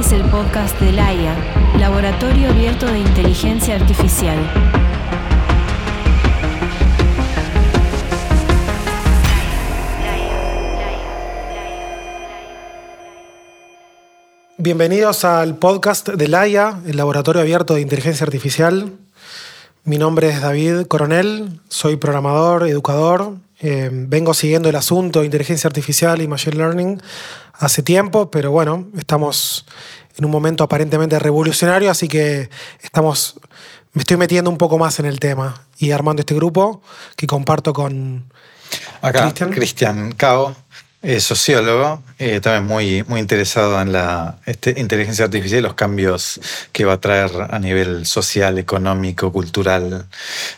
es el podcast de LAIA, Laboratorio Abierto de Inteligencia Artificial. Bienvenidos al podcast de LAIA, el Laboratorio Abierto de Inteligencia Artificial. Mi nombre es David Coronel, soy programador, educador. eh, vengo siguiendo el asunto de inteligencia artificial y machine learning hace tiempo, pero bueno, estamos en un momento aparentemente revolucionario, así que estamos, me estoy metiendo un poco más en el tema y armando este grupo que comparto con Acá, Cristian. Cao, es sociólogo, eh, también muy, muy interesado en la este, inteligencia artificial y los cambios que va a traer a nivel social, económico, cultural,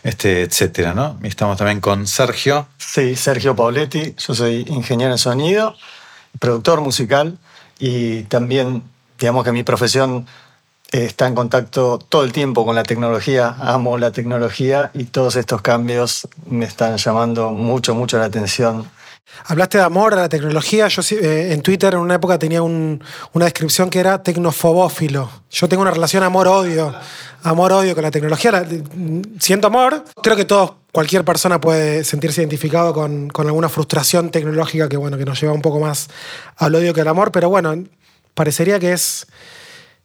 este, etcétera, ¿no? Y estamos también con Sergio. Sí, Sergio Pauletti, yo soy ingeniero en sonido, productor musical y también, digamos que mi profesión eh, está en contacto todo el tiempo con la tecnología, amo la tecnología y todos estos cambios me están llamando mucho, mucho la atención. Hablaste de amor a la tecnología. Yo eh, en Twitter en una época tenía un- una descripción que era tecnofobófilo. Yo tengo una relación amor-odio. Amor-odio con la tecnología. Siento amor. Creo que todos, cualquier persona puede sentirse identificado con, con alguna frustración tecnológica que, bueno, que nos lleva un poco más al odio que al amor. Pero bueno, parecería que es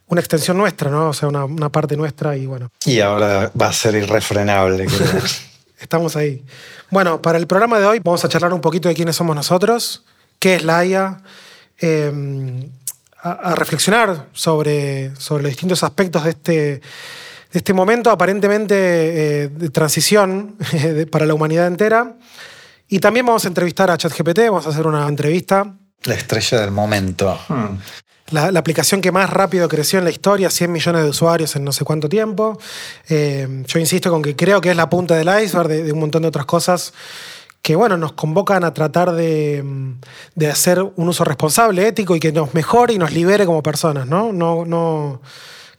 una extensión nuestra, ¿no? O sea, una, una parte nuestra y bueno. Y ahora va a ser irrefrenable. creo. Estamos ahí. Bueno, para el programa de hoy vamos a charlar un poquito de quiénes somos nosotros, qué es la IA, eh, a, a reflexionar sobre, sobre los distintos aspectos de este, de este momento aparentemente eh, de transición para la humanidad entera. Y también vamos a entrevistar a ChatGPT, vamos a hacer una entrevista. la estrella del momento. Hmm. La, la aplicación que más rápido creció en la historia, 100 millones de usuarios en no sé cuánto tiempo. Eh, yo insisto con que creo que es la punta del iceberg de, de un montón de otras cosas que, bueno, nos convocan a tratar de, mm, de hacer un uso responsable, ético y que nos mejore y nos libere como personas, ¿no? No, no,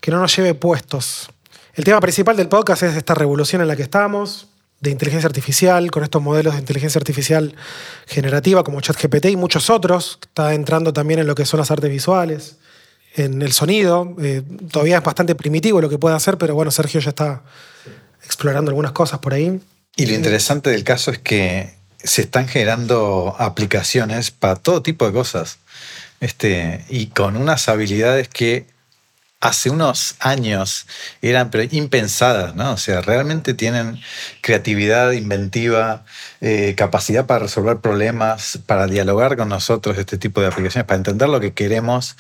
que no nos lleve puestos. El tema principal del podcast es esta revolución en la que estamos, de inteligencia artificial, con estos modelos de inteligencia artificial generativa como ChatGPT y muchos otros, está entrando también en lo que son las artes visuales, en el sonido. eh, todavía es bastante primitivo lo que puede hacer, pero bueno, Sergio ya está explorando algunas cosas por ahí. Y lo interesante del caso es que se están generando aplicaciones para todo tipo de cosas. Este, y con unas habilidades que hace unos años eran impensadas, ¿no? O sea, realmente tienen creatividad, inventiva, eh, capacidad para resolver problemas, para dialogar con nosotros, este tipo de aplicaciones, para entender lo que queremos,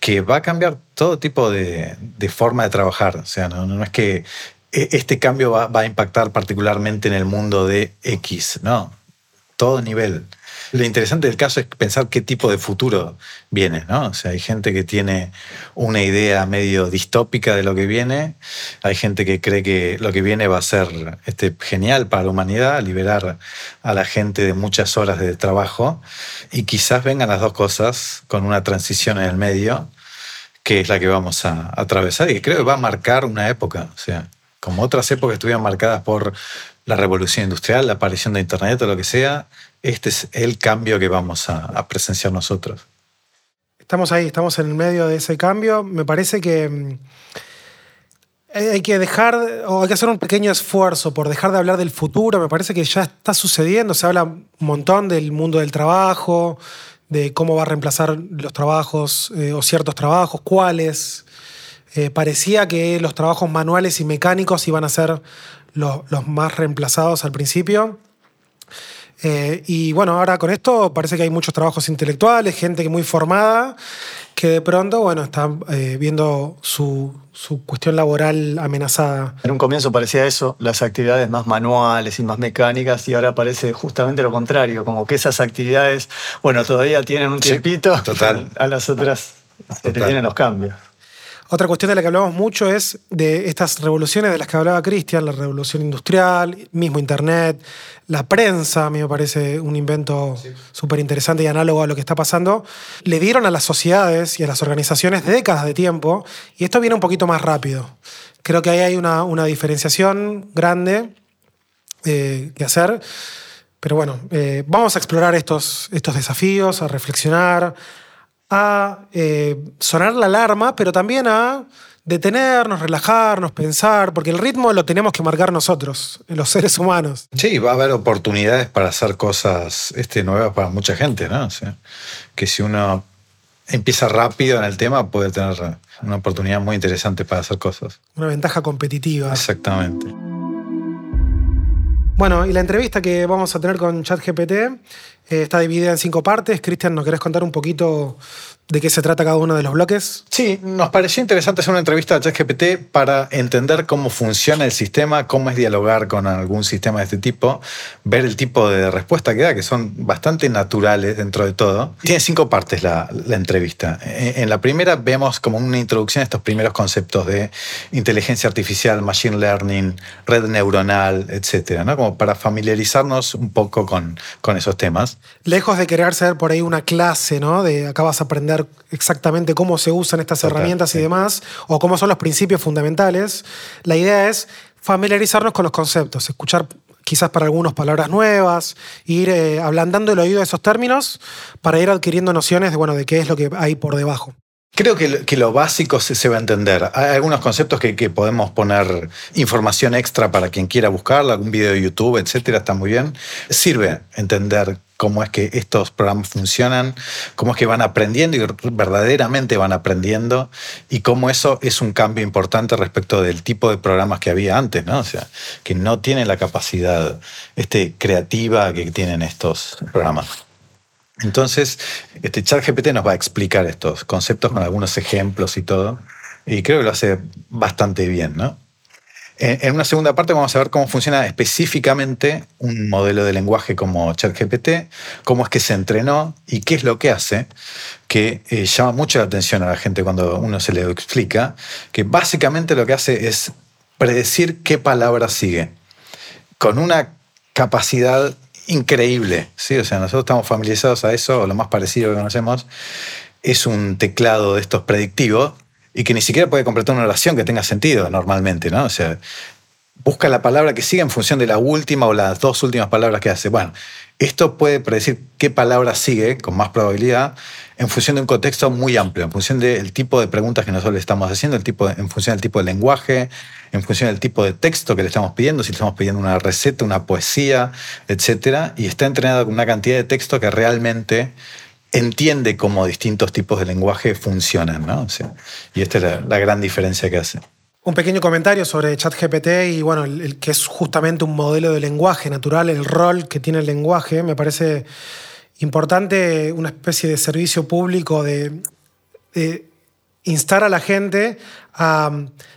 que va a cambiar todo tipo de, forma de trabajar. O sea, no, no es que e- este cambio va, va a impactar particularmente en el mundo de X, no, todo nivel. Lo interesante del caso es pensar qué tipo de futuro viene, ¿no? O sea, hay gente que tiene una idea medio distópica de lo que viene, hay gente que cree que lo que viene va a ser este, genial para la humanidad, liberar a la gente de muchas horas de trabajo, y quizás vengan las dos cosas con una transición en el medio, que es la que vamos a, atravesar y que creo que va a marcar una época. O sea, como otras épocas estuvieron marcadas por la revolución industrial, la aparición de Internet o lo que sea, este es el cambio que vamos a, presenciar nosotros. Estamos ahí, estamos en el medio de ese cambio. Me parece que mm, hay que dejar, o hay que hacer un pequeño esfuerzo por dejar de hablar del futuro. Me parece que ya está sucediendo. Se habla un montón del mundo del trabajo, de cómo va a reemplazar los trabajos eh, o ciertos trabajos, cuáles. Eh, parecía que los trabajos manuales y mecánicos iban a ser lo- los más reemplazados al principio. Eh, y bueno, ahora con esto parece que hay muchos trabajos intelectuales, gente que muy formada, que de pronto, bueno, está eh, viendo su, su cuestión laboral amenazada. En un comienzo parecía eso, las actividades más manuales y más mecánicas, y ahora parece justamente lo contrario, como que esas actividades, bueno, todavía tienen un Sí, tiempito, total. a las otras se te Total. vienen los cambios. Otra cuestión de la que hablamos mucho es de estas revoluciones de las que hablaba Cristian, la revolución industrial, mismo Internet, la prensa, a mí me parece un invento súper interesante y análogo a lo que está pasando. Le dieron a las sociedades y a las organizaciones décadas de tiempo y esto viene un poquito más rápido. Creo que ahí hay una, una diferenciación grande eh, que hacer. Pero bueno, eh, vamos a explorar estos, estos desafíos, a reflexionar, a eh, sonar la alarma, pero también a detenernos, relajarnos, pensar, porque el ritmo lo tenemos que marcar nosotros, los seres humanos. Sí, va a haber oportunidades para hacer cosas este, nuevas para mucha gente, ¿no? O sea, que si uno empieza rápido en el tema, puede tener una oportunidad muy interesante para hacer cosas. Una ventaja competitiva. Exactamente. Bueno, y la entrevista que vamos a tener con ChatGPT eh, está dividida en cinco partes. Cristian, ¿nos querés contar un poquito de qué se trata cada uno de los bloques? Sí, nos pareció interesante hacer una entrevista a ChatGPT para entender cómo funciona el sistema, cómo es dialogar con algún sistema de este tipo, ver el tipo de respuesta que da, que son bastante naturales dentro de todo. Tiene cinco partes la, la entrevista. En, la primera vemos como una introducción a estos primeros conceptos de inteligencia artificial, machine learning, red neuronal, etcétera, ¿no? Como para familiarizarnos un poco con, con esos temas. Lejos de querer ser por ahí una clase, ¿no? De acá vas a aprender exactamente cómo se usan estas Total, herramientas y sí. demás, o cómo son los principios fundamentales. La idea es familiarizarnos con los conceptos, escuchar quizás para algunos palabras nuevas, ir eh, ablandando el oído de esos términos para ir adquiriendo nociones de, bueno, de qué es lo que hay por debajo. Creo que, lo- que lo básico se, se va a entender. Hay algunos conceptos que, que podemos poner información extra para quien quiera buscarla, algún video de YouTube, etcétera, está muy bien. Sirve entender cómo es que estos programas funcionan, cómo es que van aprendiendo y verdaderamente van aprendiendo y cómo eso es un cambio importante respecto del tipo de programas que había antes, ¿no? O sea, que no tienen la capacidad este, creativa que tienen estos programas. Entonces, este ChatGPT nos va a explicar estos conceptos con algunos ejemplos y todo. Y creo que lo hace bastante bien, ¿no? En una segunda parte vamos a ver cómo funciona específicamente un modelo de lenguaje como ChatGPT, cómo es que se entrenó y qué es lo que hace, que eh, llama mucho la atención a la gente cuando uno se le explica, que básicamente lo que hace es predecir qué palabra sigue con una capacidad increíble. ¿sí? O sea, nosotros estamos familiarizados a eso, o lo más parecido que conocemos, es un teclado de estos predictivos y que ni siquiera puede completar una oración que tenga sentido normalmente, ¿no? O sea, busca la palabra que sigue en función de la última o las dos últimas palabras que hace. Bueno, esto puede predecir qué palabra sigue con más probabilidad en función de un contexto muy amplio, en función del tipo de preguntas que nosotros le estamos haciendo, el tipo en función del tipo de lenguaje, en función del tipo de texto que le estamos pidiendo, si le estamos pidiendo una receta, una poesía, etc. Y está entrenado con una cantidad de texto que realmente entiende cómo distintos tipos de lenguaje funcionan, ¿no? Y esta es la, la gran diferencia que hace. Un pequeño comentario sobre ChatGPT y bueno, el, que es justamente un modelo de lenguaje natural, el rol que tiene el lenguaje, me parece importante una especie de servicio público de, instar a la gente a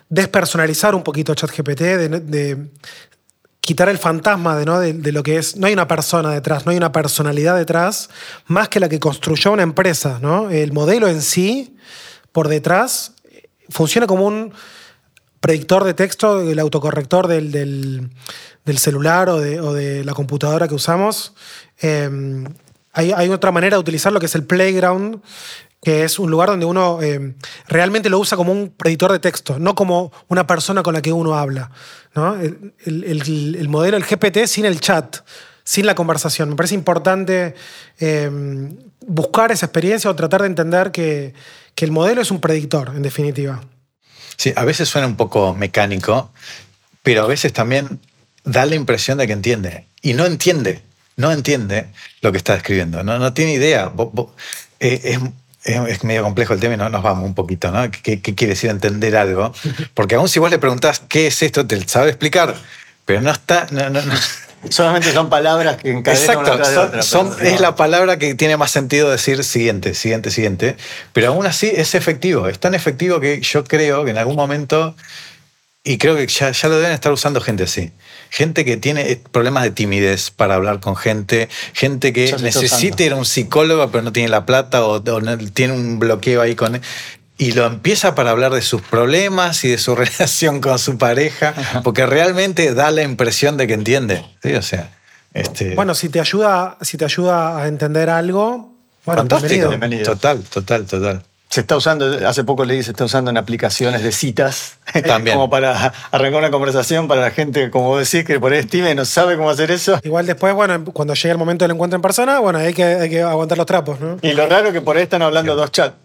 despersonalizar un poquito ChatGPT, de, de quitar el fantasma de, ¿no? de, de lo que es. No hay una persona detrás, no hay una personalidad detrás, más que la que construyó una empresa. ¿no? El modelo en sí, por detrás, funciona como un predictor de texto, el autocorrector del, del, celular o de, la computadora que usamos. Eh, hay, otra manera de utilizar lo que es el playground, que es un lugar donde uno eh, realmente lo usa como un predictor de texto, no como una persona con la que uno habla. ¿no? El, el, el, el, modelo, el GPT sin el chat, sin la conversación. Me parece importante eh, buscar esa experiencia o tratar de entender que, que el modelo es un predictor, en definitiva. Sí, a veces suena un poco mecánico, pero a veces también da la impresión de que entiende. Y no entiende, no entiende lo que está escribiendo, no, no tiene idea. Eh, es, es, es, medio complejo el tema y no, nos vamos un poquito, ¿no? ¿Qué, ¿Qué, quiere decir entender algo? Porque aún si vos le preguntás qué es esto, te sabe explicar, pero no está... No, no, no. Solamente son palabras que encadenan Exacto, una son, otra, son, pero, es la palabra que tiene más sentido decir siguiente, siguiente, siguiente. Pero aún así es efectivo, es tan efectivo que yo creo que en algún momento, y creo que ya, ya lo deben estar usando gente así, gente que tiene problemas de timidez para hablar con gente, gente que necesita ir a un psicólogo pero no tiene la plata o, o no, tiene un bloqueo ahí con y lo empieza para hablar de sus problemas y de su relación con su pareja, porque realmente da la impresión de que entiende. ¿sí? O sea, este... Bueno, si te ayuda, si te ayuda a entender algo, bueno, Fantástico. bienvenido. bienvenido. Total, total, total. Se está usando, hace poco leí, se está usando en aplicaciones de citas. También. como para arrancar una conversación para la gente, como vos decís, que por ahí Steve no sabe cómo hacer eso. Igual después, bueno, cuando llegue el momento del encuentro en persona, bueno, hay que, hay que aguantar los trapos, ¿no? Y lo raro es que por ahí están hablando dos chats.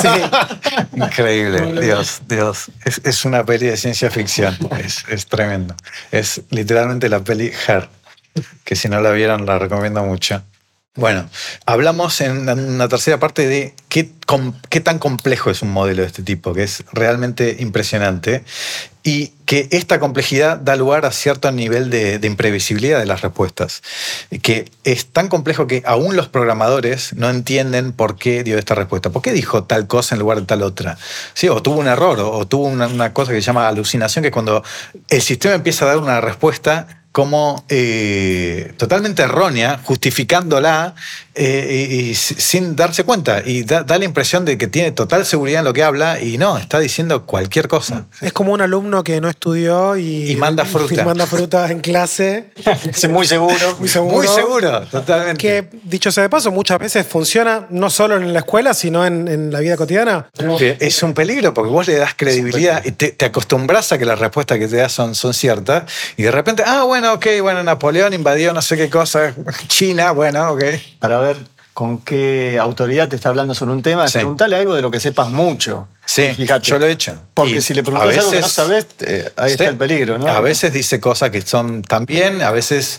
Sí. Increíble, Dios, Dios. Es, es una peli de ciencia ficción, es, es tremendo. Es literalmente la peli Her, que si no la vieron la recomiendo mucho. Bueno, hablamos en una tercera parte de qué, tan complejo es un modelo de este tipo, que es realmente impresionante, y que esta complejidad da lugar a cierto nivel de, imprevisibilidad de las respuestas, que es tan complejo que aún los programadores no entienden por qué dio esta respuesta, por qué dijo tal cosa en lugar de tal otra. Sí, o tuvo un error, o, tuvo una, cosa que se llama alucinación, que cuando el sistema empieza a dar una respuesta como eh, totalmente errónea, justificándola eh, y, y sin darse cuenta. Y da, da la impresión de que tiene total seguridad en lo que habla y no, está diciendo cualquier cosa. Es como un alumno que no estudió y, Y manda fruta. y manda fruta en clase. Es muy seguro. Muy seguro. Muy seguro, totalmente. Que, dicho sea de paso, muchas veces funciona no solo en la escuela, sino en, en la vida cotidiana. Es un peligro porque vos le das credibilidad y te, te acostumbras a que las respuestas que te das son, son ciertas y de repente, ah, bueno, ok, bueno, Napoleón invadió no sé qué cosa, China, bueno, ok. Para ver con qué autoridad te está hablando sobre un tema, Sí. preguntale algo de lo que sepas mucho. Sí, Fíjate. yo lo he hecho. Porque Y si le a preguntas algo que no veces- sabes, eh, ahí está Sí. el peligro, ¿no? A veces dice cosas que son tan bien, a veces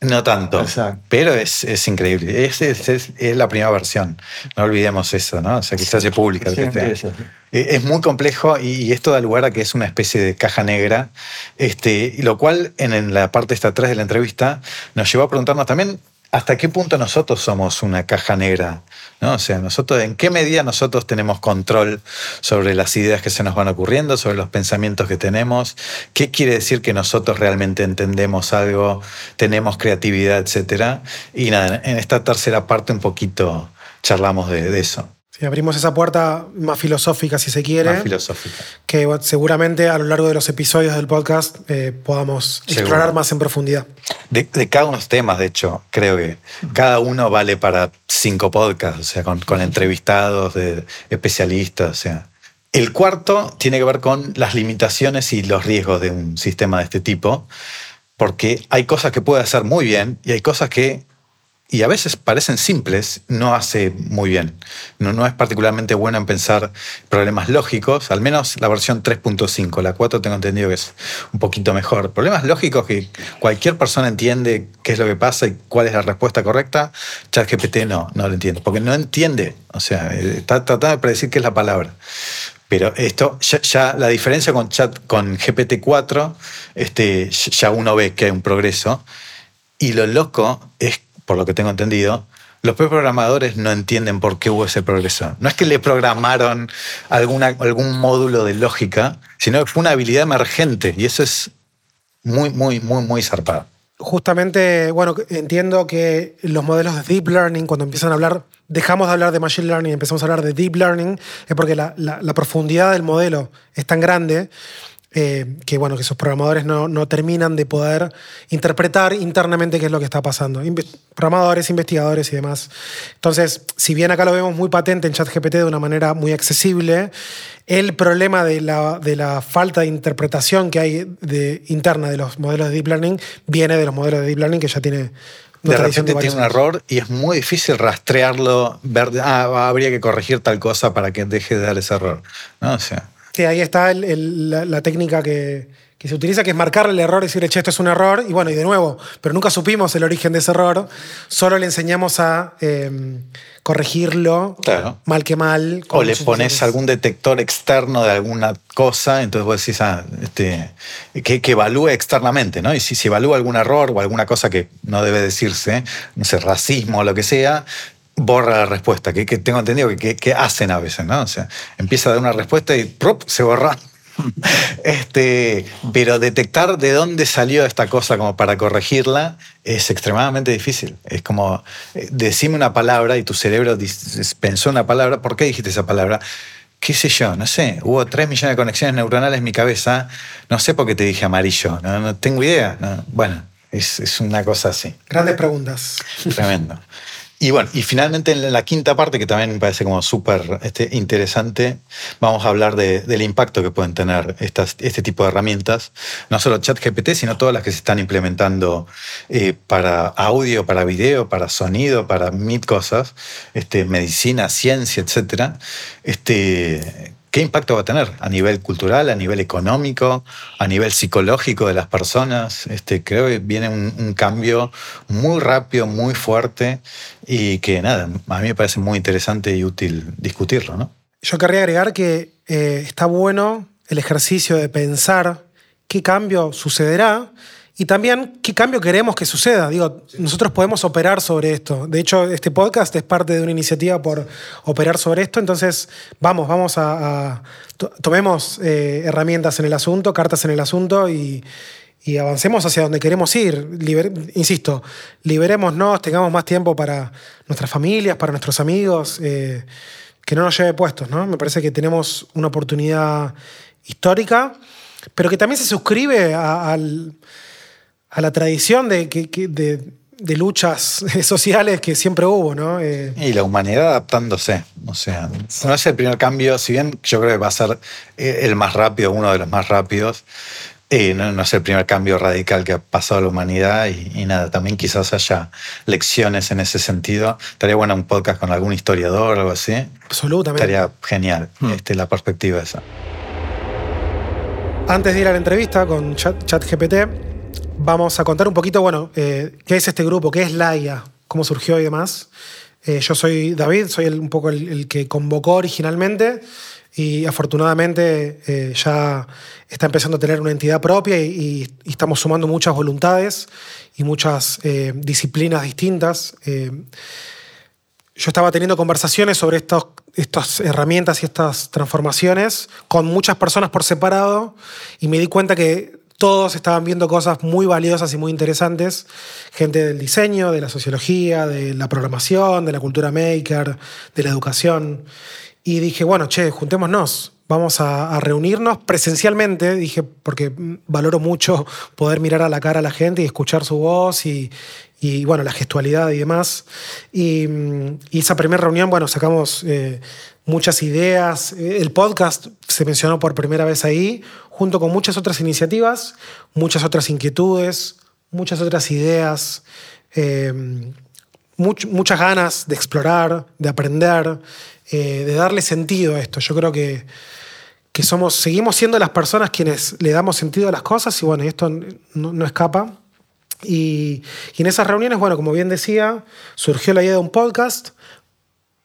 no tanto. Exacto. Pero es, es increíble. Es, es- es- la primera versión. No olvidemos eso, ¿no? O sea, que se hace pública. Es así. Eh, Es muy complejo y, esto da lugar a que es una especie de caja negra, este, lo cual en, la parte esta 3 de la entrevista nos llevó a preguntarnos también hasta qué punto nosotros somos una caja negra, ¿no? O sea, nosotros, en qué medida nosotros tenemos control sobre las ideas que se nos van ocurriendo, sobre los pensamientos que tenemos, qué quiere decir que nosotros realmente entendemos algo, tenemos creatividad, etcétera. Y nada, en esta tercera parte un poquito charlamos de, de eso, abrimos esa puerta más filosófica, si se quiere, más filosófica. que seguramente a lo largo de los episodios del podcast eh, podamos Seguro. explorar más en profundidad. De, de cada uno de los temas, de hecho, creo que cada uno vale para cinco podcasts, o sea, con, con entrevistados de especialistas, o sea. El cuarto tiene que ver con las limitaciones y los riesgos de un sistema de este tipo, porque hay cosas que puede hacer muy bien y hay cosas que, y a veces parecen simples, no hace muy bien. No, es particularmente bueno en pensar problemas lógicos, al menos la versión 3.5. La 4 tengo entendido que es un poquito mejor. Problemas lógicos que cualquier persona entiende qué es lo que pasa y cuál es la respuesta correcta. ChatGPT no, no lo entiende, porque no entiende. O sea, eh, está tratando de predecir qué es la palabra. Pero esto, ya, ya la diferencia con, chat, con GPT-4, este, ya uno ve que hay un progreso. Y lo loco es, por lo que tengo entendido, los programadores no entienden por qué hubo ese progreso. No es que le programaron algún módulo de lógica, sino que fue una habilidad emergente. Y eso es muy, muy, muy, muy zarpado. Justamente, bueno, entiendo que los modelos de deep learning, cuando empiezan a hablar, dejamos de hablar de machine learning y empezamos a hablar de deep learning, es porque la profundidad del modelo es tan grande eh, que, bueno, que esos programadores no, no terminan de poder interpretar internamente qué es lo que está pasando. Inve- programadores, investigadores y demás. Entonces, si bien acá lo vemos muy patente en ChatGPT de una manera muy accesible, el problema de la, de la falta de interpretación que hay de, interna de los modelos de deep learning viene de los modelos de deep learning que ya tiene De repente tiene un error y es muy difícil rastrearlo, ver, ah, habría que corregir tal cosa para que deje de dar ese error. ¿no? O sea, Sí, ahí está el- el- la, la técnica que, que se utiliza, que es marcarle el error y decirle, che, esto es un error. Y bueno, y de nuevo, pero nunca supimos el origen de ese error. Solo le enseñamos a eh, corregirlo, Claro. mal que mal. O le pones algún detector externo de alguna cosa, entonces vos decís, ah, este, que, que evalúe externamente, ¿no? Y si se evalúa algún error o alguna cosa que no debe decirse, no sé, racismo o lo que sea, borra la respuesta, que, que tengo entendido que, hacen a veces, ¿no? O sea, empieza a dar una respuesta y ¡prop! se borra. Este, pero detectar de dónde salió esta cosa como para corregirla es extremadamente difícil. Es como, eh, decime una palabra y tu cerebro pensó una palabra, ¿por qué dijiste esa palabra? ¿Qué sé yo? No sé. Hubo 3 millones de conexiones neuronales en mi cabeza. No sé por qué te dije amarillo. No, no tengo idea. No, Bueno, es, es una cosa así. Grandes preguntas. Tremendo. Y bueno, y finalmente en la quinta parte, que también me parece como súper este, interesante, vamos a hablar de- del impacto que pueden tener estas, este tipo de herramientas, no solo ChatGPT, sino todas las que se están implementando eh, para audio, para video, para sonido, para mil cosas, este, medicina, ciencia, etcétera. Este, ¿Qué impacto va a tener a nivel cultural, a nivel económico, a nivel psicológico de las personas? Este, creo que viene un, cambio muy rápido, muy fuerte y que nada, a mí me parece muy interesante y útil discutirlo, ¿no? Yo querría agregar que eh, está bueno el ejercicio de pensar qué cambio sucederá y también qué cambio queremos que suceda. Digo, nosotros podemos operar sobre esto. De hecho, este podcast es parte de una iniciativa por operar sobre esto. Entonces, vamos, vamos a. a- to- tomemos eh, herramientas en el asunto, cartas en el asunto y, y avancemos hacia donde queremos ir. Liber- insisto, liberémonos, tengamos más tiempo para nuestras familias, para nuestros amigos. eh, que no nos lleve puestos, ¿no? Me parece que tenemos una oportunidad histórica, pero que también se suscribe a, al- a la tradición de, que- que- de- de luchas sociales que siempre hubo, ¿no? Eh, Y la humanidad adaptándose. O sea, no es el primer cambio, si bien yo creo que va a ser eh, el más rápido, uno de los más rápidos, eh, no, no es el primer cambio radical que ha pasado a la humanidad y, y nada, también quizás haya lecciones en ese sentido. Estaría bueno un podcast con algún historiador o algo así. absolutamente. Estaría genial este, la perspectiva esa. Antes de ir a la entrevista con Chat- ChatGPT, vamos a contar un poquito, bueno, eh, qué es este grupo, qué es Laia, cómo surgió y demás. Eh, yo soy David, soy un poco el, que convocó originalmente y afortunadamente eh, ya está empezando a tener una entidad propia y, estamos sumando muchas voluntades y muchas eh, disciplinas distintas. Yo estaba teniendo conversaciones sobre estas herramientas y estas transformaciones con muchas personas por separado y me di cuenta que todos estaban viendo cosas muy valiosas y muy interesantes. Gente del diseño, de la sociología, de la programación, de la cultura maker, de la educación. Y dije, bueno, che, juntémonos. Vamos a, reunirnos presencialmente, dije, porque valoro mucho poder mirar a la cara a la gente y escuchar su voz y, y, bueno, la gestualidad y demás. Y, mm, esa primera reunión, bueno, sacamos eh, muchas ideas. Eh, El podcast se mencionó por primera vez ahí, junto con muchas otras iniciativas, muchas otras inquietudes, muchas otras ideas, much- muchas ganas de explorar, de aprender, eh, de darle sentido a esto. Yo creo que, que somos, seguimos siendo las personas quienes le damos sentido a las cosas y bueno, esto no, no escapa. Y en esas reuniones, bueno, como bien decía, surgió la idea de un podcast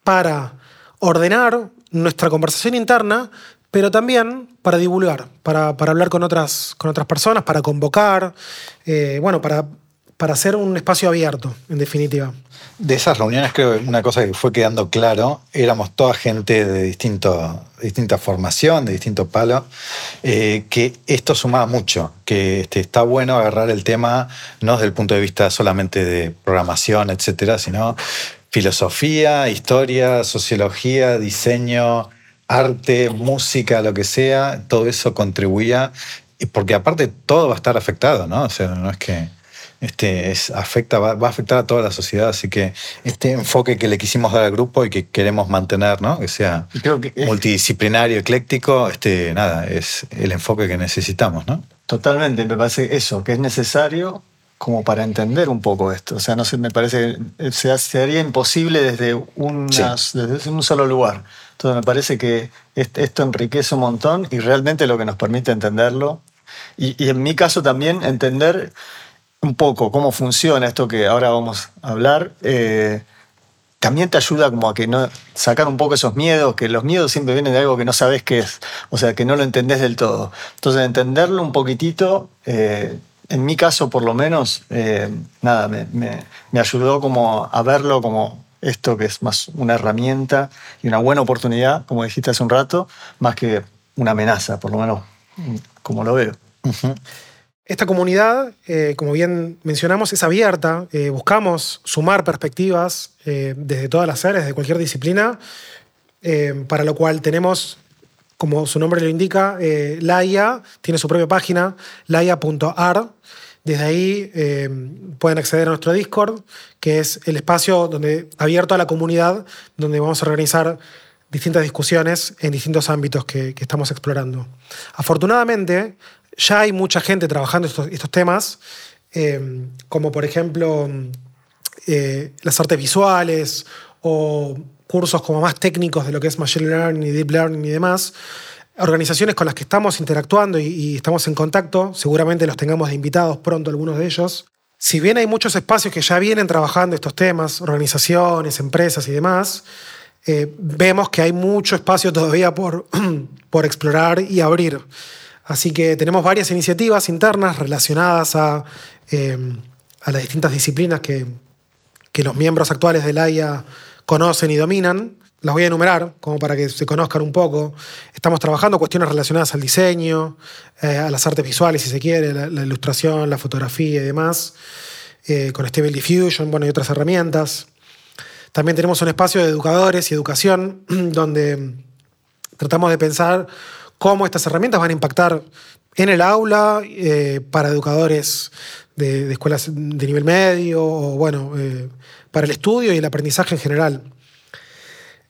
para ordenar nuestra conversación interna, pero también para divulgar, para, hablar con otras, con otras personas, para convocar, eh, bueno, para, para hacer un espacio abierto, en definitiva. De esas reuniones creo que una cosa que fue quedando claro, éramos toda gente de distinto, distinta formación, de distinto palo, eh, que esto sumaba mucho, que este, está bueno agarrar el tema no desde el punto de vista solamente de programación, etcétera, sino filosofía, historia, sociología, diseño, arte, música, lo que sea, todo eso contribuía, porque aparte todo va a estar afectado, ¿no? O sea, no es que este, es, afecta, va, va a afectar a toda la sociedad, así que este enfoque que le quisimos dar al grupo y que queremos mantener, ¿no? Que sea Y creo que es- multidisciplinario, ecléctico, este, nada, es el enfoque que necesitamos, ¿no? Totalmente, me parece eso, que es necesario como para entender un poco esto. O sea, no sé, me parece que se, se haría imposible desde, unas- desde un solo lugar. Entonces me parece que est- esto enriquece un montón y realmente lo que nos permite entenderlo. Y, y en mi caso también entender un poco cómo funciona esto que ahora vamos a hablar. eh, también te ayuda como a que no sacar un poco esos miedos, que los miedos siempre vienen de algo que no sabes qué es, o sea, que no lo entendés del todo. Entonces, entenderlo un poquitito, eh, en mi caso por lo menos, eh, nada, me, ayudó como a verlo como esto que es más una herramienta y una buena oportunidad, como dijiste hace un rato, más que una amenaza, por lo menos mm, como lo veo. Esta comunidad, eh, como bien mencionamos, es abierta. eh, buscamos sumar perspectivas desde todas las áreas, de cualquier disciplina, para lo cual tenemos, como su nombre lo indica, eh, Laia tiene su propia página, laia.ar. Desde ahí eh, pueden acceder a nuestro Discord, que es el espacio donde, abierto a la comunidad, donde vamos a organizar distintas discusiones en distintos ámbitos que, estamos explorando. Afortunadamente, ya hay mucha gente trabajando estos, estos temas, eh, como por ejemplo eh, las artes visuales o cursos como más técnicos de lo que es Machine Learning y Deep Learning y demás, organizaciones con las que estamos interactuando y, estamos en contacto, seguramente los tengamos de invitados pronto algunos de ellos. Si bien hay muchos espacios que ya vienen trabajando estos temas, organizaciones, empresas y demás, eh, vemos que hay mucho espacio todavía por, por explorar y abrir. Así que tenemos varias iniciativas internas relacionadas a, eh, a las distintas disciplinas que, que los miembros actuales del AIA conocen y dominan. Las voy a enumerar como para que se conozcan un poco. Estamos trabajando cuestiones relacionadas al diseño, eh, a las artes visuales, si se quiere, la, ilustración, la fotografía y demás, eh, con Stable Diffusion bueno, y otras herramientas. También tenemos un espacio de educadores y educación donde tratamos de pensar cómo estas herramientas van a impactar en el aula eh, para educadores de, escuelas de nivel medio o, bueno, para el estudio y el aprendizaje en general.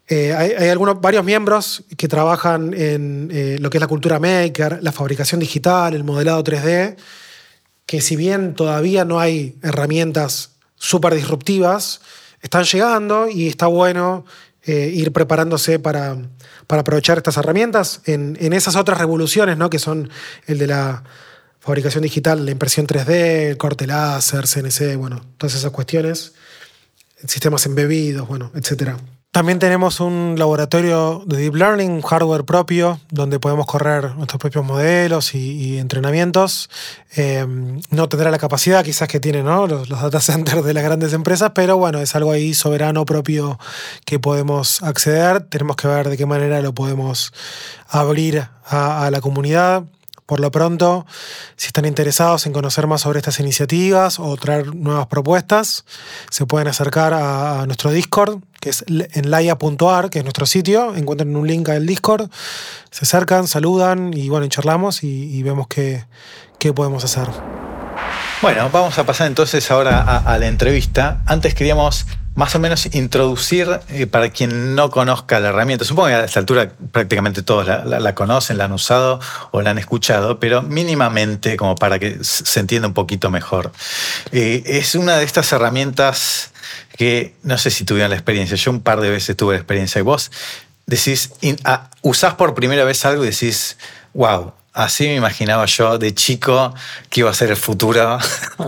Eh, hay, algunos, varios miembros que trabajan en eh, lo que es la cultura maker, la fabricación digital, el modelado 3D, que si bien todavía no hay herramientas súper disruptivas, están llegando y está bueno eh, ir preparándose para, para, aprovechar estas herramientas en, en, esas otras revoluciones, ¿no? que son el de la fabricación digital, la impresión 3D, el corte láser, CNC, bueno, todas esas cuestiones, sistemas embebidos, bueno, etcétera. También tenemos un laboratorio de Deep Learning, un hardware propio, donde podemos correr nuestros propios modelos y, entrenamientos. Eh, no tendrá la capacidad quizás que tienen los, data centers de las grandes empresas, pero bueno, es algo ahí soberano propio que podemos acceder. Tenemos que ver de qué manera lo podemos abrir a la comunidad. Por lo pronto, si están interesados en conocer más sobre estas iniciativas o traer nuevas propuestas, se pueden acercar a, nuestro Discord, que es en laia.ar, que es nuestro sitio. Encuentran un link al Discord, se acercan, saludan y bueno, charlamos y, vemos qué, podemos hacer. Bueno, vamos a pasar entonces ahora a la entrevista. Antes queríamos más o menos introducir eh, para quien no conozca la herramienta. Supongo que a esta altura prácticamente todos la, conocen, la han usado o la han escuchado, pero mínimamente como para que se entienda un poquito mejor. Eh, es una de estas herramientas que no sé si tuvieron la experiencia. Yo un par de veces tuve la experiencia y vos decís, ah, usás por primera vez algo y decís, wow, Así me imaginaba yo de chico que iba a ser el futuro.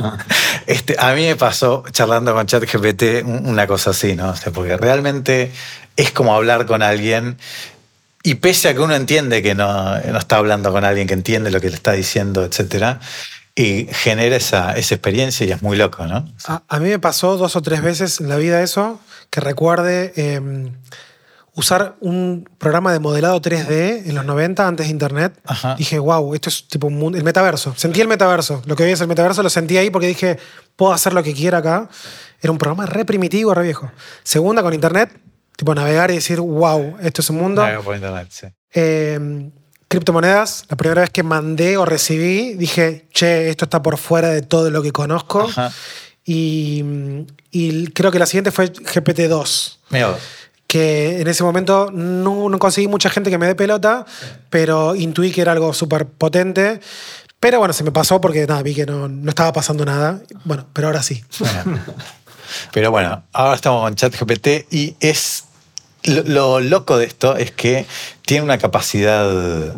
este, a mí me pasó charlando con ChatGPT una cosa así, ¿no? porque realmente es como hablar con alguien y pese a que uno entiende que no, está hablando con alguien que entiende lo que le está diciendo, etcétera, y genera esa, esa experiencia y es muy loco, ¿no? A, mí me pasó dos o tres veces en la vida eso, que recuerde... Em, usar un programa de modelado 3D en los 90 antes de Internet. Dije, wow, esto es tipo un mundo, el metaverso. Sentí el metaverso. Lo que hoy es el metaverso lo sentí ahí porque dije, puedo hacer lo que quiera acá. Era un programa re primitivo, re viejo. Segunda, con Internet, tipo navegar y decir, wow, esto es un mundo. por Internet, sí. Em, criptomonedas, la primera vez que mandé o recibí, dije, che, esto está por fuera de todo lo que conozco. Y, y, creo que la siguiente fue GPT-2 que en ese momento no, conseguí mucha gente que me dé pelota, pero intuí que era algo súper potente. Pero bueno, se me pasó porque nada, vi que no, no estaba pasando nada. Bueno, pero ahora sí. Pero bueno, ahora estamos con ChatGPT y es lo, loco de esto es que tiene una capacidad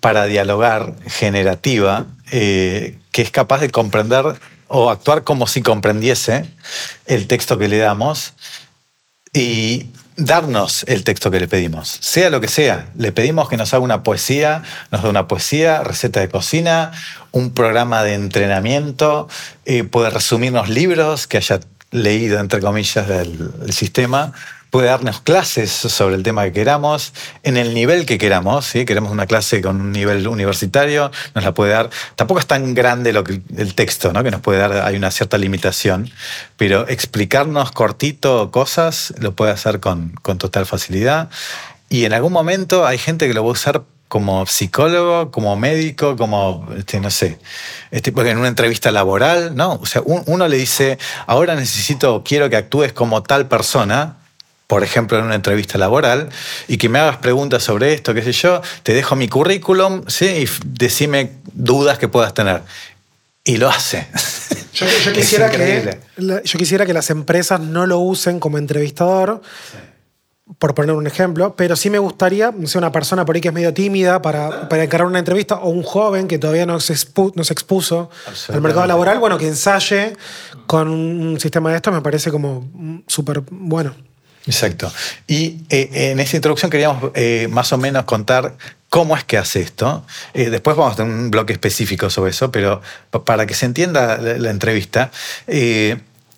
para dialogar generativa eh, que es capaz de comprender o actuar como si comprendiese el texto que le damos y darnos el texto que le pedimos, sea lo que sea. Le pedimos que nos haga una poesía, nos da una poesía, receta de cocina, un programa de entrenamiento, eh, puede resumirnos libros que haya leído, entre comillas, del sistema, puede darnos clases sobre el tema que queramos, en el nivel que queramos. Si queremos una clase con un nivel universitario, nos la puede dar. Tampoco es tan grande lo el texto ¿no? que nos puede dar, hay una cierta limitación, pero explicarnos cortito cosas lo puede hacer con, con total facilidad. Y en algún momento hay gente que lo va a usar como psicólogo, como médico, como, este, no sé, este, porque en una entrevista laboral, ¿no? O sea, uno le dice, ahora necesito, quiero que actúes como tal persona, por ejemplo, en una entrevista laboral, y que me hagas preguntas sobre esto, qué sé yo, te dejo mi currículum, ¿sí? Y decime dudas que puedas tener. Y lo hace. Yo, quisiera que, yo quisiera que las empresas no lo usen como entrevistador, por poner un ejemplo, pero sí me gustaría, no sé, una persona por ahí que es medio tímida para, para encarar una entrevista, o un joven que todavía no se, no se expuso al mercado laboral, bueno, que ensaye con un sistema de esto me parece como súper bueno. Exacto. Y eh, en esta introducción queríamos eh, más o menos contar cómo es que hace esto. Eh, después vamos a tener un bloque específico sobre eso, pero para que se entienda la, entrevista,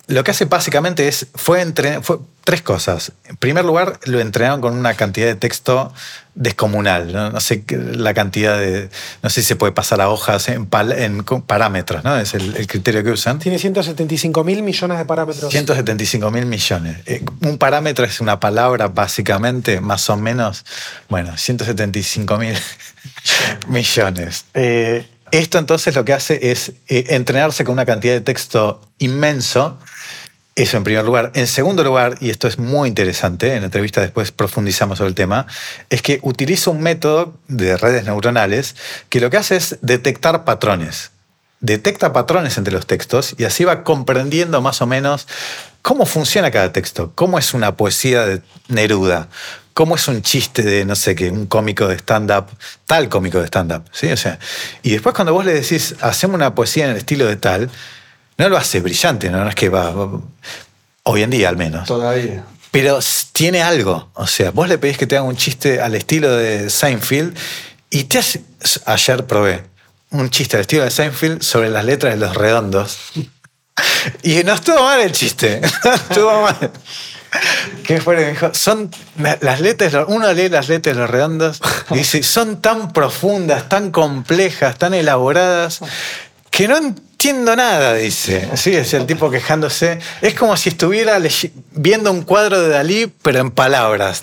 lo que hace básicamente es, fue, entre, fue tres cosas. En primer lugar, lo entrenaron con una cantidad de texto descomunal. No, sé la cantidad de. No sé si se puede pasar a hojas en, parámetros, ¿no? Es el, criterio que usan. Tiene 175 mil millones de parámetros. 175 mil millones. Eh, un parámetro es una palabra, básicamente, más o menos. Bueno, 175 mil millones. Eh, esto entonces lo que hace es eh, entrenarse con una cantidad de texto inmenso eso en primer lugar. En segundo lugar, y esto es muy interesante, en la entrevista después profundizamos sobre el tema, es que utiliza un método de redes neuronales que lo que hace es detectar patrones. Detecta patrones entre los textos y así va comprendiendo más o menos cómo funciona cada texto, cómo es una poesía de Neruda, cómo es un chiste de, no sé qué, un cómico de stand-up, tal cómico de stand-up. ¿sí? O sea, y después cuando vos le decís, hacemos una poesía en el estilo de tal, no lo hace brillante, no, es que va, hoy en día al menos. Todavía. Pero tiene algo. O sea, vos le pedís que te haga un chiste al estilo de Seinfeld y te hace. Ayer probé un chiste al estilo de Seinfeld sobre las letras de los redondos. Y no estuvo mal el chiste. estuvo mal. ¿Qué fue? Me dijo, son las letras, uno lee las letras de los redondos y dice, son tan profundas, tan complejas, tan elaboradas, que no entiendo nada, dice. Sí, es el tipo quejándose. Es como si estuviera viendo un cuadro de Dalí, pero en palabras.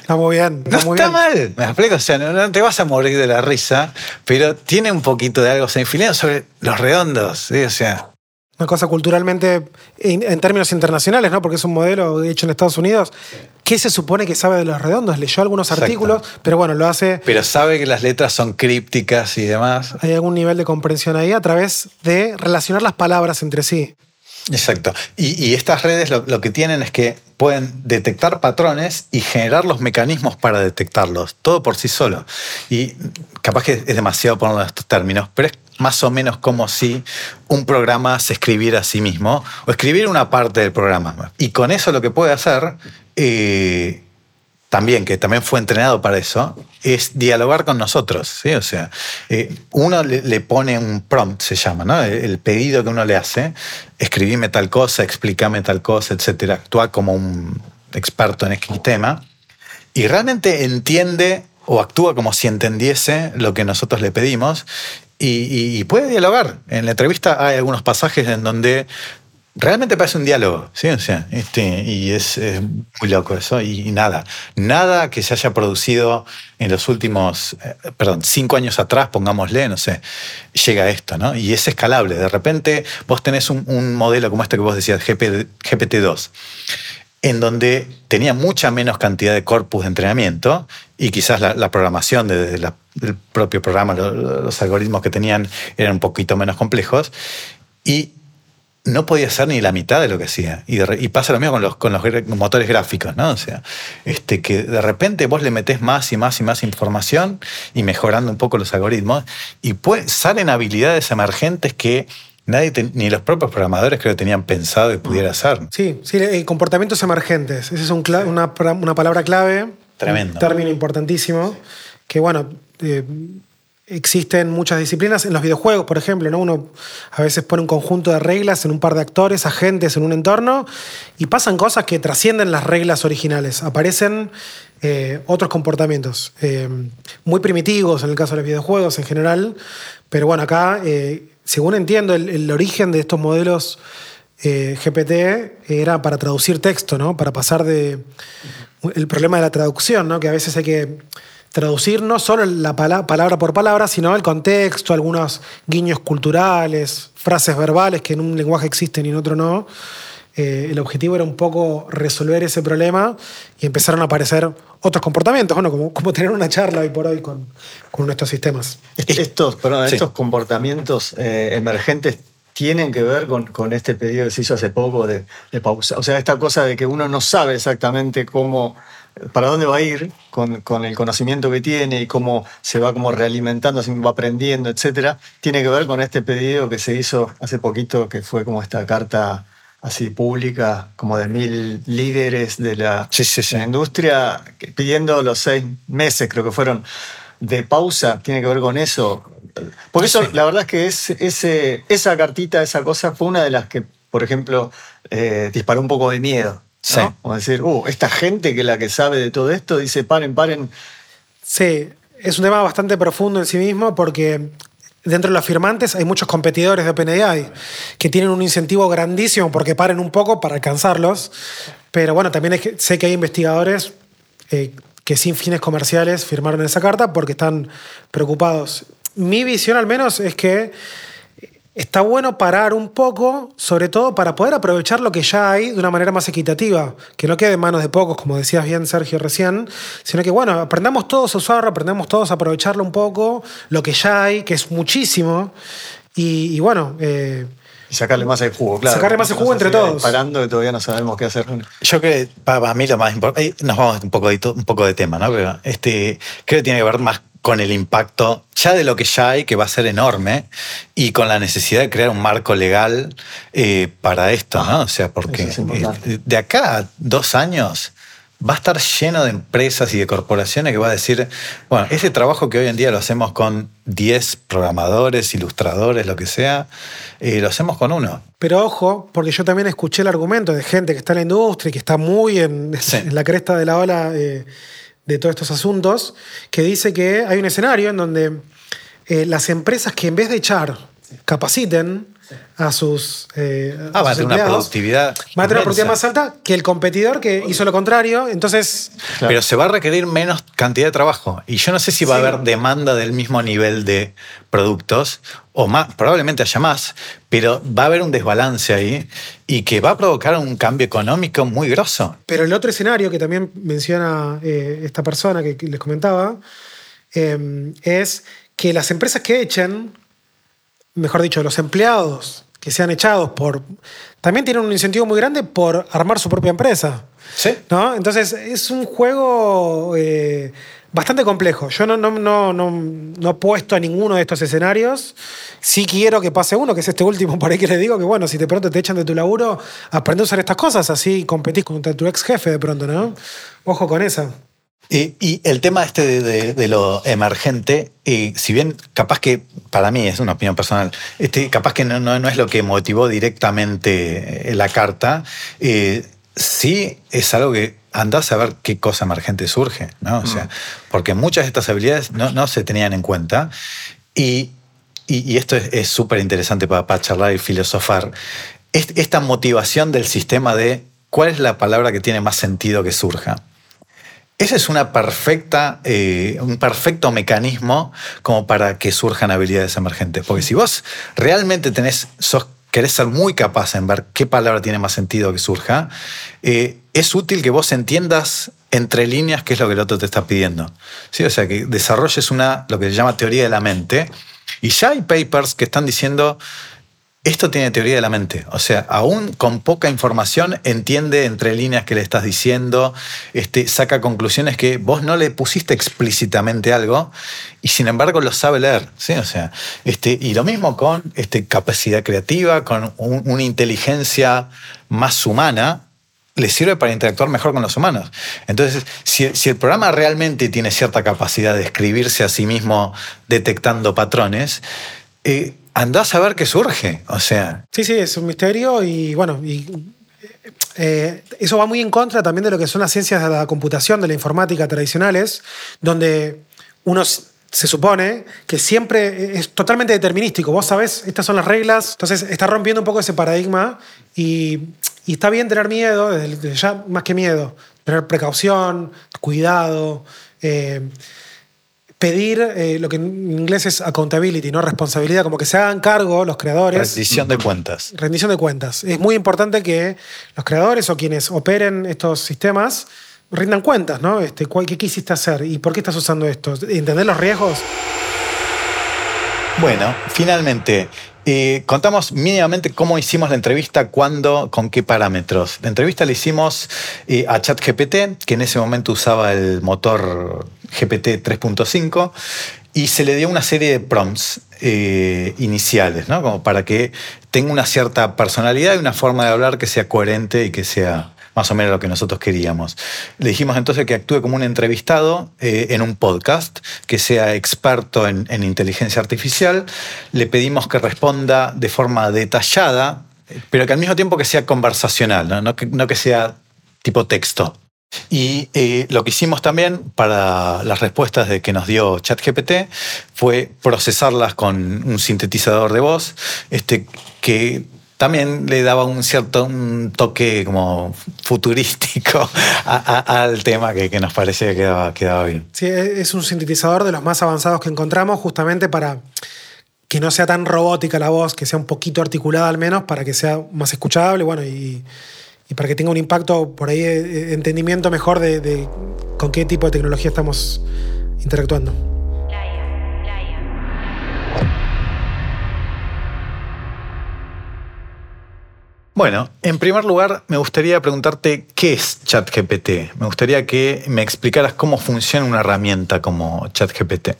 Está muy bien. no está mal. Me explico. O sea, no, te vas a morir de la risa, pero tiene un poquito de algo infinido sobre los redondos. ¿sí? O sea, una cosa culturalmente, en, términos internacionales, ¿no? Porque es un modelo hecho en Estados Unidos. ¿Qué se supone que sabe de los redondos? Leyó algunos artículos, pero bueno, lo hace. Pero sabe que las letras son crípticas y demás. Hay algún nivel de comprensión ahí a través de relacionar las palabras entre sí. Exacto. Y, estas redes lo, que tienen es que pueden detectar patrones y generar los mecanismos para detectarlos, todo por sí solo. Y capaz que es demasiado ponerlo en estos términos, pero es más o menos como si un programa se escribiera a sí mismo o escribir una parte del programa. Y con eso lo que puede hacer eh, también, que también fue entrenado para eso, es dialogar con nosotros. ¿sí? O sea, eh, uno le, pone un prompt, se llama, ¿no? El pedido que uno le hace, escribime tal cosa, explícame tal cosa, etcétera, actúa como un experto en este tema y realmente entiende o actúa como si entendiese lo que nosotros le pedimos y, puede dialogar. En la entrevista hay algunos pasajes en donde realmente parece un diálogo, ¿sí? O sea, este, y es, muy loco eso. Y, nada, nada que se haya producido en los últimos, eh, perdón, cinco años atrás, pongámosle, no sé, llega a esto, ¿no? Y es escalable. De repente vos tenés un, modelo como este que vos decías, GPT-2 en donde tenía mucha menos cantidad de corpus de entrenamiento y quizás la, programación desde el propio programa, los, algoritmos que tenían eran un poquito menos complejos y no podía hacer ni la mitad de lo que hacía. Y, pasa lo mismo con los, con los motores gráficos, ¿no? O sea, este, que de repente vos le metés más y más y más información y mejorando un poco los algoritmos y pues, salen habilidades emergentes que nadie, ni los propios programadores creo que tenían pensado que pudiera hacer. Sí, sí, eh, comportamientos emergentes. Esa es una, una, palabra clave. Tremendo. Un término importantísimo. Que bueno, eh, existen muchas disciplinas. En los videojuegos, por ejemplo, ¿no? uno a veces pone un conjunto de reglas en un par de actores, agentes en un entorno, y pasan cosas que trascienden las reglas originales. Aparecen eh, otros comportamientos, muy primitivos en el caso de los videojuegos en general, pero bueno, acá según entiendo, el, origen de estos modelos eh, GPT era para traducir texto, ¿no? Para pasar de. El problema de la traducción, ¿no? Que a veces hay que traducir no solo la pala- palabra por palabra, sino el contexto, algunos guiños culturales, frases verbales que en un lenguaje existen y en otro no. Eh, el objetivo era un poco resolver ese problema y empezaron a aparecer otros comportamientos, bueno, como, como tener una charla hoy por hoy con, con nuestros sistemas. Est- Estos, perdón, Sí. estos comportamientos eh, emergentes tienen que ver con, con este pedido que se hizo hace poco de, de pausa. O sea, esta cosa de que uno no sabe exactamente cómo, para dónde va a ir con, con el conocimiento que tiene y cómo se va como realimentando, así va aprendiendo, etcétera, tiene que ver con este pedido que se hizo hace poquito, que fue como esta carta así pública, como de mil líderes de la, Sí, sí, sí. de la industria, que- pidiendo los seis meses, creo que fueron, de pausa, tiene que ver con eso. Porque eso, Sí. la verdad es que es, ese, esa cartita, esa cosa, fue una de las que, por ejemplo, eh, disparó un poco de miedo. ¿no? Sí. Como decir, uh, esta gente que la que sabe de todo esto dice, paren, paren. Sí, es un tema bastante profundo en sí mismo porque dentro de los firmantes hay muchos competidores de OpenAI que tienen un incentivo grandísimo porque paren un poco para alcanzarlos. Pero bueno, también sé que hay investigadores eh, que sin fines comerciales firmaron esa carta porque están preocupados. Mi visión al menos es que está bueno parar un poco, sobre todo para poder aprovechar lo que ya hay de una manera más equitativa, que no quede en manos de pocos, como decías bien Sergio recién, sino que bueno, aprendamos todos a usarlo, aprendamos todos a aprovecharlo un poco, lo que ya hay, que es muchísimo, y, y bueno, eh, Y sacarle más el jugo, claro. Sacarle más el jugo entre todos. Parando que todavía no sabemos qué hacer. Yo creo que para mí lo más importante, nos vamos un poco, de, un poco de tema, ¿no? Pero este, creo que tiene que ver más con el impacto ya de lo que ya hay, que va a ser enorme, y con la necesidad de crear un marco legal eh, para esto, ¿no? O sea, porque es eh, de acá a dos años va a estar lleno de empresas y de corporaciones que va a decir, bueno, ese trabajo que hoy en día lo hacemos con 10 programadores, ilustradores, lo que sea, eh, lo hacemos con uno. pero ojo, porque yo también escuché el argumento de gente que está en la industria y que está muy en, Sí. en la cresta de la ola eh, de todos estos asuntos, que dice que hay un escenario en donde eh, las empresas que en vez de echar, capaciten a sus, eh, Ah, a va a tener una productividad. Va a tener una productividad más alta que el competidor que hizo lo contrario. Entonces, Claro. Pero se va a requerir menos cantidad de trabajo. Y yo no sé si va a haber demanda del mismo nivel de productos, o más, probablemente haya más, pero va a haber un desbalance ahí y que va a provocar un cambio económico muy grosso. Pero el otro escenario que también menciona eh, esta persona que, que les comentaba eh, es que las empresas que echen, mejor dicho, los empleados que sean echados por. también tienen un incentivo muy grande por armar su propia empresa. Sí. ¿no? Entonces es un juego eh, bastante complejo. Yo no, no, no, no, no apuesto a ninguno de estos escenarios. Sí quiero que pase uno, que es este último por ahí que les digo, que bueno, si de pronto te echan de tu laburo, aprende a usar estas cosas, así competís contra tu ex jefe de pronto, ¿no? Ojo con esa. Y, y el tema este de, de- de lo emergente, eh, si bien capaz que, para mí es una opinión personal, este, capaz que no, no- no es lo que motivó directamente eh, la carta, eh, sí es algo que andás a ver qué cosa emergente surge, ¿no? O sea, porque muchas de estas habilidades no, no se tenían en cuenta y, y- y esto es súper interesante para, para charlar y filosofar, es- esta motivación del sistema de cuál es la palabra que tiene más sentido que surja. Ese es una perfecta, eh, un perfecto mecanismo como para que surjan habilidades emergentes. Porque si vos realmente tenés, sos, querés ser muy capaz en ver qué palabra tiene más sentido que surja, eh, es útil que vos entiendas entre líneas qué es lo que el otro te está pidiendo. ¿Sí? O sea, que desarrolles una, lo que se llama teoría de la mente. Y ya hay papers que están diciendo, esto tiene teoría de la mente. O sea, aún con poca información, entiende entre líneas que le estás diciendo, este, saca conclusiones que vos no le pusiste explícitamente algo y sin embargo lo sabe leer. ¿sí? O sea, este, y lo mismo con este, capacidad creativa, con un- una inteligencia más humana, le sirve para interactuar mejor con los humanos. Entonces, si, si el programa realmente tiene cierta capacidad de escribirse a sí mismo detectando patrones, eh, andás a ver qué surge. O sea, Sí, sí, es un misterio y bueno, eh, eso va muy en contra también de lo que son las ciencias de la computación, de la informática tradicionales, donde uno se supone que siempre es totalmente determinístico. Vos sabés, estas son las reglas, entonces está rompiendo un poco ese paradigma y, está bien tener miedo, desde ya más que miedo, tener precaución, cuidado. eh, pedir eh, lo que en inglés es accountability, ¿no? Responsabilidad, como que se hagan cargo los creadores. Rendición de cuentas. Rendición de cuentas. Es muy importante que los creadores o quienes operen estos sistemas rindan cuentas, ¿no? Este, ¿cuál- ¿Qué quisiste hacer y por qué estás usando esto? ¿Entender los riesgos? Bueno, finalmente, contamos mínimamente cómo hicimos la entrevista, cuándo, con qué parámetros. La entrevista la hicimos eh, a ChatGPT, que en ese momento usaba el motor GPT 3.5, y se le dio una serie de prompts eh, iniciales, ¿no? Como para que tenga una cierta personalidad y una forma de hablar que sea coherente y que sea más o menos lo que nosotros queríamos. Le dijimos entonces que actúe como un entrevistado eh, en un podcast, que sea experto en, en inteligencia artificial. Le pedimos que responda de forma detallada, pero que al mismo tiempo que sea conversacional, no, no que sea tipo texto. Y eh, lo que hicimos también para las respuestas de que nos dio ChatGPT fue procesarlas con un sintetizador de voz, este, que también le daba un cierto toque como futurístico al tema que, nos parecía que quedaba, bien. Sí, e, es un sintetizador de los más avanzados que encontramos justamente para que no sea tan robótica la voz, que sea un poquito articulada al menos, para que sea más escuchable, bueno, y, para que tenga un impacto por ahí, eh, entendimiento mejor de con qué tipo de tecnología estamos interactuando. Bueno, en primer lugar, me gustaría preguntarte qué es ChatGPT. Me gustaría que me explicaras cómo funciona una herramienta como ChatGPT.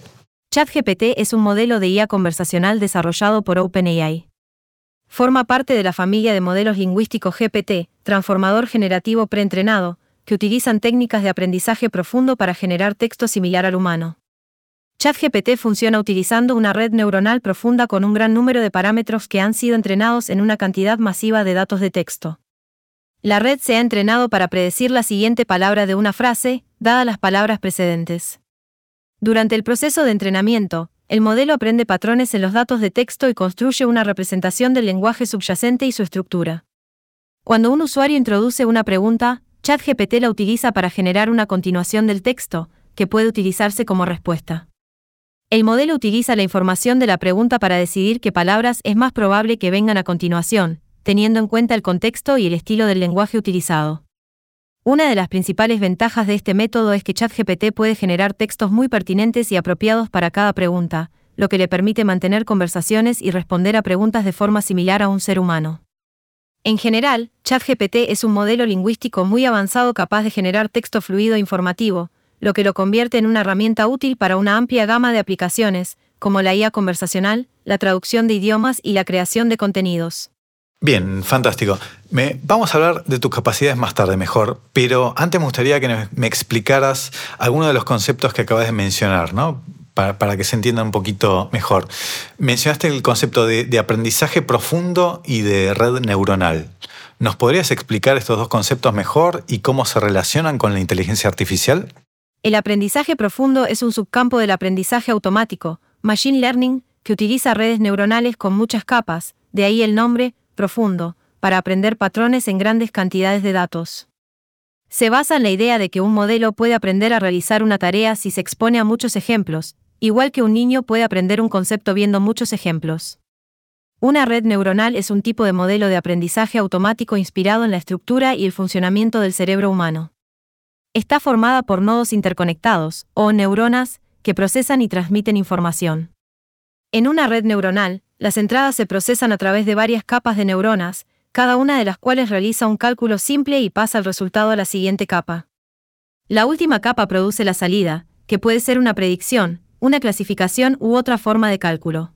ChatGPT es un modelo de IA conversacional desarrollado por OpenAI. Forma parte de la familia de modelos lingüísticos GPT, transformador generativo preentrenado, que utilizan técnicas de aprendizaje profundo para generar texto similar al humano. ChatGPT funciona utilizando una red neuronal profunda con un gran número de parámetros que han sido entrenados en una cantidad masiva de datos de texto. La red se ha entrenado para predecir la siguiente palabra de una frase, dadas las palabras precedentes. Durante el proceso de entrenamiento, el modelo aprende patrones en los datos de texto y construye una representación del lenguaje subyacente y su estructura. Cuando un usuario introduce una pregunta, ChatGPT la utiliza para generar una continuación del texto, que puede utilizarse como respuesta. El modelo utiliza la información de la pregunta para decidir qué palabras es más probable que vengan a continuación, teniendo en cuenta el contexto y el estilo del lenguaje utilizado. Una de las principales ventajas de este método es que ChatGPT puede generar textos muy pertinentes y apropiados para cada pregunta, lo que le permite mantener conversaciones y responder a preguntas de forma similar a un ser humano. En general, ChatGPT es un modelo lingüístico muy avanzado capaz de generar texto fluido e informativo, lo que lo convierte en una herramienta útil para una amplia gama de aplicaciones, como la IA conversacional, la traducción de idiomas y la creación de contenidos. Bien, fantástico. Vamos a hablar de tus capacidades más tarde mejor, pero antes me gustaría que me explicaras algunos de los conceptos que acabas de mencionar, ¿no? Para, que se entienda un poquito mejor. Mencionaste el concepto de aprendizaje profundo y de red neuronal. ¿Nos podrías explicar estos dos conceptos mejor y cómo se relacionan con la inteligencia artificial? El aprendizaje profundo es un subcampo del aprendizaje automático, Machine Learning, que utiliza redes neuronales con muchas capas, de ahí el nombre, profundo, para aprender patrones en grandes cantidades de datos. Se basa en la idea de que un modelo puede aprender a realizar una tarea si se expone a muchos ejemplos, igual que un niño puede aprender un concepto viendo muchos ejemplos. Una red neuronal es un tipo de modelo de aprendizaje automático inspirado en la estructura y el funcionamiento del cerebro humano. Está formada por nodos interconectados, o neuronas, que procesan y transmiten información. En una red neuronal, las entradas se procesan a través de varias capas de neuronas, cada una de las cuales realiza un cálculo simple y pasa el resultado a la siguiente capa. La última capa produce la salida, que puede ser una predicción, una clasificación u otra forma de cálculo.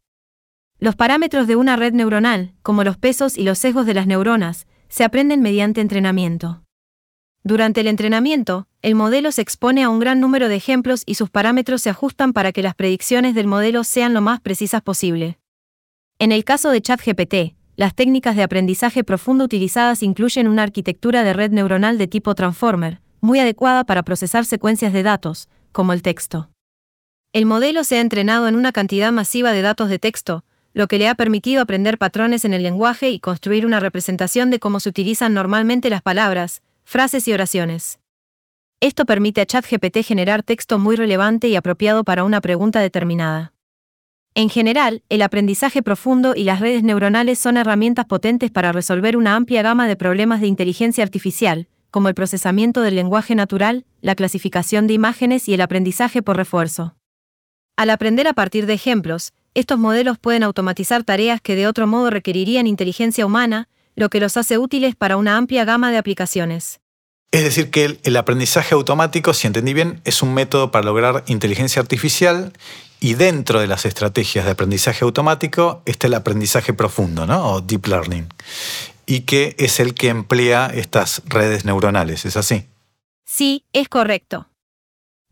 Los parámetros de una red neuronal, como los pesos y los sesgos de las neuronas, se aprenden mediante entrenamiento. Durante el entrenamiento, el modelo se expone a un gran número de ejemplos y sus parámetros se ajustan para que las predicciones del modelo sean lo más precisas posible. En el caso de ChatGPT, las técnicas de aprendizaje profundo utilizadas incluyen una arquitectura de red neuronal de tipo transformer, muy adecuada para procesar secuencias de datos, como el texto. El modelo se ha entrenado en una cantidad masiva de datos de texto, lo que le ha permitido aprender patrones en el lenguaje y construir una representación de cómo se utilizan normalmente las palabras, frases y oraciones. Esto permite a ChatGPT generar texto muy relevante y apropiado para una pregunta determinada. En general, el aprendizaje profundo y las redes neuronales son herramientas potentes para resolver una amplia gama de problemas de inteligencia artificial, como el procesamiento del lenguaje natural, la clasificación de imágenes y el aprendizaje por refuerzo. Al aprender a partir de ejemplos, estos modelos pueden automatizar tareas que de otro modo requerirían inteligencia humana, lo que los hace útiles para una amplia gama de aplicaciones. Es decir, que el, aprendizaje automático, si entendí bien, es un método para lograr inteligencia artificial y dentro de las estrategias de aprendizaje automático está el aprendizaje profundo, ¿no? O deep learning. Y que es el que emplea estas redes neuronales, ¿es así? Sí, es correcto.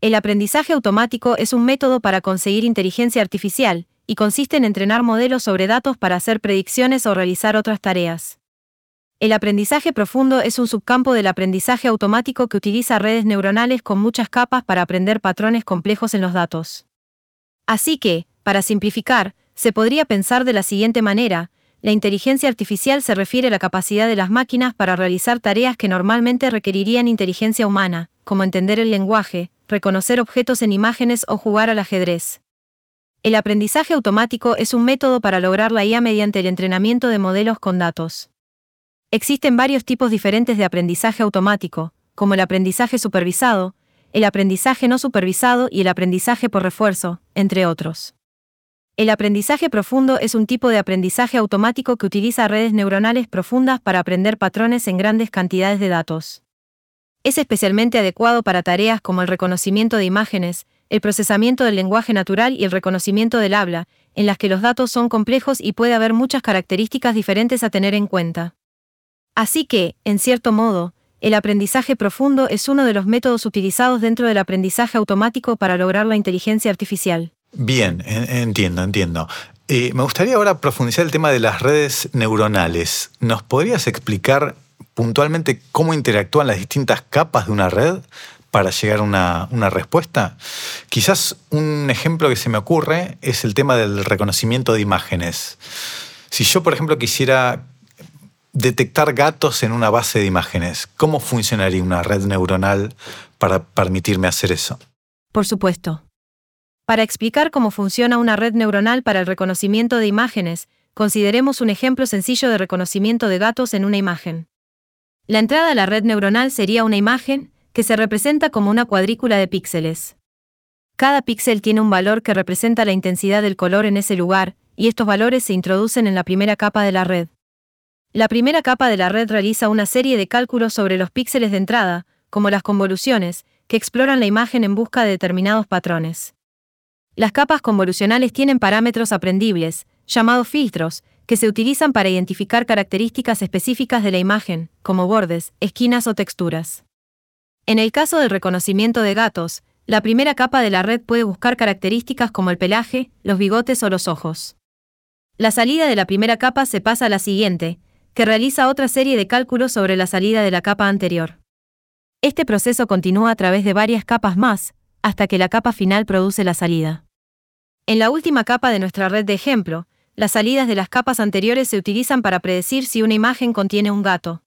El aprendizaje automático es un método para conseguir inteligencia artificial, y consiste en entrenar modelos sobre datos para hacer predicciones o realizar otras tareas. El aprendizaje profundo es un subcampo del aprendizaje automático que utiliza redes neuronales con muchas capas para aprender patrones complejos en los datos. Así que, para simplificar, se podría pensar de la siguiente manera, la inteligencia artificial se refiere a la capacidad de las máquinas para realizar tareas que normalmente requerirían inteligencia humana, como entender el lenguaje, reconocer objetos en imágenes o jugar al ajedrez. El aprendizaje automático es un método para lograr la IA mediante el entrenamiento de modelos con datos. Existen varios tipos diferentes de aprendizaje automático, como el aprendizaje supervisado, el aprendizaje no supervisado y el aprendizaje por refuerzo, entre otros. El aprendizaje profundo es un tipo de aprendizaje automático que utiliza redes neuronales profundas para aprender patrones en grandes cantidades de datos. Es especialmente adecuado para tareas como el reconocimiento de imágenes, el procesamiento del lenguaje natural y el reconocimiento del habla, en las que los datos son complejos y puede haber muchas características diferentes a tener en cuenta. Así que, en cierto modo, el aprendizaje profundo es uno de los métodos utilizados dentro del aprendizaje automático para lograr la inteligencia artificial. Bien, entiendo, entiendo. Eh, me gustaría ahora profundizar el tema de las redes neuronales. ¿Nos podrías explicar puntualmente cómo interactúan las distintas capas de una red para llegar a una, una, respuesta? Quizás un ejemplo que se me ocurre es el tema del reconocimiento de imágenes. Si yo, por ejemplo, quisiera detectar gatos en una base de imágenes. ¿Cómo funcionaría una red neuronal para permitirme hacer eso? Por supuesto. Para explicar cómo funciona una red neuronal para el reconocimiento de imágenes, consideremos un ejemplo sencillo de reconocimiento de gatos en una imagen. La entrada a la red neuronal sería una imagen, que se representa como una cuadrícula de píxeles. Cada píxel tiene un valor que representa la intensidad del color en ese lugar, y estos valores se introducen en la primera capa de la red. La primera capa de la red realiza una serie de cálculos sobre los píxeles de entrada, como las convoluciones, que exploran la imagen en busca de determinados patrones. Las capas convolucionales tienen parámetros aprendibles, llamados filtros, que se utilizan para identificar características específicas de la imagen, como bordes, esquinas o texturas. En el caso del reconocimiento de gatos, la primera capa de la red puede buscar características como el pelaje, los bigotes o los ojos. La salida de la primera capa se pasa a la siguiente, que realiza otra serie de cálculos sobre la salida de la capa anterior. Este proceso continúa a través de varias capas más, hasta que la capa final produce la salida. En la última capa de nuestra red de ejemplo, las salidas de las capas anteriores se utilizan para predecir si una imagen contiene un gato.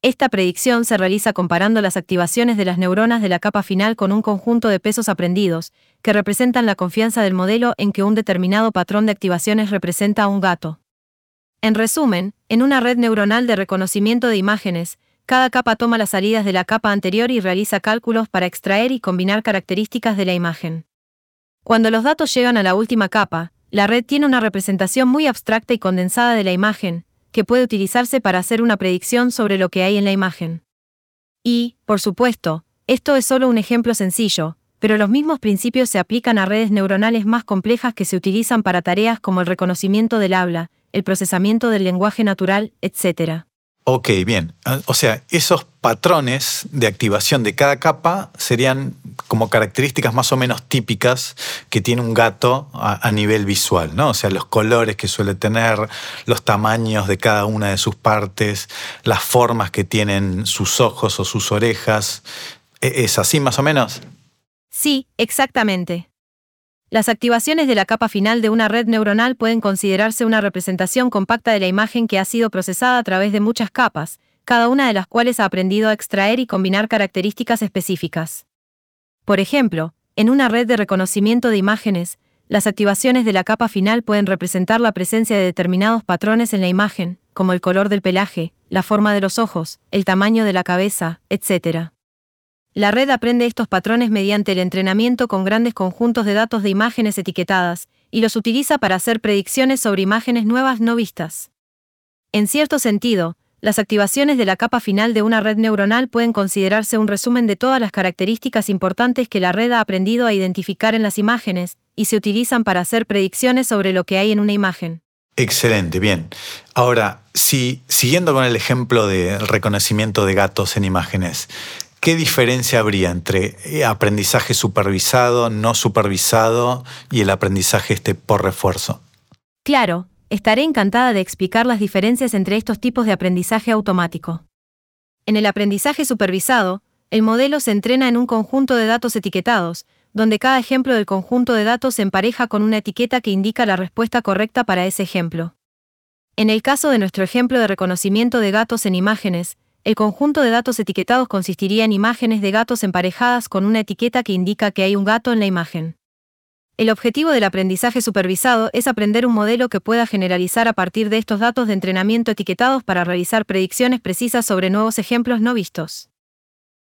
Esta predicción se realiza comparando las activaciones de las neuronas de la capa final con un conjunto de pesos aprendidos, que representan la confianza del modelo en que un determinado patrón de activaciones representa a un gato. En resumen, en una red neuronal de reconocimiento de imágenes, cada capa toma las salidas de la capa anterior y realiza cálculos para extraer y combinar características de la imagen. Cuando los datos llegan a la última capa, la red tiene una representación muy abstracta y condensada de la imagen, que puede utilizarse para hacer una predicción sobre lo que hay en la imagen. Y, por supuesto, esto es solo un ejemplo sencillo, pero los mismos principios se aplican a redes neuronales más complejas que se utilizan para tareas como el reconocimiento del habla, el procesamiento del lenguaje natural, etc. Ok, bien. O sea, esos patrones de activación de cada capa serían como características más o menos típicas que tiene un gato a, nivel visual, ¿no? O sea, los colores que suele tener, los tamaños de cada una de sus partes, las formas que tienen sus ojos o sus orejas. ¿E-, ¿Es así más o menos? Sí, exactamente. Las activaciones de la capa final de una red neuronal pueden considerarse una representación compacta de la imagen que ha sido procesada a través de muchas capas, cada una de las cuales ha aprendido a extraer y combinar características específicas. Por ejemplo, en una red de reconocimiento de imágenes, las activaciones de la capa final pueden representar la presencia de determinados patrones en la imagen, como el color del pelaje, la forma de los ojos, el tamaño de la cabeza, etc. La red aprende estos patrones mediante el entrenamiento con grandes conjuntos de datos de imágenes etiquetadas, y los utiliza para hacer predicciones sobre imágenes nuevas no vistas. En cierto sentido, las activaciones de la capa final de una red neuronal pueden considerarse un resumen de todas las características importantes que la red ha aprendido a identificar en las imágenes, y se utilizan para hacer predicciones sobre lo que hay en una imagen. Excelente, bien. Ahora, si siguiendo con el ejemplo del reconocimiento de gatos en imágenes, ¿qué diferencia habría entre eh, aprendizaje supervisado, no supervisado y el aprendizaje este por refuerzo? Claro, estaré encantada de explicar las diferencias entre estos tipos de aprendizaje automático. En el aprendizaje supervisado, el modelo se entrena en un conjunto de datos etiquetados, donde cada ejemplo del conjunto de datos se empareja con una etiqueta que indica la respuesta correcta para ese ejemplo. En el caso de nuestro ejemplo de reconocimiento de gatos en imágenes, el conjunto de datos etiquetados consistiría en imágenes de gatos emparejadas con una etiqueta que indica que hay un gato en la imagen. El objetivo del aprendizaje supervisado es aprender un modelo que pueda generalizar a partir de estos datos de entrenamiento etiquetados para realizar predicciones precisas sobre nuevos ejemplos no vistos.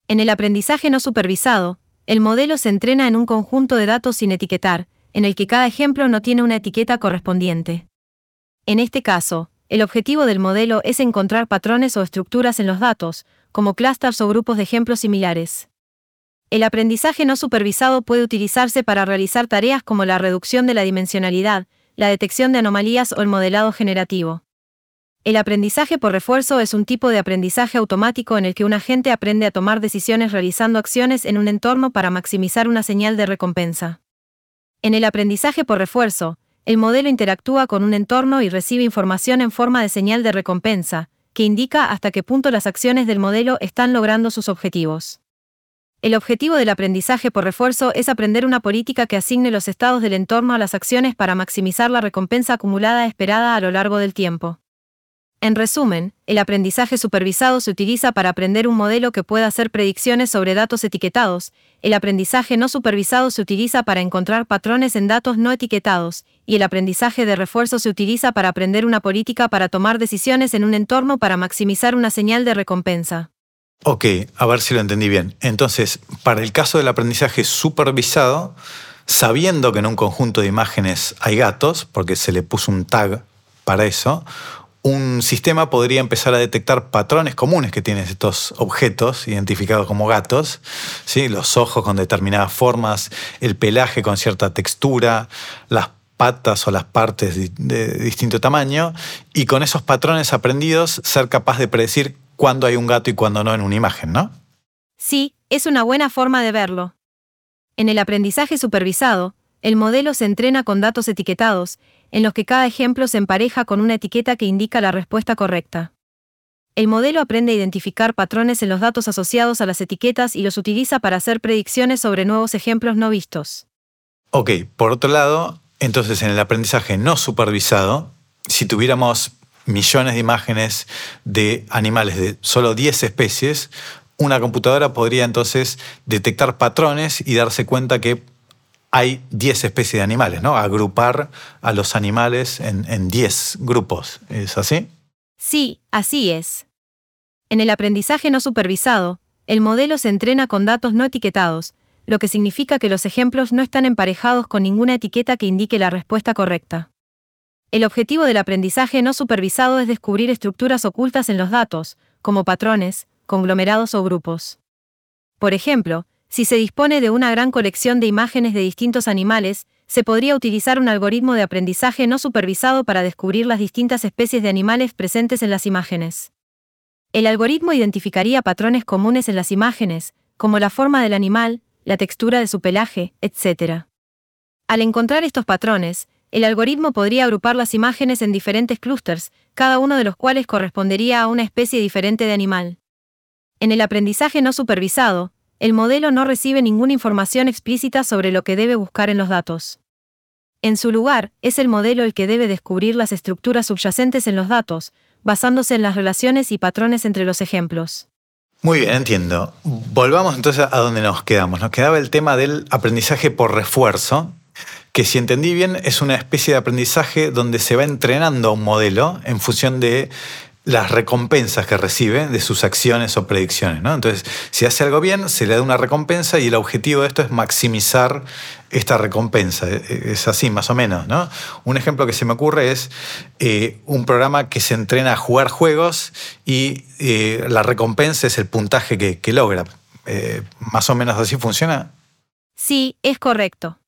En el aprendizaje no supervisado, el modelo se entrena en un conjunto de datos sin etiquetar, en el que cada ejemplo no tiene una etiqueta correspondiente. En este caso, el objetivo del modelo es encontrar patrones o estructuras en los datos, como clústeres o grupos de ejemplos similares. El aprendizaje no supervisado puede utilizarse para realizar tareas como la reducción de la dimensionalidad, la detección de anomalías o el modelado generativo. El aprendizaje por refuerzo es un tipo de aprendizaje automático en el que un agente aprende a tomar decisiones realizando acciones en un entorno para maximizar una señal de recompensa. En el aprendizaje por refuerzo, el modelo interactúa con un entorno y recibe información en forma de señal de recompensa, que indica hasta qué punto las acciones del modelo están logrando sus objetivos. El objetivo del aprendizaje por refuerzo es aprender una política que asigne los estados del entorno a las acciones para maximizar la recompensa acumulada esperada a lo largo del tiempo. En resumen, el aprendizaje supervisado se utiliza para aprender un modelo que pueda hacer predicciones sobre datos etiquetados, el aprendizaje no supervisado se utiliza para encontrar patrones en datos no etiquetados, y el aprendizaje de refuerzo se utiliza para aprender una política para tomar decisiones en un entorno para maximizar una señal de recompensa. Ok, a ver si lo entendí bien. Entonces, para el caso del aprendizaje supervisado, sabiendo que en un conjunto de imágenes hay gatos, porque se le puso un tag para eso, un sistema podría empezar a detectar patrones comunes que tienen estos objetos identificados como gatos, ¿sí? los ojos con determinadas formas, el pelaje con cierta textura, las patas o las partes de distinto tamaño, y con esos patrones aprendidos ser capaz de predecir cuándo hay un gato y cuándo no en una imagen, ¿no? Sí, es una buena forma de verlo. En el aprendizaje supervisado, el modelo se entrena con datos etiquetados, en los que cada ejemplo se empareja con una etiqueta que indica la respuesta correcta. El modelo aprende a identificar patrones en los datos asociados a las etiquetas y los utiliza para hacer predicciones sobre nuevos ejemplos no vistos. Ok, por otro lado, entonces en el aprendizaje no supervisado, si tuviéramos millones de imágenes de animales de solo 10 especies, una computadora podría entonces detectar patrones y darse cuenta que hay 10 especies de animales, ¿no? Agrupar a los animales en, 10 grupos. ¿Es así? Sí, así es. En el aprendizaje no supervisado, el modelo se entrena con datos no etiquetados, lo que significa que los ejemplos no están emparejados con ninguna etiqueta que indique la respuesta correcta. El objetivo del aprendizaje no supervisado es descubrir estructuras ocultas en los datos, como patrones, conglomerados o grupos. Por ejemplo, si se dispone de una gran colección de imágenes de distintos animales, se podría utilizar un algoritmo de aprendizaje no supervisado para descubrir las distintas especies de animales presentes en las imágenes. El algoritmo identificaría patrones comunes en las imágenes, como la forma del animal, la textura de su pelaje, etc. Al encontrar estos patrones, el algoritmo podría agrupar las imágenes en diferentes clústeres, cada uno de los cuales correspondería a una especie diferente de animal. En el aprendizaje no supervisado, el modelo no recibe ninguna información explícita sobre lo que debe buscar en los datos. En su lugar, es el modelo el que debe descubrir las estructuras subyacentes en los datos, basándose en las relaciones y patrones entre los ejemplos. Muy bien, entiendo. Volvamos entonces a donde nos quedamos. Nos quedaba el tema del aprendizaje por refuerzo, que si entendí bien es una especie de aprendizaje donde se va entrenando un modelo en función de las recompensas que recibe de sus acciones o predicciones. ¿no? Entonces, si hace algo bien, se le da una recompensa y el objetivo de esto es maximizar esta recompensa. E, e, es así, más o menos. ¿no? Un ejemplo que se me ocurre es eh, un programa que se entrena a jugar juegos y eh, la recompensa es el puntaje que, logra. Eh, ¿Más o menos así funciona? Sí, es correcto.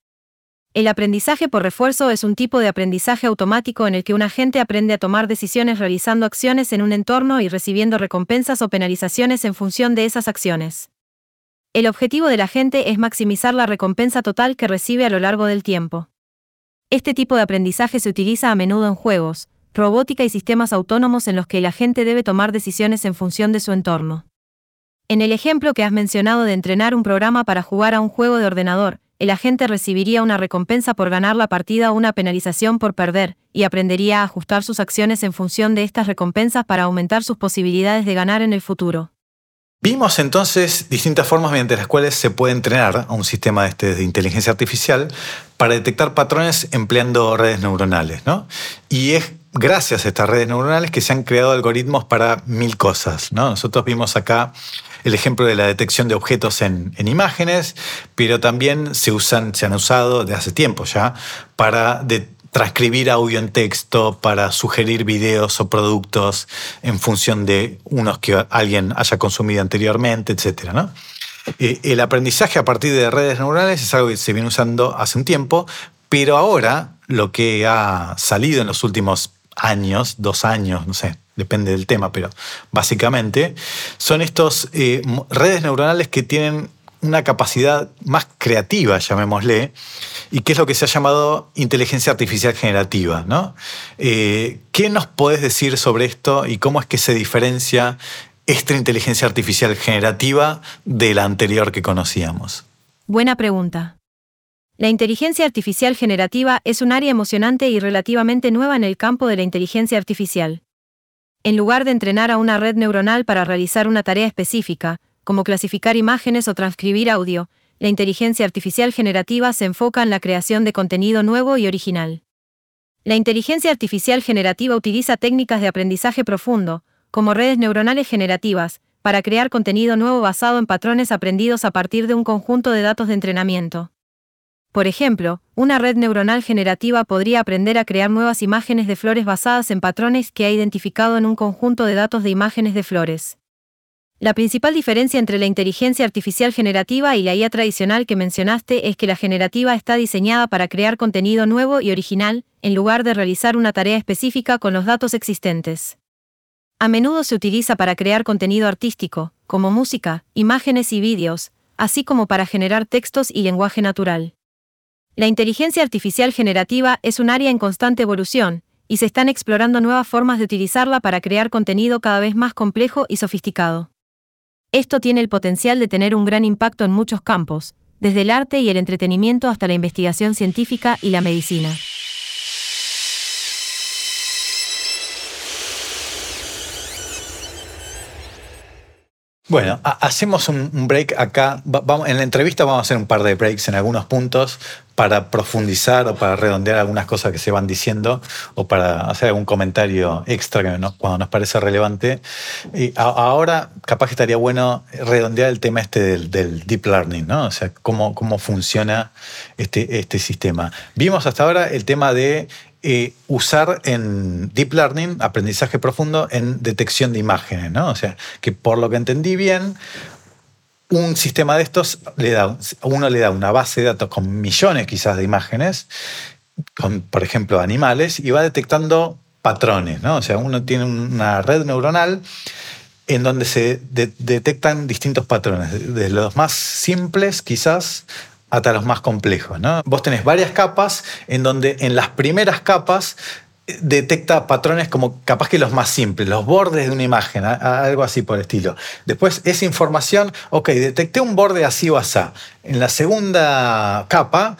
El aprendizaje por refuerzo es un tipo de aprendizaje automático en el que un agente aprende a tomar decisiones realizando acciones en un entorno y recibiendo recompensas o penalizaciones en función de esas acciones. El objetivo del agente es maximizar la recompensa total que recibe a lo largo del tiempo. Este tipo de aprendizaje se utiliza a menudo en juegos, robótica y sistemas autónomos en los que el agente debe tomar decisiones en función de su entorno. En el ejemplo que has mencionado de entrenar un programa para jugar a un juego de ordenador, el agente recibiría una recompensa por ganar la partida o una penalización por perder, y aprendería a ajustar sus acciones en función de estas recompensas para aumentar sus posibilidades de ganar en el futuro. Vimos entonces distintas formas mediante las cuales se puede entrenar a un sistema este de inteligencia artificial para detectar patrones empleando redes neuronales. Y es gracias a estas redes neuronales que se han creado algoritmos para mil cosas. Nosotros vimos acá el ejemplo de la detección de objetos en, imágenes, pero también se, usan, se han usado de hace tiempo ya para transcribir audio en texto, para sugerir videos o productos en función de unos que alguien haya consumido anteriormente, etc. Eh, el aprendizaje a partir de redes neuronales es algo que se viene usando hace un tiempo, pero ahora lo que ha salido en los últimos años, dos años, no sé, depende del tema, pero básicamente son estos eh, redes neuronales que tienen una capacidad más creativa, llamémosle, y que es lo que se ha llamado inteligencia artificial generativa. ¿no? Eh, ¿Qué nos podés decir sobre esto y cómo es que se diferencia esta inteligencia artificial generativa de la anterior que conocíamos? Buena pregunta. La inteligencia artificial generativa es un área emocionante y relativamente nueva en el campo de la inteligencia artificial en lugar de entrenar a una red neuronal para realizar una tarea específica, como clasificar imágenes o transcribir audio, la inteligencia artificial generativa se enfoca en la creación de contenido nuevo y original. La inteligencia artificial generativa utiliza técnicas de aprendizaje profundo, como redes neuronales generativas, para crear contenido nuevo basado en patrones aprendidos a partir de un conjunto de datos de entrenamiento. Por ejemplo, una red neuronal generativa podría aprender a crear nuevas imágenes de flores basadas en patrones que ha identificado en un conjunto de datos de imágenes de flores. La principal diferencia entre la inteligencia artificial generativa y la IA tradicional que mencionaste es que la generativa está diseñada para crear contenido nuevo y original, en lugar de realizar una tarea específica con los datos existentes. A menudo se utiliza para crear contenido artístico, como música, imágenes y vídeos, así como para generar textos y lenguaje natural. La inteligencia artificial generativa es un área en constante evolución, y se están explorando nuevas formas de utilizarla para crear contenido cada vez más complejo y sofisticado. Esto tiene el potencial de tener un gran impacto en muchos campos, desde el arte y el entretenimiento hasta la investigación científica y la medicina. Bueno, hacemos un break acá. en la entrevista vamos a hacer un par de breaks en algunos puntos para profundizar o para redondear algunas cosas que se van diciendo o para hacer algún comentario extra cuando nos parece relevante. Y ahora capaz que estaría bueno redondear el tema este del, deep learning, ¿no? O sea, cómo, cómo funciona este, este sistema. Vimos hasta ahora el tema de eh, usar en Deep Learning, aprendizaje profundo, en detección de imágenes, ¿no? O sea, que por lo que entendí bien, un sistema de estos le da, uno le da una base de datos con millones quizás de imágenes, con, por ejemplo, animales, y va detectando patrones, ¿no? O sea, uno tiene una red neuronal en donde se detectan distintos patrones, desde los más simples quizás hasta los más complejos. ¿no? Vos tenés varias capas en donde en las primeras capas eh, detecta patrones como capaz que los más simples, los bordes de una imagen, algo así por el estilo. Después esa información, ok, detecté un borde así o así. En la segunda capa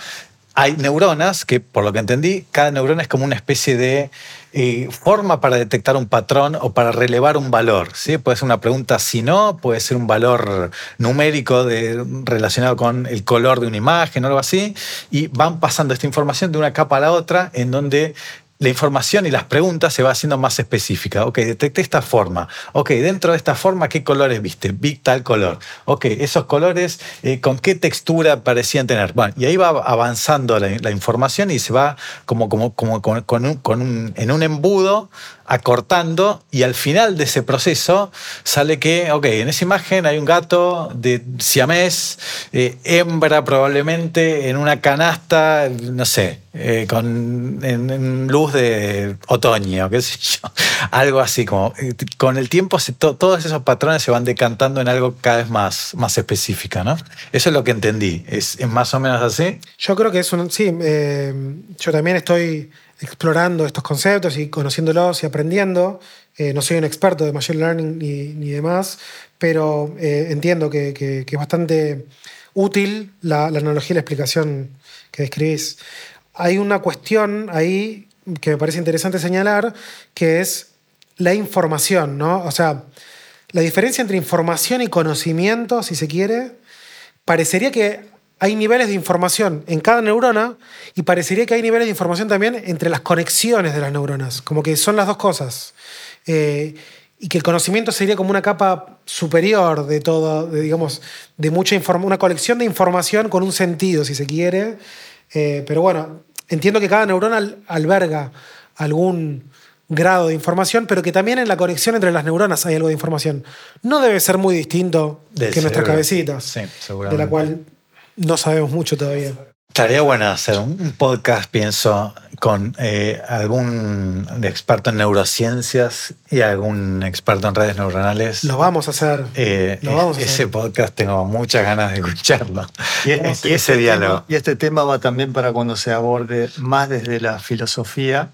hay neuronas que, por lo que entendí, cada neurona es como una especie de eh, forma para detectar un patrón o para relevar un valor. ¿sí? Puede ser una pregunta si no, puede ser un valor numérico de, relacionado con el color de una imagen o algo así, y van pasando esta información de una capa a la otra en donde la información y las preguntas se va haciendo más específica. Ok, detecté esta forma. Ok, dentro de esta forma, ¿qué colores viste? Vi color. Ok, esos colores, eh, ¿con qué textura parecían tener? Bueno, y ahí va avanzando la, información y se va como, como, como con, en un embudo acortando y al final de ese proceso sale que, ok, en esa imagen hay un gato de siamés, eh, hembra probablemente, en una canasta, no sé, eh, con en, luz de otoño, qué sé yo, algo así como, eh, con el tiempo todos esos patrones se van decantando en algo cada vez más, más específico, ¿no? Eso es lo que entendí, ¿es, más o menos así? Yo creo que es un, sí, yo también estoy explorando estos conceptos y conociéndolos y aprendiendo. Eh, no soy un experto de Machine Learning ni, demás, pero eh, entiendo que, es bastante útil la, analogía y la explicación que describís. Hay una cuestión ahí que me parece interesante señalar, que es la información, ¿no? O sea, la diferencia entre información y conocimiento, si se quiere, parecería que hay niveles de información en cada neurona y parecería que hay niveles de información también entre las conexiones de las neuronas, como que son las dos cosas. Eh, y que el conocimiento sería como una capa superior de todo, digamos, de mucha información, una colección de información con un sentido, si se quiere. Eh, pero bueno, entiendo que cada neurona alberga algún grado de información, pero que también en la conexión entre las neuronas hay algo de información. No debe ser muy distinto que nuestras cabecitas, sí, de la cual no sabemos mucho todavía. Estaría bueno hacer un podcast, pienso, con eh, algún experto en neurociencias y algún experto en redes neuronales. Lo vamos a hacer. Eh, ese podcast tengo muchas ganas de escucharlo. Y, este, ese diálogo. y este tema va también para cuando se aborde más desde la filosofía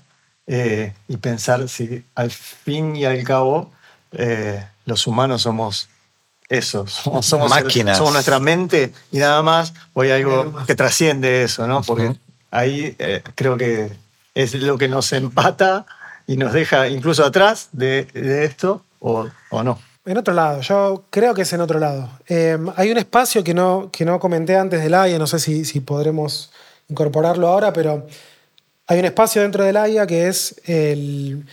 eh, y pensar si al fin y al cabo los humanos somos eso, somos, máquinas. somos nuestra mente y nada más, o hay algo que trasciende eso, ¿no? Porque ahí eh, creo que es lo que nos empata y nos deja incluso atrás de, esto, o, no. En otro lado, yo creo que es en otro lado. Em, hay un espacio que no, que no comenté antes del AIA, no sé si, podremos incorporarlo ahora, pero hay un espacio dentro del AIA que es el,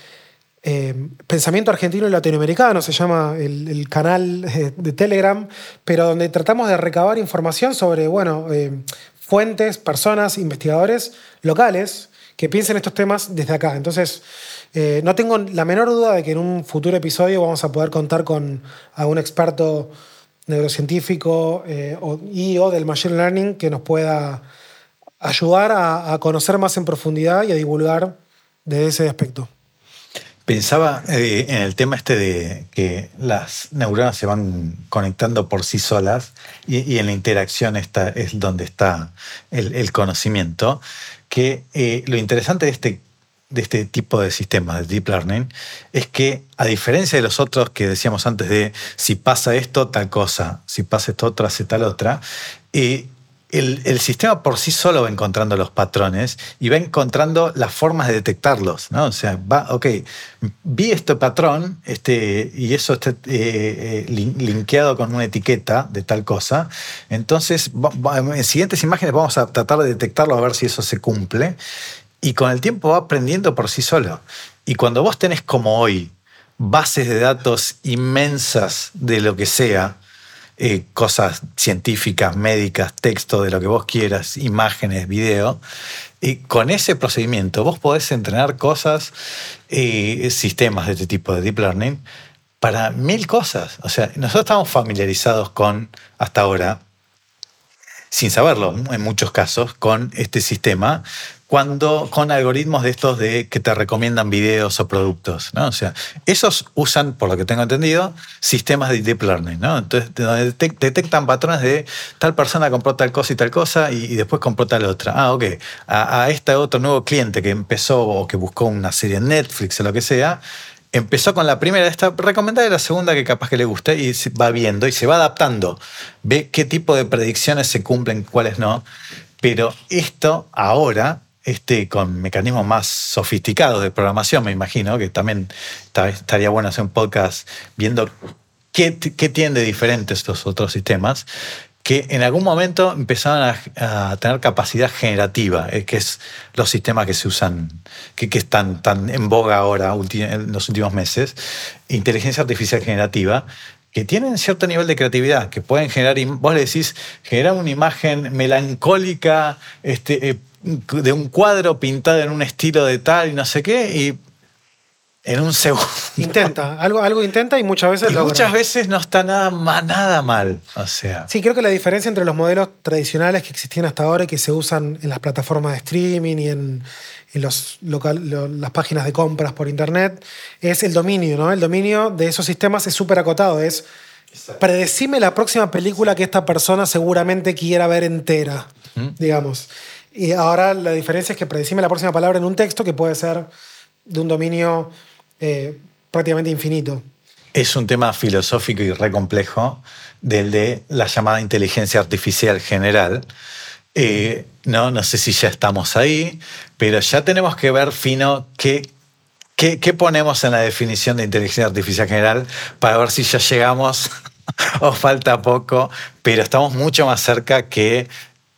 eh, Pensamiento Argentino y Latinoamericano, se llama el, canal de Telegram, pero donde tratamos de recabar información sobre, bueno, eh, fuentes, personas, investigadores locales que piensen estos temas desde acá. Entonces, no tengo la menor duda de que en un futuro episodio vamos a poder contar con algún experto neurocientífico y o del Machine Learning que nos pueda ayudar a, a conocer más en profundidad y a divulgar desde ese aspecto. Pensaba eh, en el tema este de que las neuronas se van conectando por sí solas y, en la interacción está, es donde está el, conocimiento, que eh, lo interesante de este, de este tipo de sistemas de deep learning es que a diferencia de los otros que decíamos antes de si pasa esto, tal cosa, si pasa esto, otra, hace tal otra, eh, el, sistema por sí solo va encontrando los patrones y va encontrando las formas de detectarlos, ¿no? O sea, va, ok, vi este patrón este, y eso está eh, eh, linkeado con una etiqueta de tal cosa, entonces en siguientes imágenes vamos a tratar de detectarlo a ver si eso se cumple y con el tiempo va aprendiendo por sí solo. Y cuando vos tenés como hoy bases de datos inmensas de lo que sea, eh, cosas científicas, médicas, texto, de lo que vos quieras, imágenes, video. Y con ese procedimiento vos podés entrenar cosas, y eh, sistemas de este tipo de deep learning, para mil cosas. O sea, nosotros estamos familiarizados con, hasta ahora, sin saberlo en muchos casos, con este sistema, cuando con algoritmos de estos de que te recomiendan videos o productos, ¿no? O sea, esos usan, por lo que tengo entendido, sistemas de deep learning, ¿no? Entonces, detectan patrones de tal persona compró tal cosa y tal cosa y, después compró tal otra. Ah, ok. A, este otro nuevo cliente que empezó o que buscó una serie en Netflix o lo que sea, empezó con la primera, esta recomendada y la segunda que capaz que le guste y va viendo y se va adaptando. Ve qué tipo de predicciones se cumplen, cuáles no. Pero esto ahora este, con mecanismos más sofisticados de programación, me imagino, que también estaría bueno hacer un podcast viendo qué, qué tienen de diferente estos otros sistemas, que en algún momento empezaron a, tener capacidad generativa, eh, que es los sistemas que se usan, que, que están tan en boga ahora en los últimos meses, inteligencia artificial generativa, que tienen cierto nivel de creatividad, que pueden generar, vos le decís, generar una imagen melancólica este, eh, de un cuadro pintado en un estilo de tal y no sé qué, y en un segundo. Intenta, algo, algo intenta y muchas veces y Muchas veces no está nada, nada mal. O sea. Sí, creo que la diferencia entre los modelos tradicionales que existían hasta ahora y que se usan en las plataformas de streaming y en, los las páginas de compras por internet es el dominio, ¿no? El dominio de esos sistemas es súper acotado. Es predecime la próxima película que esta persona seguramente quiera ver entera, digamos. Y ahora la diferencia es que predecime la próxima palabra en un texto que puede ser de un dominio eh, prácticamente infinito. Es un tema filosófico y re complejo del de la llamada inteligencia artificial general. Eh, no, no sé si ya estamos ahí, pero ya tenemos que ver fino qué, qué, qué ponemos en la definición de inteligencia artificial general para ver si ya llegamos o falta poco, pero estamos mucho más cerca que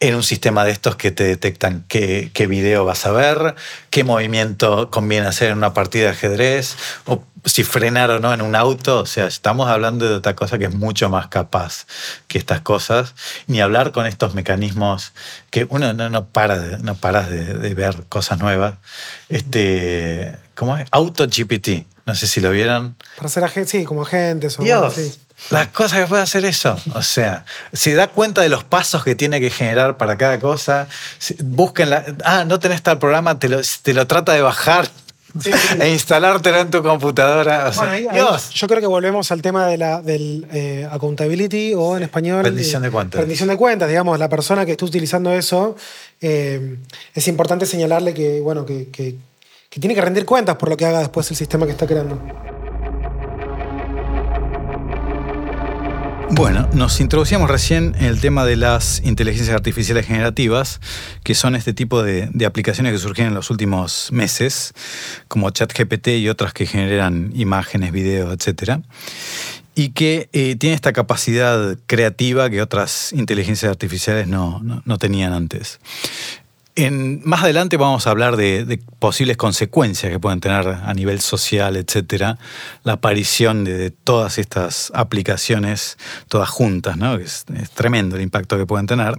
en un sistema de estos que te detectan qué, qué, video vas a ver, qué movimiento conviene hacer en una partida de ajedrez, o si frenar o no en un auto. O sea, estamos hablando de otra cosa que es mucho más capaz que estas cosas. Ni hablar con estos mecanismos que uno no, no para, de, no paras de, de, ver cosas nuevas. Este, ¿Cómo es? Auto GPT. No sé si lo vieron. Para ser agentes, sí, como agentes. O Dios, las cosas que puede hacer eso. O sea, se da cuenta de los pasos que tiene que generar para cada cosa. Busquen la. Ah, no tenés tal programa, te lo, te lo trata de bajar. e instalártelo en tu computadora. yo creo que volvemos al tema de la, del eh, accountability o en español. Rendición de cuentas. Rendición de cuentas, digamos, la persona que esté utilizando eso, eh, es importante señalarle que, bueno, que, que tiene que rendir cuentas por lo que haga después el sistema que está creando. Bueno, nos introducíamos recién en el tema de las inteligencias artificiales generativas, que son este tipo de, aplicaciones que surgieron en los últimos meses, como ChatGPT y otras que generan imágenes, videos, etc. Y que eh, tienen esta capacidad creativa que otras inteligencias artificiales no tenían antes más adelante vamos a hablar de, posibles consecuencias que pueden tener a nivel social, etcétera, la aparición de, todas estas aplicaciones, todas juntas, ¿no? Es, tremendo el impacto que pueden tener.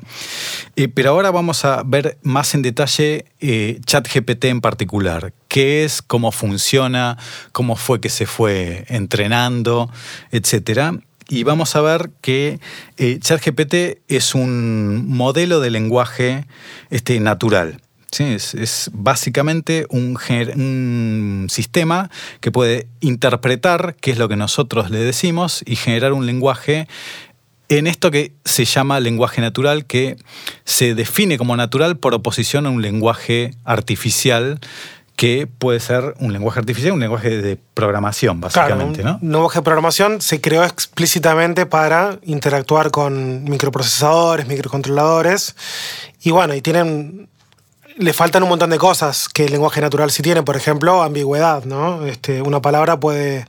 Eh, pero ahora vamos a ver más en detalle eh, ChatGPT en particular. ¿Qué es? ¿Cómo funciona? ¿Cómo fue que se fue entrenando? Etcétera y vamos a ver que eh, ChatGPT es un modelo de lenguaje este, natural. ¿sí? Es, básicamente un, un, sistema que puede interpretar qué es lo que nosotros le decimos y generar un lenguaje en esto que se llama lenguaje natural, que se define como natural por oposición a un lenguaje artificial que puede ser un lenguaje artificial, un lenguaje de programación, básicamente. ¿no? Un lenguaje de programación se creó explícitamente para interactuar con microprocesadores, microcontroladores, y bueno, y tienen le faltan un montón de cosas que el lenguaje natural sí tiene, por ejemplo, ambigüedad, ¿no? Este, una palabra puede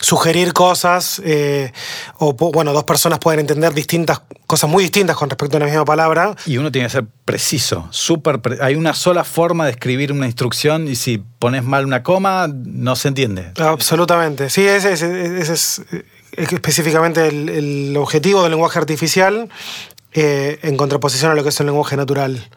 sugerir cosas, eh, o bueno, dos personas pueden entender distintas cosas muy distintas con respecto a la misma palabra. Y uno tiene que ser preciso, súper. hay una sola forma de escribir una instrucción y si pones mal una coma, no se entiende. Absolutamente. Sí, ese, es específicamente el, objetivo del lenguaje artificial eh, en contraposición a lo que es el lenguaje natural.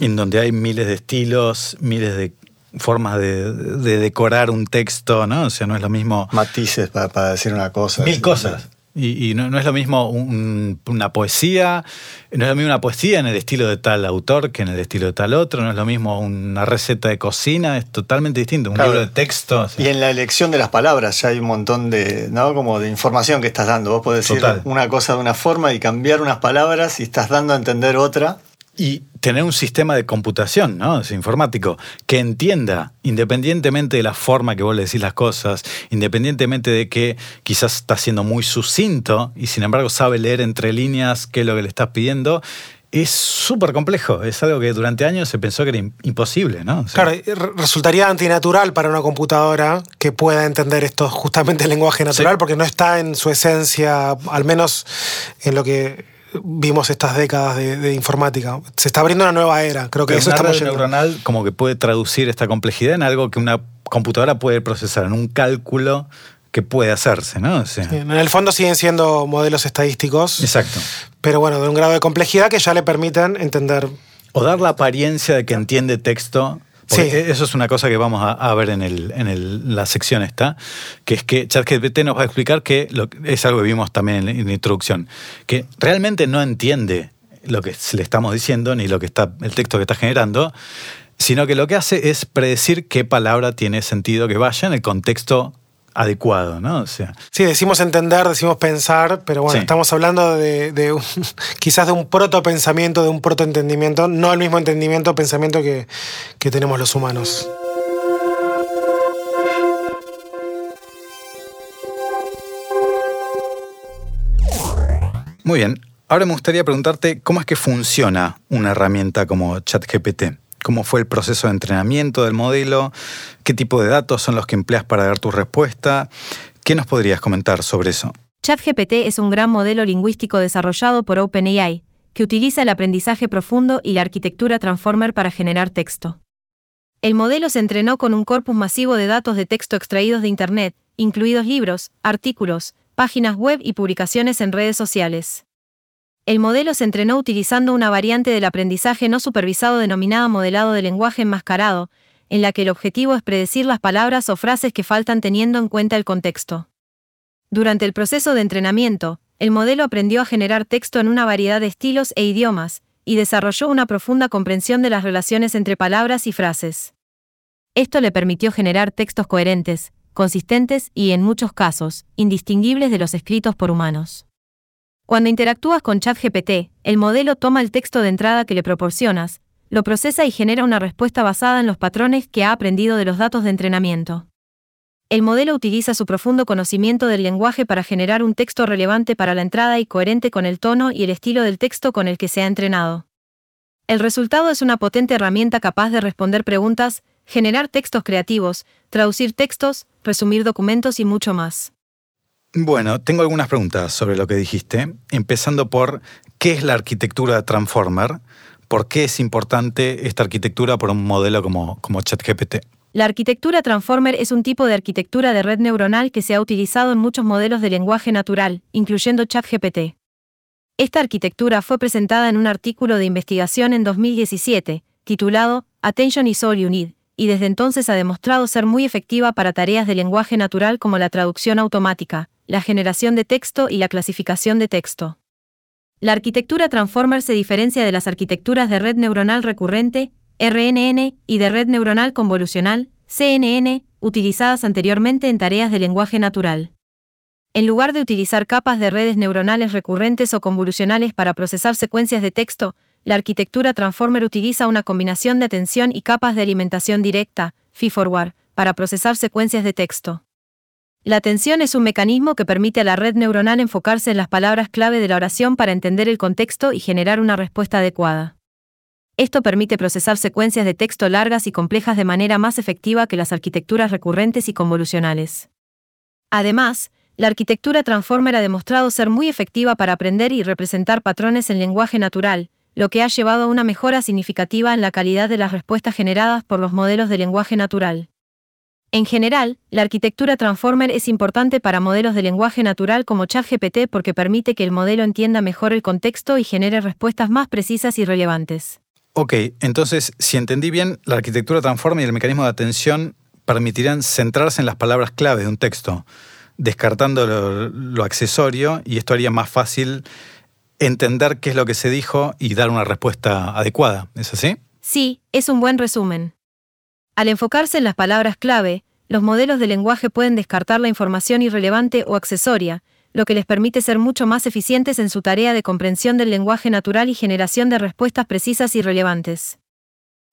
En donde hay miles de estilos, miles de formas de, decorar un texto, ¿no? O sea, no es lo mismo. Matices para, decir una cosa. Mil cosas. Y, no, es lo mismo una poesía, no es lo mismo una poesía en el estilo de tal autor que en el estilo de tal otro, no es lo mismo una receta de cocina, es totalmente distinto, un libro de texto. Y en la elección de las palabras ya hay un montón de, ¿no? Como de información que estás dando. Vos podés decir una cosa de una forma y cambiar unas palabras y estás dando a entender otra. Y tener un sistema de computación, ¿no? Es informático, que entienda, independientemente de la forma que vos le decís las cosas, independientemente de que quizás está siendo muy sucinto y sin embargo sabe leer entre líneas qué es lo que le estás pidiendo, es súper complejo. Es algo que durante años se pensó que era imposible, ¿no? claro, resultaría antinatural para una computadora que pueda entender esto justamente el lenguaje natural, porque no está en su esencia, al menos en lo que vimos estas décadas de, informática. Se está abriendo una nueva era, creo que eso una red neuronal como que puede traducir esta complejidad en algo que una computadora puede procesar, en un cálculo que puede hacerse, ¿no? en el fondo siguen siendo modelos estadísticos. Exacto. Pero bueno, de un grado de complejidad que ya le permiten entender. O dar la apariencia de que entiende texto. Sí. Eso es una cosa que vamos a, ver en, el, en la sección esta, que es que ChatGPT nos va a explicar que es algo que vimos también en la, introducción, que realmente no entiende lo que le estamos diciendo ni lo que está el texto que está generando, sino que lo que hace es predecir qué palabra tiene sentido que vaya en el contexto adecuado, ¿no? O sea, sí, decimos entender, decimos pensar, pero bueno, estamos hablando de, quizás de un proto-pensamiento, de un proto-entendimiento, no el mismo entendimiento, pensamiento que, que tenemos los humanos. Muy bien, ahora me gustaría preguntarte cómo es que funciona una herramienta como ChatGPT cómo fue el proceso de entrenamiento del modelo, qué tipo de datos son los que empleas para dar tu respuesta. ¿Qué nos podrías comentar sobre eso? ChatGPT es un gran modelo lingüístico desarrollado por OpenAI, que utiliza el aprendizaje profundo y la arquitectura Transformer para generar texto. El modelo se entrenó con un corpus masivo de datos de texto extraídos de Internet, incluidos libros, artículos, páginas web y publicaciones en redes sociales. El modelo se entrenó utilizando una variante del aprendizaje no supervisado denominada modelado de lenguaje enmascarado, en la que el objetivo es predecir las palabras o frases que faltan teniendo en cuenta el contexto. Durante el proceso de entrenamiento, el modelo aprendió a generar texto en una variedad de estilos e idiomas, y desarrolló una profunda comprensión de las relaciones entre palabras y frases. Esto le permitió generar textos coherentes, consistentes y, en muchos casos, indistinguibles de los escritos por humanos. Cuando interactúas con ChatGPT, el modelo toma el texto de entrada que le proporcionas, lo procesa y genera una respuesta basada en los patrones que ha aprendido de los datos de entrenamiento. El modelo utiliza su profundo conocimiento del lenguaje para generar un texto relevante para la entrada y coherente con el tono y el estilo del texto con el que se ha entrenado. El resultado es una potente herramienta capaz de responder preguntas, generar textos creativos, traducir textos, resumir documentos y mucho más. Bueno, tengo algunas preguntas sobre lo que dijiste, empezando por qué es la arquitectura Transformer, por qué es importante esta arquitectura por un modelo como, como ChatGPT. La arquitectura Transformer es un tipo de arquitectura de red neuronal que se ha utilizado en muchos modelos de lenguaje natural, incluyendo ChatGPT. Esta arquitectura fue presentada en un artículo de investigación en 2017, titulado Attention is all you need, y desde entonces ha demostrado ser muy efectiva para tareas de lenguaje natural como la traducción automática, la generación de texto y la clasificación de texto. La arquitectura Transformer se diferencia de las arquitecturas de red neuronal recurrente, RNN, y de red neuronal convolucional, CNN, utilizadas anteriormente en tareas de lenguaje natural. En lugar de utilizar capas de redes neuronales recurrentes o convolucionales para procesar secuencias de texto, la arquitectura Transformer utiliza una combinación de atención y capas de alimentación directa, feed-forward, para procesar secuencias de texto. La atención es un mecanismo que permite a la red neuronal enfocarse en las palabras clave de la oración para entender el contexto y generar una respuesta adecuada. Esto permite procesar secuencias de texto largas y complejas de manera más efectiva que las arquitecturas recurrentes y convolucionales. Además, la arquitectura Transformer ha demostrado ser muy efectiva para aprender y representar patrones en lenguaje natural, lo que ha llevado a una mejora significativa en la calidad de las respuestas generadas por los modelos de lenguaje natural. En general, la arquitectura Transformer es importante para modelos de lenguaje natural como ChatGPT porque permite que el modelo entienda mejor el contexto y genere respuestas más precisas y relevantes. Ok, entonces, si entendí bien, la arquitectura Transformer y el mecanismo de atención permitirán centrarse en las palabras clave de un texto, descartando lo, lo accesorio, y esto haría más fácil entender qué es lo que se dijo y dar una respuesta adecuada. ¿Es así? Sí, es un buen resumen. Al enfocarse en las palabras clave, los modelos de lenguaje pueden descartar la información irrelevante o accesoria, lo que les permite ser mucho más eficientes en su tarea de comprensión del lenguaje natural y generación de respuestas precisas y relevantes.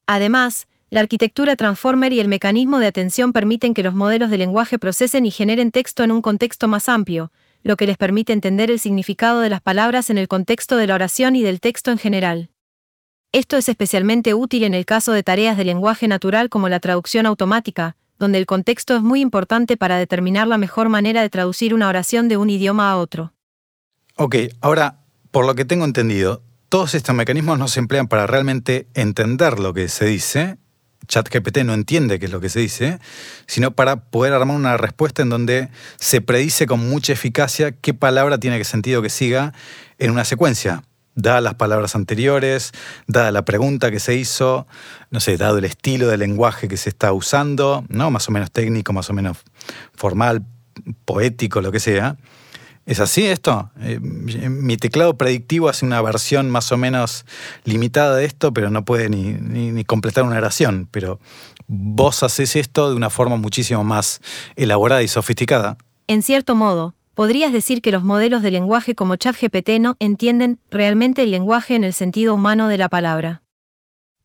Además, la arquitectura Transformer y el mecanismo de atención permiten que los modelos de lenguaje procesen y generen texto en un contexto más amplio, lo que les permite entender el significado de las palabras en el contexto de la oración y del texto en general. Esto es especialmente útil en el caso de tareas de lenguaje natural como la traducción automática, donde el contexto es muy importante para determinar la mejor manera de traducir una oración de un idioma a otro. Ok, ahora, por lo que tengo entendido, todos estos mecanismos no se emplean para realmente entender lo que se dice. ChatGPT no entiende qué es lo que se dice, sino para poder armar una respuesta en donde se predice con mucha eficacia qué palabra tiene que sentido que siga en una secuencia dadas las palabras anteriores, dada la pregunta que se hizo, no sé, dado el estilo de lenguaje que se está usando, ¿no? Más o menos técnico, más o menos formal, poético, lo que sea. ¿Es así esto? Eh, mi teclado predictivo hace una versión más o menos limitada de esto, pero no puede ni, ni completar una oración. Pero vos haces esto de una forma muchísimo más elaborada y sofisticada. En cierto modo, podrías decir que los modelos de lenguaje como ChatGPT no entienden realmente el lenguaje en el sentido humano de la palabra.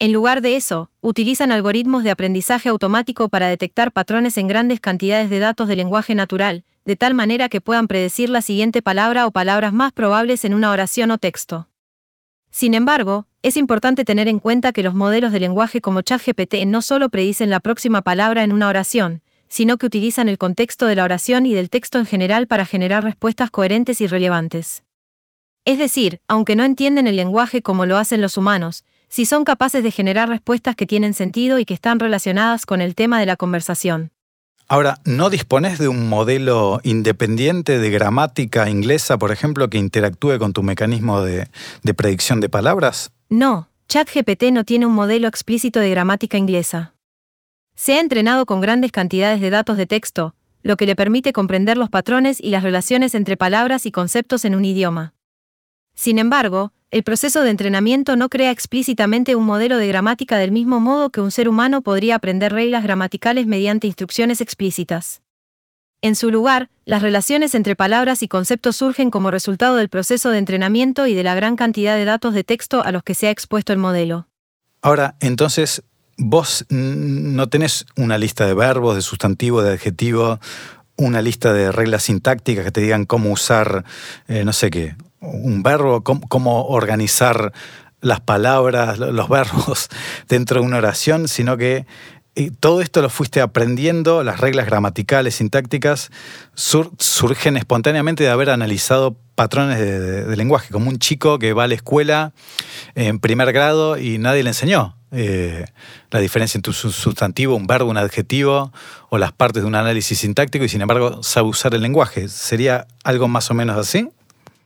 En lugar de eso, utilizan algoritmos de aprendizaje automático para detectar patrones en grandes cantidades de datos de lenguaje natural, de tal manera que puedan predecir la siguiente palabra o palabras más probables en una oración o texto. Sin embargo, es importante tener en cuenta que los modelos de lenguaje como ChatGPT no solo predicen la próxima palabra en una oración, sino que utilizan el contexto de la oración y del texto en general para generar respuestas coherentes y relevantes. Es decir, aunque no entienden el lenguaje como lo hacen los humanos, si son capaces de generar respuestas que tienen sentido y que están relacionadas con el tema de la conversación. Ahora, ¿no dispones de un modelo independiente de gramática inglesa, por ejemplo, que interactúe con tu mecanismo de, de predicción de palabras? No, ChatGPT no tiene un modelo explícito de gramática inglesa. Se ha entrenado con grandes cantidades de datos de texto, lo que le permite comprender los patrones y las relaciones entre palabras y conceptos en un idioma. Sin embargo, el proceso de entrenamiento no crea explícitamente un modelo de gramática del mismo modo que un ser humano podría aprender reglas gramaticales mediante instrucciones explícitas. En su lugar, las relaciones entre palabras y conceptos surgen como resultado del proceso de entrenamiento y de la gran cantidad de datos de texto a los que se ha expuesto el modelo. Ahora, entonces, vos no tenés una lista de verbos, de sustantivos, de adjetivos, una lista de reglas sintácticas que te digan cómo usar, eh, no sé qué, un verbo, cómo, organizar las palabras, los verbos dentro de una oración, sino que eh, todo esto lo fuiste aprendiendo, las reglas gramaticales, sintácticas, surgen espontáneamente de haber analizado patrones de, lenguaje, como un chico que va a la escuela en primer grado y nadie le enseñó. Eh, la diferencia entre un sustantivo, un verbo, un adjetivo o las partes de un análisis sintáctico y sin embargo sabe usar el lenguaje. ¿Sería algo más o menos así?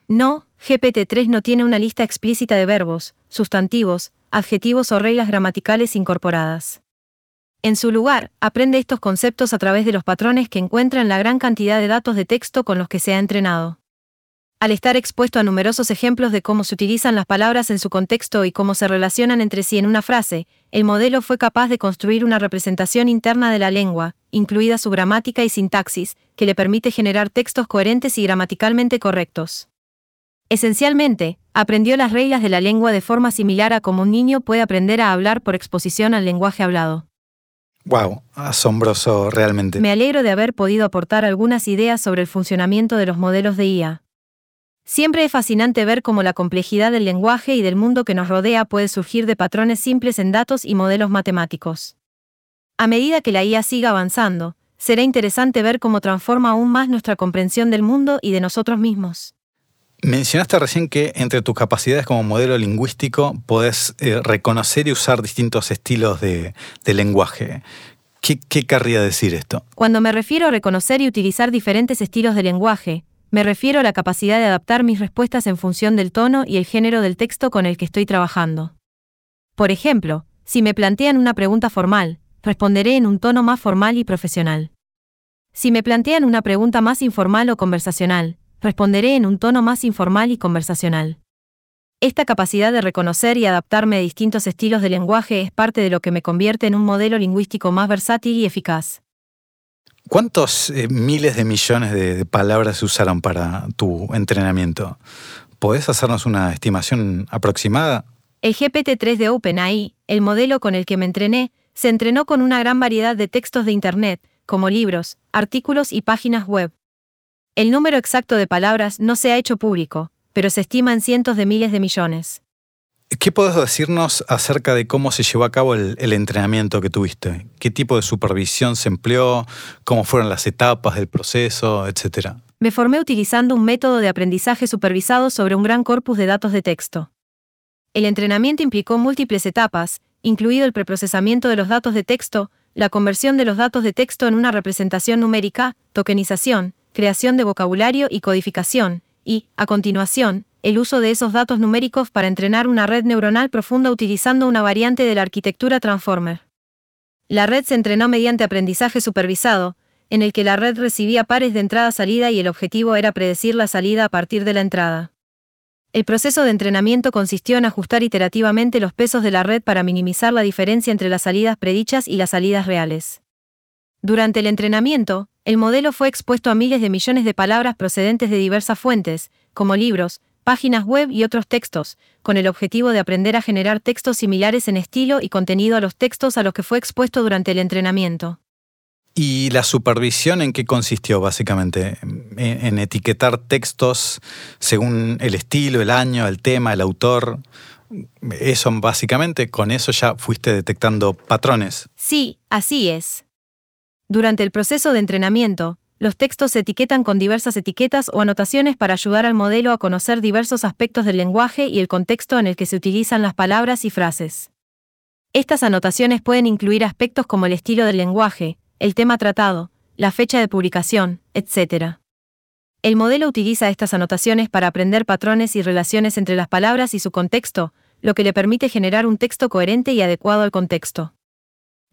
No, GPT-3 no tiene una lista explícita de verbos, sustantivos, adjetivos o reglas gramaticales incorporadas. En su lugar, aprende estos conceptos a través de los patrones que encuentra en la gran cantidad de datos de texto con los que se ha entrenado. Al estar expuesto a numerosos ejemplos de cómo se utilizan las palabras en su contexto y cómo se relacionan entre sí en una frase, el modelo fue capaz de construir una representación interna de la lengua, incluida su gramática y sintaxis, que le permite generar textos coherentes y gramaticalmente correctos. Esencialmente, aprendió las reglas de la lengua de forma similar a como un niño puede aprender a hablar por exposición al lenguaje hablado. Wow, asombroso realmente. Me alegro de haber podido aportar algunas ideas sobre el funcionamiento de los modelos de IA. Siempre es fascinante ver cómo la complejidad del lenguaje y del mundo que nos rodea puede surgir de patrones simples en datos y modelos matemáticos. A medida que la IA siga avanzando, será interesante ver cómo transforma aún más nuestra comprensión del mundo y de nosotros mismos. Mencionaste recién que entre tus capacidades como modelo lingüístico podés eh, reconocer y usar distintos estilos de, lenguaje. ¿Qué, ¿Qué querría decir esto? Cuando me refiero a reconocer y utilizar diferentes estilos de lenguaje, me refiero a la capacidad de adaptar mis respuestas en función del tono y el género del texto con el que estoy trabajando. Por ejemplo, si me plantean una pregunta formal, responderé en un tono más formal y profesional. Si me plantean una pregunta más informal o conversacional, responderé en un tono más informal y conversacional. Esta capacidad de reconocer y adaptarme a distintos estilos de lenguaje es parte de lo que me convierte en un modelo lingüístico más versátil y eficaz. ¿Cuántos eh, miles de millones de, palabras se usaron para tu entrenamiento? ¿Podés hacernos una estimación aproximada? El GPT-3 de OpenAI, el modelo con el que me entrené, se entrenó con una gran variedad de textos de Internet, como libros, artículos y páginas web. El número exacto de palabras no se ha hecho público, pero se estima en cientos de miles de millones. ¿Qué puedes decirnos acerca de cómo se llevó a cabo el, el, entrenamiento que tuviste? ¿Qué tipo de supervisión se empleó? ¿Cómo fueron las etapas del proceso, etcétera? Me formé utilizando un método de aprendizaje supervisado sobre un gran corpus de datos de texto. El entrenamiento implicó múltiples etapas, incluido el preprocesamiento de los datos de texto, la conversión de los datos de texto en una representación numérica, tokenización, creación de vocabulario y codificación, y, a continuación, el uso de esos datos numéricos para entrenar una red neuronal profunda utilizando una variante de la arquitectura Transformer. La red se entrenó mediante aprendizaje supervisado, en el que la red recibía pares de entrada-salida y el objetivo era predecir la salida a partir de la entrada. El proceso de entrenamiento consistió en ajustar iterativamente los pesos de la red para minimizar la diferencia entre las salidas predichas y las salidas reales. Durante el entrenamiento, el modelo fue expuesto a miles de millones de palabras procedentes de diversas fuentes, como libros, páginas web y otros textos, con el objetivo de aprender a generar textos similares en estilo y contenido a los textos a los que fue expuesto durante el entrenamiento. ¿Y la supervisión en qué consistió básicamente? En, en, etiquetar textos según el estilo, el año, el tema, el autor. Eso básicamente, con eso ya fuiste detectando patrones. Sí, así es. Durante el proceso de entrenamiento, los textos se etiquetan con diversas etiquetas o anotaciones para ayudar al modelo a conocer diversos aspectos del lenguaje y el contexto en el que se utilizan las palabras y frases. Estas anotaciones pueden incluir aspectos como el estilo del lenguaje, el tema tratado, la fecha de publicación, etc. El modelo utiliza estas anotaciones para aprender patrones y relaciones entre las palabras y su contexto, lo que le permite generar un texto coherente y adecuado al contexto.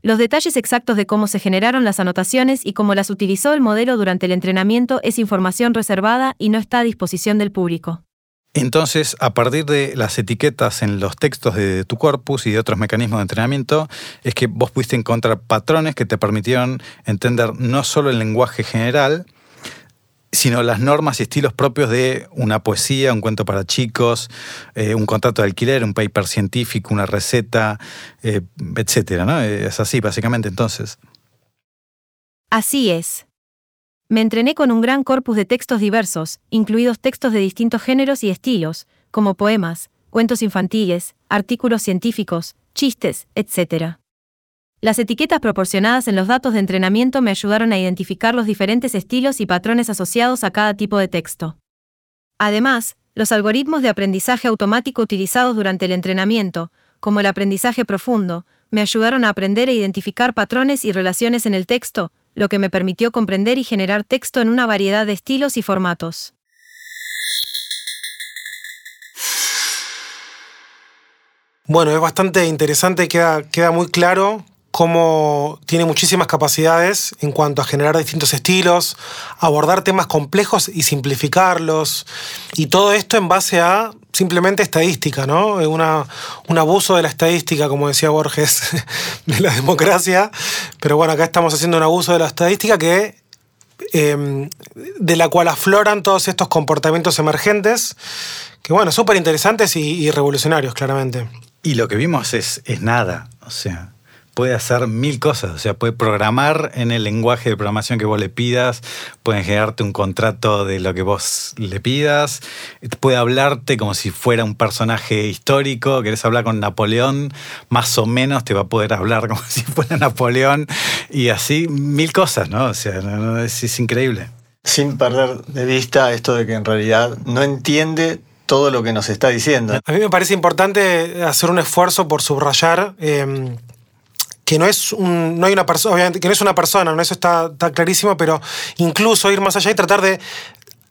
Los detalles exactos de cómo se generaron las anotaciones y cómo las utilizó el modelo durante el entrenamiento es información reservada y no está a disposición del público. Entonces, a partir de las etiquetas en los textos de tu corpus y de otros mecanismos de entrenamiento, es que vos pudiste encontrar patrones que te permitieron entender no solo el lenguaje general, sino las normas y estilos propios de una poesía, un cuento para chicos, eh, un contrato de alquiler, un paper científico, una receta, eh, etcétera, ¿no? Es así, básicamente, entonces. Así es. Me entrené con un gran corpus de textos diversos, incluidos textos de distintos géneros y estilos, como poemas, cuentos infantiles, artículos científicos, chistes, etc. Las etiquetas proporcionadas en los datos de entrenamiento me ayudaron a identificar los diferentes estilos y patrones asociados a cada tipo de texto. Además, los algoritmos de aprendizaje automático utilizados durante el entrenamiento, como el aprendizaje profundo, me ayudaron a aprender e identificar patrones y relaciones en el texto, lo que me permitió comprender y generar texto en una variedad de estilos y formatos. Bueno, es bastante interesante, queda, queda muy claro cómo tiene muchísimas capacidades en cuanto a generar distintos estilos, abordar temas complejos y simplificarlos, y todo esto en base a simplemente estadística, ¿no? Una, un abuso de la estadística, como decía Borges, de la democracia, pero bueno, acá estamos haciendo un abuso de la estadística que... Eh, de la cual afloran todos estos comportamientos emergentes, que bueno, súper interesantes y, y, revolucionarios, claramente. Y lo que vimos es, es nada, o sea, puede hacer mil cosas, o sea, puede programar en el lenguaje de programación que vos le pidas, puede generarte un contrato de lo que vos le pidas, puede hablarte como si fuera un personaje histórico, querés hablar con Napoleón, más o menos te va a poder hablar como si fuera Napoleón, y así mil cosas, ¿no? O sea, es, es increíble. Sin perder de vista esto de que en realidad no entiende todo lo que nos está diciendo. A mí me parece importante hacer un esfuerzo por subrayar eh, que no es no hay una persona, que no es una persona, ¿no? eso está, está clarísimo, pero incluso ir más allá y tratar de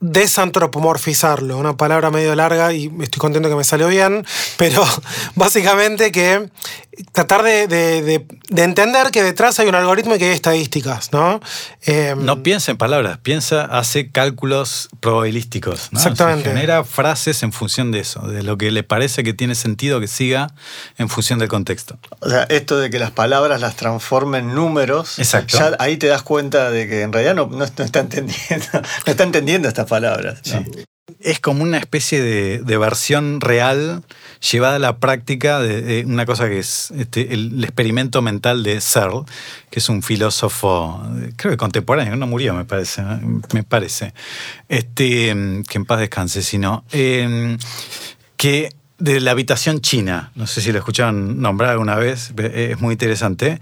desantropomorfizarlo, una palabra medio larga y estoy contento que me salió bien, pero básicamente que tratar de, de, de, de entender que detrás hay un algoritmo y que hay estadísticas, ¿no? Eh, no piensa en palabras, piensa, hace cálculos probabilísticos, ¿no? Exactamente. O sea, genera frases en función de eso, de lo que le parece que tiene sentido que siga en función del contexto. O sea, esto de que las palabras las transformen en números, Exacto. ya ahí te das cuenta de que en realidad no, no, no está entendiendo, no está entendiendo estas palabras. ¿no? Sí. Es como una especie de, de, versión real llevada a la práctica de, una cosa que es este, el, experimento mental de Searle, que es un filósofo, creo que contemporáneo, no murió, me parece, me parece, este, que en paz descanse, sino em, que de la habitación china, no sé si lo escucharon nombrar alguna vez, es muy interesante.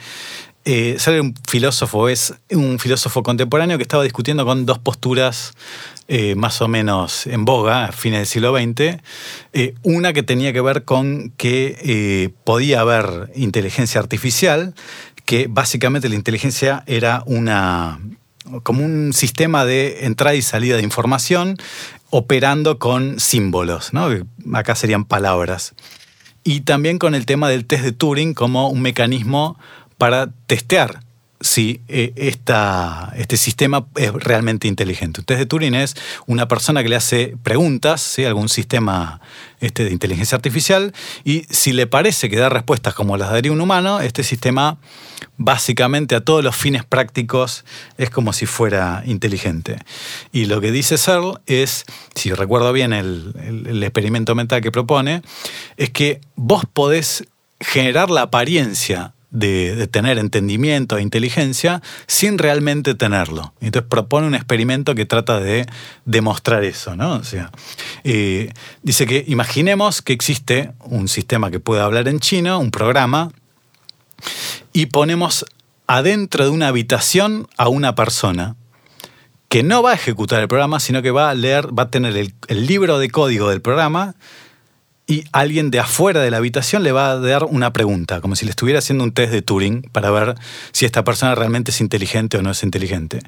Eh, sale un filósofo, es un filósofo contemporáneo que estaba discutiendo con dos posturas eh, más o menos en boga a fines del siglo XX. Eh, una que tenía que ver con que podía haber inteligencia artificial, que básicamente la inteligencia era una, como un sistema de entrada y salida de información operando con símbolos, ¿no? acá serían palabras. Y también con el tema del test de Turing como un mecanismo para testear si eh, este sistema es realmente inteligente. Un de Turing es una persona que le hace preguntas ¿sí? algún sistema este, de inteligencia artificial y si le parece que da respuestas como las daría un humano, este sistema básicamente a todos los fines prácticos es como si fuera inteligente. Y lo que dice Searle es, si recuerdo bien el experimento mental que propone, es que vos podés generar la apariencia de, tener entendimiento e inteligencia sin realmente tenerlo. Entonces propone un experimento que trata de demostrar eso, ¿no? Eh, dice que imaginemos que existe un sistema que puede hablar en chino, un programa, y ponemos adentro de una habitación a una persona que no va a ejecutar el programa, sino que va a leer, va a tener el libro de código del programa y alguien de afuera de la habitación le va a dar una pregunta, como si le estuviera haciendo un test de Turing para ver si esta persona realmente es inteligente o no es inteligente.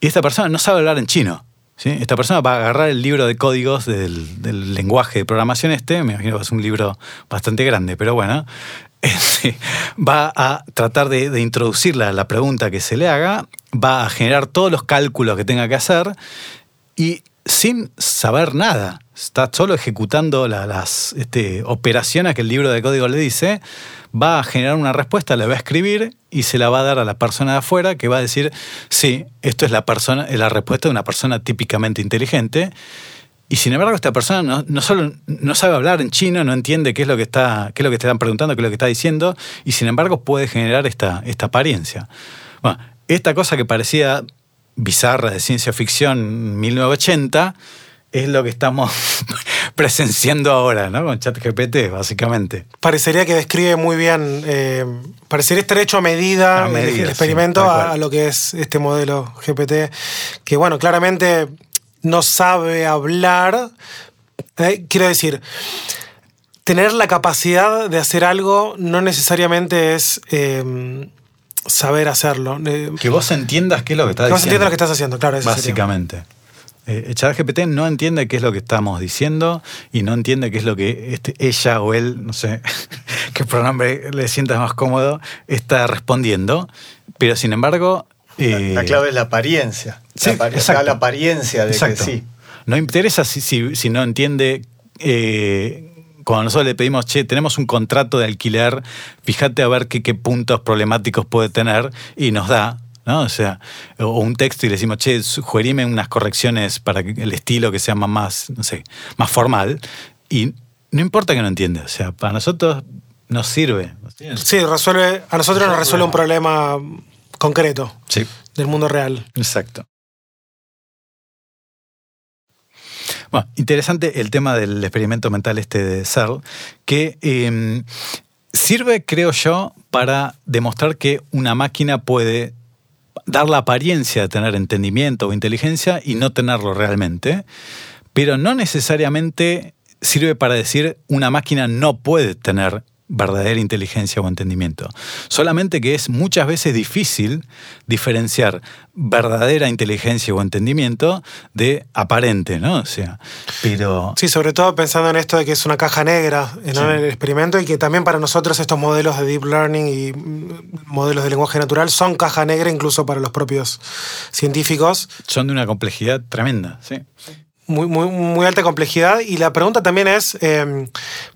Y esta persona no sabe hablar en chino. ¿sí? Esta persona va a agarrar el libro de códigos del, lenguaje de programación este, me imagino que es un libro bastante grande, pero bueno, este, va a tratar de, de introducir la pregunta que se le haga, va a generar todos los cálculos que tenga que hacer y sin saber nada. Está solo ejecutando las este, operaciones que el libro de código le dice. Va a generar una respuesta, la va a escribir y se la va a dar a la persona de afuera que va a decir, sí, esto es la, persona, es la respuesta de una persona típicamente inteligente. Y sin embargo, esta persona no, solo no sabe hablar en chino, no entiende qué es lo que está, qué es lo que están preguntando, qué es lo que está diciendo, y sin embargo puede generar esta, esta apariencia. Bueno, esta cosa que parecía bizarra de ciencia ficción 1980 es lo que estamos presenciando ahora, ¿no? Con ChatGPT, básicamente. Parecería que describe muy bien, eh, parecería estar hecho a medida, el experimento a, lo que es este modelo GPT, que bueno, claramente no sabe hablar. Eh, quiero decir, tener la capacidad de hacer algo no necesariamente es... Eh, saber hacerlo. Eh, que vos entiendas qué es lo que estás diciendo. Que vos entiendas lo que estás haciendo, claro. Básicamente. Eh, ChatGPT no entiende qué es lo que estamos diciendo y no entiende qué es lo que este, ella o él, no sé qué pronombre le sientas más cómodo, está respondiendo. Pero sin embargo. la, clave es la apariencia. Sí, la, la apariencia de que sí. No interesa si, si, no entiende eh, cuando nosotros le pedimos, che, tenemos un contrato de alquiler, fíjate a ver qué, qué puntos problemáticos puede tener y nos da, ¿no? O sea, o un texto y le decimos, che, sugerime unas correcciones para el estilo que sea más, no sé, más formal. Y no importa que no entienda, o sea, para nosotros nos sirve. Sí, resuelve, a nosotros nos resuelve un problema concreto del mundo real. Exacto. Bueno, interesante el tema del experimento mental este de Searle, que em, sirve, creo yo, para demostrar que una máquina puede dar la apariencia de tener entendimiento o inteligencia y no tenerlo realmente, pero no necesariamente sirve para decir una máquina no puede tener verdadera inteligencia o entendimiento. Solamente que es muchas veces difícil diferenciar verdadera inteligencia o entendimiento de aparente, ¿no? O sea, pero... Sí, sobre todo pensando en esto de que es una caja negra en el experimento y que también para nosotros estos modelos de deep learning y modelos de lenguaje natural son caja negra incluso para los propios científicos. Son de una complejidad tremenda, sí muy, muy, muy alta complejidad. Y la pregunta también es, em,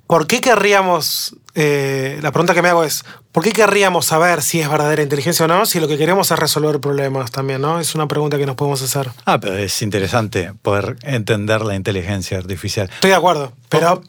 ¿por qué querríamos, eh, la pregunta que me hago es, ¿por qué querríamos saber si es verdadera inteligencia o no? Si lo que queremos es resolver problemas también, ¿no? Es una pregunta que nos podemos hacer. Ah, pero es interesante poder entender la inteligencia artificial. Estoy de acuerdo, pero...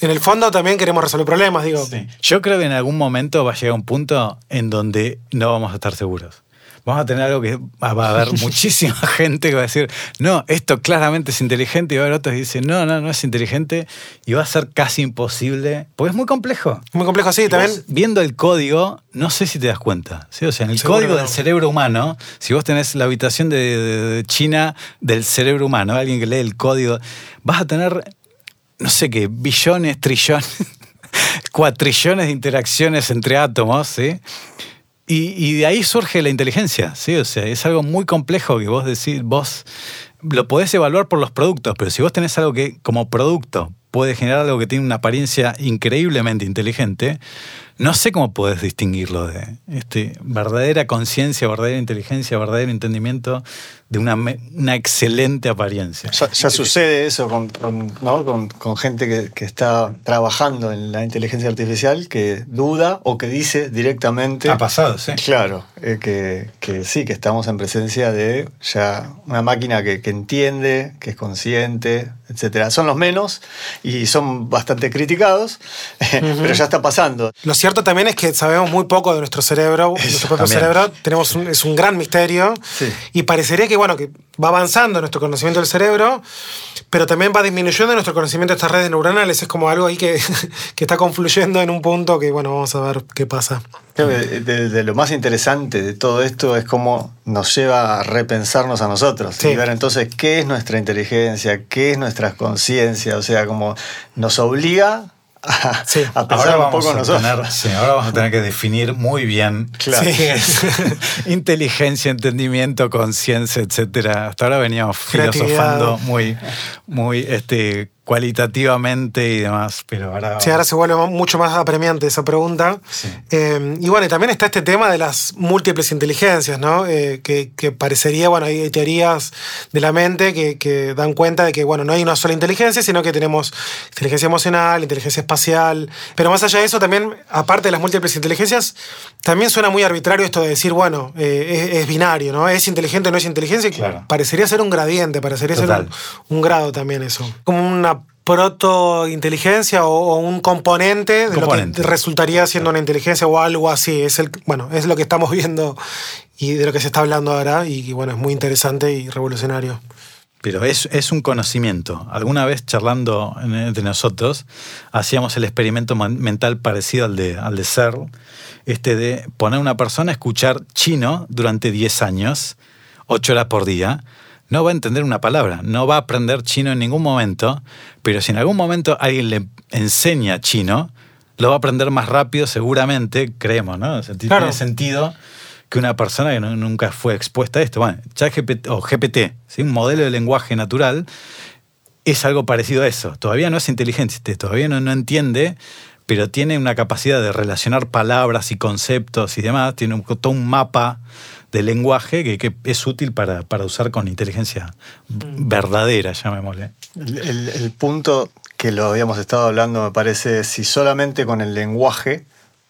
en el fondo también queremos resolver problemas, digo. Sí. Yo creo que en algún momento va a llegar un punto en donde no vamos a estar seguros. Vamos a tener algo que va a haber muchísima gente que va a decir, no, esto claramente es inteligente, y va a haber otros que dicen, no, no, no es inteligente, y va a ser casi imposible, porque es muy complejo. Muy complejo, sí, Y también. vos, viendo el código, no sé si te das cuenta. ¿sí? O sea, en el Seguro código del cerebro humano, si vos tenés la habitación de, de- de China del cerebro humano, alguien que lee el código, vas a tener, no sé qué, billones, trillones, cuatrillones de interacciones entre átomos, ¿sí? Y, y de ahí surge la inteligencia, ¿sí? O sea, es algo muy complejo que vos decís, vos lo podés evaluar por los productos, pero si vos tenés algo que como producto puede generar algo que tiene una apariencia increíblemente inteligente, no sé cómo podés distinguirlo de este, verdadera conciencia, verdadera inteligencia, verdadero entendimiento de una, una excelente apariencia. Ya, ya sucede eso con, con- ¿no? con- con gente que, que está trabajando en la inteligencia artificial que duda o que dice directamente. Ha pasado, sí. Claro, eh, que, que sí, que estamos en presencia de ya una máquina que, que entiende, que es consciente, etc. Son los menos y son bastante criticados, pero ya está pasando. Lo cierto también es que sabemos muy poco de nuestro cerebro, nuestro propio también. cerebro. Tenemos un- es un gran misterio. Sí. Y parecería que, bueno, que va avanzando nuestro conocimiento del cerebro, pero también va disminuyendo nuestro conocimiento de estas redes neuronales. Es como algo ahí que, que está confluyendo en un punto que, bueno, vamos a ver qué pasa. Creo que de, de lo más interesante de todo esto es cómo nos lleva a repensarnos a nosotros Sí. y ver entonces qué es nuestra inteligencia, qué es nuestra conciencia, o sea, como nos obliga a, Sí. a pensar Ahora un vamos, poco a nosotros. tener, sí, ahora vamos a tener que definir muy bien Claro. Sí. inteligencia, entendimiento, conciencia, etcétera. Hasta ahora veníamos Creatividad. filosofando muy, muy este, cualitativamente y demás, pero ahora... Sí, ahora se vuelve mucho más apremiante esa pregunta. Sí. Eh, y bueno, y también está este tema de las múltiples inteligencias, ¿no? Eh, que, que parecería, bueno, hay teorías de la mente que, que dan cuenta de que, bueno, no hay una sola inteligencia, sino que tenemos inteligencia emocional, inteligencia espacial. Pero más allá de eso, también, aparte de las múltiples inteligencias, también suena muy arbitrario esto de decir, bueno, eh, es, es binario, ¿no? Es inteligente o no es inteligencia. Claro. Parecería ser un gradiente, parecería ser un grado también eso. Como una proto-inteligencia o, o un componente de lo que resultaría siendo una inteligencia o algo así. Es el, bueno, es lo que estamos viendo y de lo que se está hablando ahora y, bueno, es muy interesante y revolucionario. Pero es, es un conocimiento. Alguna vez charlando en- entre nosotros, hacíamos el experimento mental parecido al de, al de este de poner a una persona a escuchar chino durante 10 años, 8 horas por día. No va a entender una palabra, no va a aprender chino en ningún momento, pero si en algún momento alguien le enseña chino, lo va a aprender más rápido seguramente, creemos, ¿no? O sea, Claro. Tiene sentido que una persona que no- nunca fue expuesta a esto, bueno, ChatGPT o GPT, ¿sí? un modelo de lenguaje natural, es algo parecido a eso. Todavía no es inteligente, todavía no, no entiende, pero tiene una capacidad de relacionar palabras y conceptos y demás, tiene un, todo un mapa de lenguaje que, que es útil para, para usar con inteligencia verdadera, llamémosle. El, el- el punto que lo habíamos estado hablando, me parece, si solamente con el lenguaje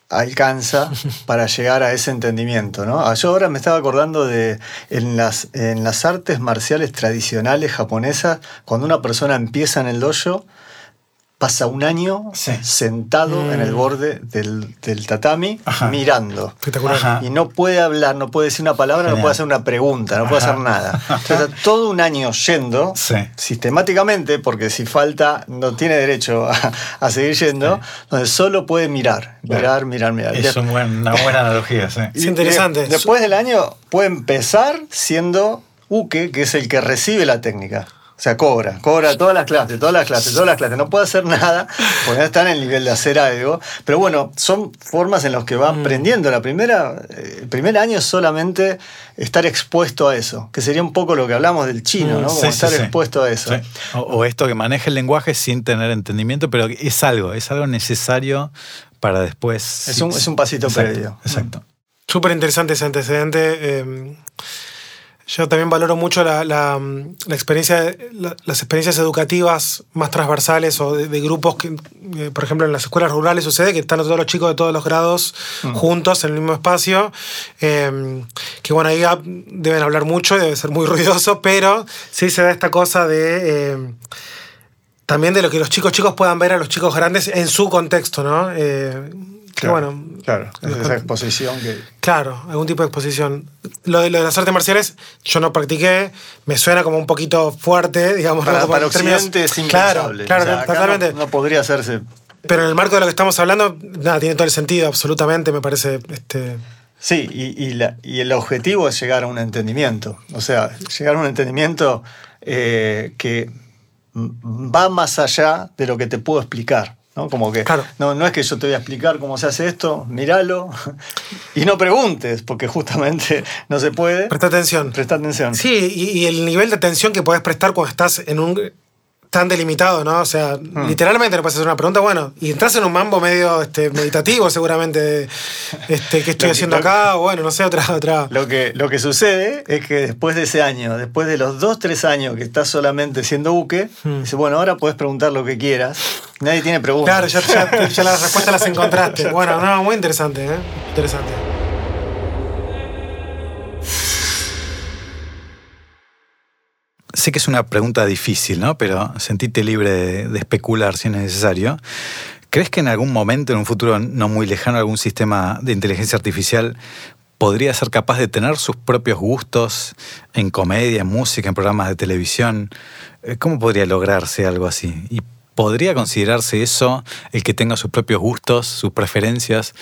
alcanza para llegar a ese entendimiento, ¿no? Ah, Yo ahora me estaba acordando de en las, en las artes marciales tradicionales japonesas, cuando una persona empieza en el dojo, pasa un año Sí. sentado Mm. en el borde del, del tatami Ajá. mirando. Espectacular. Ajá. Y no puede hablar, no puede decir una palabra, no puede hacer una pregunta, no puede hacer nada. Entonces, está todo un año yendo Sí. sistemáticamente, porque si falta, no tiene derecho a, a seguir yendo, donde solo puede mirar, mirar, mirar, mirar. Es un buen- una buena analogía, sí. Es interesante. de- después del año puede empezar siendo Uke, que es el que recibe la técnica. O sea, cobra, cobra todas las clases, todas las clases, todas las clases. No puede hacer nada porque no está en el nivel de hacer algo. Pero bueno, son formas en las que va Mm. aprendiendo. La primera, eh, el primer año es solamente estar expuesto a eso, que sería un poco lo que hablamos del chino, ¿no? Como Mm, Sí, sí, estar sí. expuesto a eso. Sí. O, o esto que maneja el lenguaje sin tener entendimiento, pero es algo, es algo necesario para después. Es un- es un pasito Exacto, previo. Exacto. Súper interesante ese antecedente. eh, yo también valoro mucho la, la- la experiencia, la- las experiencias educativas más transversales o de, de grupos que, eh, por ejemplo, en las escuelas rurales sucede que están todos los chicos de todos los grados juntos en el mismo espacio. eh, que bueno, ahí ah, deben hablar mucho, debe ser muy ruidoso, pero sí se da esta cosa de... eh, también de lo que los chicos chicos puedan ver a los chicos grandes en su contexto, ¿no? Claro, bueno, claro, es esa exposición que... Claro, algún tipo de exposición. Lo de, lo de las artes marciales, yo no practiqué, me suena como un poquito fuerte, digamos. ¿no? Para, Como para Occidente es Claro, impensable. claro, O sea, acá totalmente. No, no podría hacerse. Pero en el marco de lo que estamos hablando, nada, tiene todo el sentido, absolutamente, me parece. Este, Sí, y, y la- y el objetivo es llegar a un entendimiento. O sea, llegar a un entendimiento eh, que va más allá de lo que te puedo explicar. ¿No? Como que Claro. no, no es que yo te voy a explicar cómo se hace esto, míralo y no preguntes, porque justamente no se puede. presta atención. Presta atención. Sí, y, y el nivel de atención que puedes prestar cuando estás en un tan delimitado, ¿no? O sea, Hmm. literalmente no puedes hacer una pregunta, bueno, y entras en un mambo medio este, meditativo seguramente, de, este, ¿qué estoy haciendo que- acá? O bueno, no sé, otra, otra. Lo que, lo que sucede es que después de ese año, después de los dos, tres años que estás solamente siendo buque, Hmm. dice, bueno, ahora puedes preguntar lo que quieras. Nadie tiene preguntas. Claro, ya, ya- ya las respuestas las encontraste. Bueno, no, muy interesante, ¿eh? Interesante. Sé que es una pregunta difícil, ¿no? Pero sentite libre de, de especular si es necesario. ¿Crees que en algún momento, en un futuro no muy lejano, algún sistema de inteligencia artificial podría ser capaz de tener sus propios gustos en comedia, en música, en programas de televisión? Eh, ¿Cómo podría lograrse algo así? ¿Y podría considerarse eso, el que tenga sus propios gustos, sus preferencias,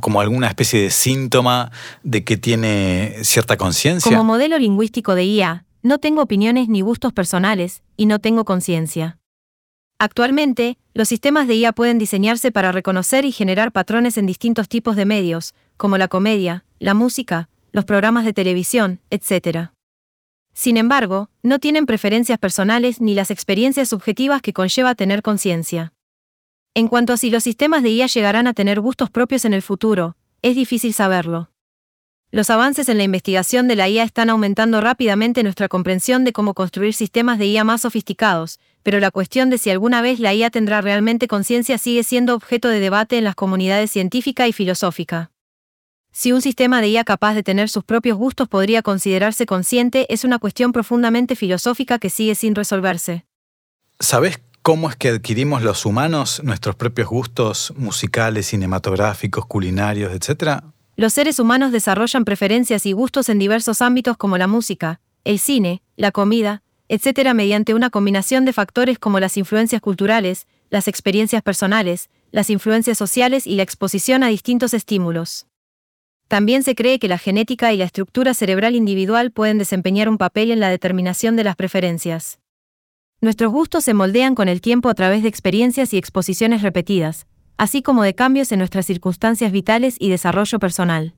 como alguna especie de síntoma de que tiene cierta conciencia? Como modelo lingüístico de IA, no tengo opiniones ni gustos personales, y no tengo conciencia. Actualmente, los sistemas de IA pueden diseñarse para reconocer y generar patrones en distintos tipos de medios, como la comedia, la música, los programas de televisión, etc. Sin embargo, no tienen preferencias personales ni las experiencias subjetivas que conlleva tener conciencia. En cuanto a si los sistemas de IA llegarán a tener gustos propios en el futuro, es difícil saberlo. Los avances en la investigación de la IA están aumentando rápidamente nuestra comprensión de cómo construir sistemas de IA más sofisticados, pero la cuestión de si alguna vez la IA tendrá realmente conciencia sigue siendo objeto de debate en las comunidades científica y filosófica. Si un sistema de IA capaz de tener sus propios gustos podría considerarse consciente es una cuestión profundamente filosófica que sigue sin resolverse. ¿Sabés cómo es que adquirimos los humanos nuestros propios gustos musicales, cinematográficos, culinarios, etcétera? Los seres humanos desarrollan preferencias y gustos en diversos ámbitos como la música, el cine, la comida, etc. mediante una combinación de factores como las influencias culturales, las experiencias personales, las influencias sociales y la exposición a distintos estímulos. También se cree que la genética y la estructura cerebral individual pueden desempeñar un papel en la determinación de las preferencias. Nuestros gustos se moldean con el tiempo a través de experiencias y exposiciones repetidas, así como de cambios en nuestras circunstancias vitales y desarrollo personal.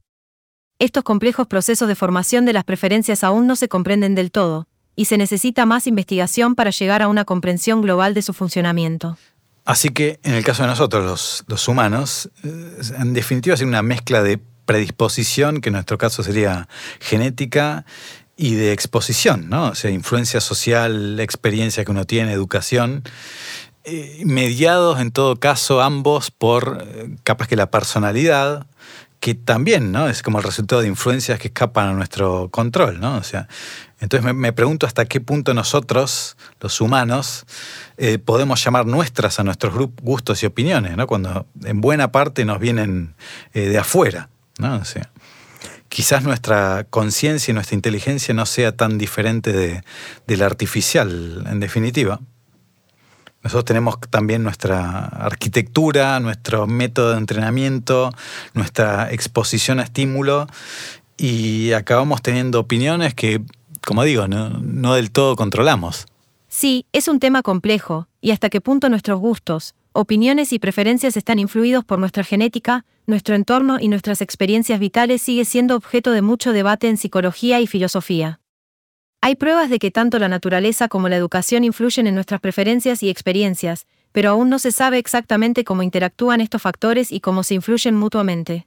Estos complejos procesos de formación de las preferencias aún no se comprenden del todo, y se necesita más investigación para llegar a una comprensión global de su funcionamiento. Así que en el caso de nosotros, los, humanos, eh, en definitiva es una mezcla de predisposición, que en nuestro caso sería genética, y de exposición, ¿no? O sea, influencia social, experiencia que uno tiene, educación, eh, mediados en todo caso ambos por eh, capaz que la personalidad, que también, ¿no? Es como el resultado de influencias que escapan a nuestro control, ¿no? O sea, entonces me, me pregunto hasta qué punto nosotros, los humanos, eh, podemos llamar nuestras a nuestros gustos y opiniones, ¿no? Cuando en buena parte nos vienen de afuera, ¿no? O sea, quizás nuestra conciencia y nuestra inteligencia no sea tan diferente de, de la artificial, en definitiva. Nosotros tenemos también nuestra arquitectura, nuestro método de entrenamiento, nuestra exposición a estímulo y acabamos teniendo opiniones que, como digo, no, no del todo controlamos. Sí, es un tema complejo, y hasta qué punto nuestros gustos, opiniones y preferencias están influidos por nuestra genética, nuestro entorno y nuestras experiencias vitales sigue siendo objeto de mucho debate en psicología y filosofía. Hay pruebas de que tanto la naturaleza como la educación influyen en nuestras preferencias y experiencias, pero aún no se sabe exactamente cómo interactúan estos factores y cómo se influyen mutuamente.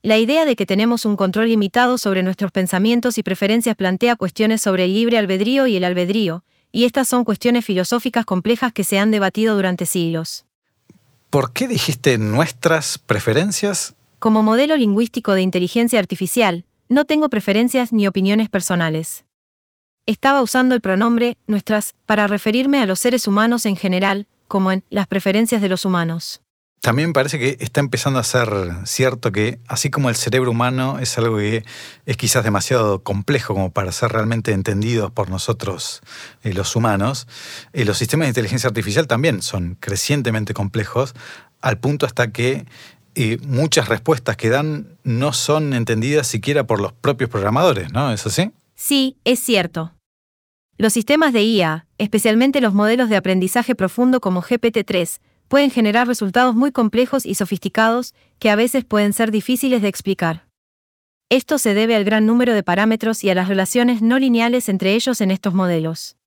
La idea de que tenemos un control limitado sobre nuestros pensamientos y preferencias plantea cuestiones sobre el libre albedrío y el albedrío, y estas son cuestiones filosóficas complejas que se han debatido durante siglos. ¿Por qué dijiste nuestras preferencias? Como modelo lingüístico de inteligencia artificial, no tengo preferencias ni opiniones personales. Estaba usando el pronombre nuestras para referirme a los seres humanos en general, como en las preferencias de los humanos. También parece que está empezando a ser cierto que, así como el cerebro humano es algo que es quizás demasiado complejo como para ser realmente entendido por nosotros eh, los humanos, eh, los sistemas de inteligencia artificial también son crecientemente complejos, al punto hasta que eh, muchas respuestas que dan no son entendidas siquiera por los propios programadores, ¿no? ¿Es así? Sí, es cierto. Los sistemas de IA, especialmente los modelos de aprendizaje profundo como GPT-3, pueden generar resultados muy complejos y sofisticados que a veces pueden ser difíciles de explicar. Esto se debe al gran número de parámetros y a las relaciones no lineales entre ellos en estos modelos.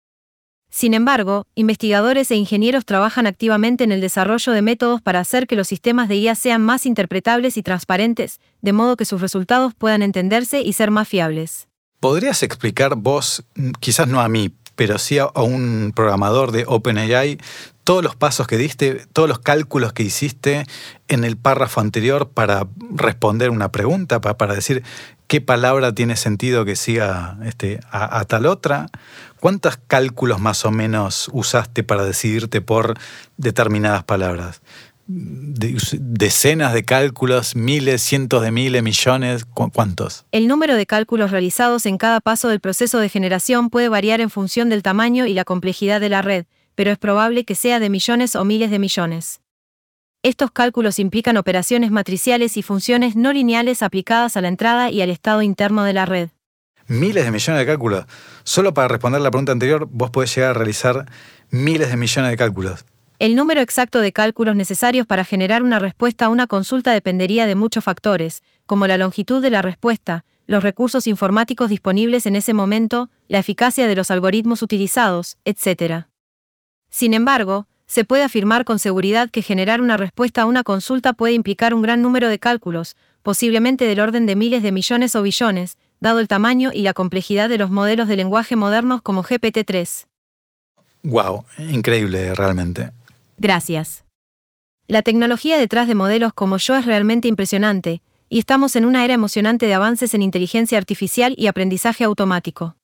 Sin embargo, investigadores e ingenieros trabajan activamente en el desarrollo de métodos para hacer que los sistemas de IA sean más interpretables y transparentes, de modo que sus resultados puedan entenderse y ser más fiables. ¿Podrías explicar vos, quizás no a mí, pero sí a un programador de OpenAI, todos los pasos que diste, todos los cálculos que hiciste en el párrafo anterior para responder una pregunta, para, decir qué palabra tiene sentido que siga este, a, tal otra. ¿Cuántos cálculos más o menos usaste para decidirte por determinadas palabras? Decenas de cálculos, miles, cientos de miles, millones, ¿cuántos? El número de cálculos realizados en cada paso del proceso de generación puede variar en función del tamaño y la complejidad de la red, pero es probable que sea de millones o miles de millones. Estos cálculos implican operaciones matriciales y funciones no lineales aplicadas a la entrada y al estado interno de la red. Miles de millones de cálculos. Solo para responder la pregunta anterior, vos podés llegar a realizar miles de millones de cálculos. El número exacto de cálculos necesarios para generar una respuesta a una consulta dependería de muchos factores, como la longitud de la respuesta, los recursos informáticos disponibles en ese momento, la eficacia de los algoritmos utilizados, etc. Sin embargo, se puede afirmar con seguridad que generar una respuesta a una consulta puede implicar un gran número de cálculos, posiblemente del orden de miles de millones o billones, dado el tamaño y la complejidad de los modelos de lenguaje modernos como GPT-3. Wow, increíble realmente. Gracias. La tecnología detrás de modelos como yo es realmente impresionante, y estamos en una era emocionante de avances en inteligencia artificial y aprendizaje automático.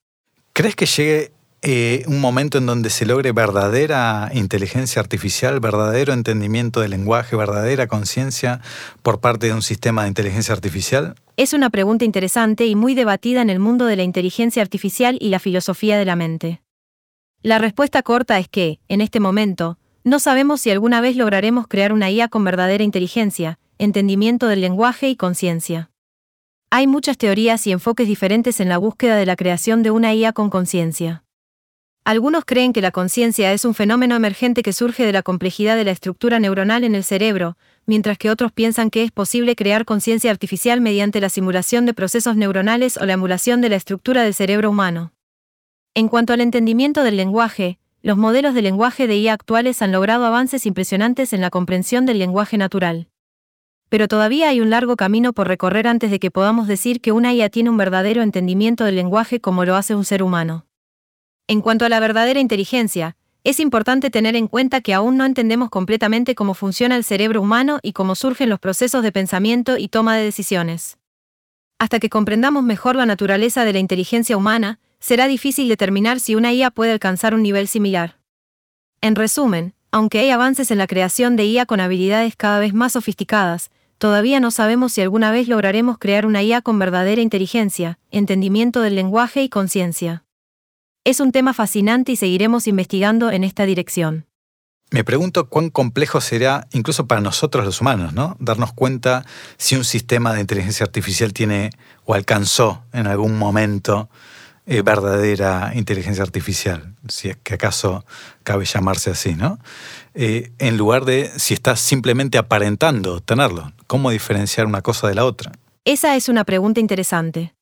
¿Crees que llegue eh, un momento en donde se logre verdadera inteligencia artificial, verdadero entendimiento del lenguaje, verdadera conciencia por parte de un sistema de inteligencia artificial? Es una pregunta interesante y muy debatida en el mundo de la inteligencia artificial y la filosofía de la mente. La respuesta corta es que, en este momento, no sabemos si alguna vez lograremos crear una IA con verdadera inteligencia, entendimiento del lenguaje y conciencia. Hay muchas teorías y enfoques diferentes en la búsqueda de la creación de una IA con conciencia. Algunos creen que la conciencia es un fenómeno emergente que surge de la complejidad de la estructura neuronal en el cerebro, mientras que otros piensan que es posible crear conciencia artificial mediante la simulación de procesos neuronales o la emulación de la estructura del cerebro humano. En cuanto al entendimiento del lenguaje, los modelos de lenguaje de IA actuales han logrado avances impresionantes en la comprensión del lenguaje natural. Pero todavía hay un largo camino por recorrer antes de que podamos decir que una IA tiene un verdadero entendimiento del lenguaje como lo hace un ser humano. En cuanto a la verdadera inteligencia, es importante tener en cuenta que aún no entendemos completamente cómo funciona el cerebro humano y cómo surgen los procesos de pensamiento y toma de decisiones. Hasta que comprendamos mejor la naturaleza de la inteligencia humana, será difícil determinar si una IA puede alcanzar un nivel similar. En resumen, aunque hay avances en la creación de IA con habilidades cada vez más sofisticadas, todavía no sabemos si alguna vez lograremos crear una IA con verdadera inteligencia, entendimiento del lenguaje y conciencia. Es un tema fascinante y seguiremos investigando en esta dirección. Me pregunto cuán complejo será, incluso para nosotros los humanos, ¿no? Darnos cuenta si un sistema de inteligencia artificial tiene o alcanzó en algún momento eh, verdadera inteligencia artificial, si es que acaso cabe llamarse así, ¿no? Eh, en lugar de si está simplemente aparentando tenerlo. ¿Cómo diferenciar una cosa de la otra? Esa es una pregunta interesante.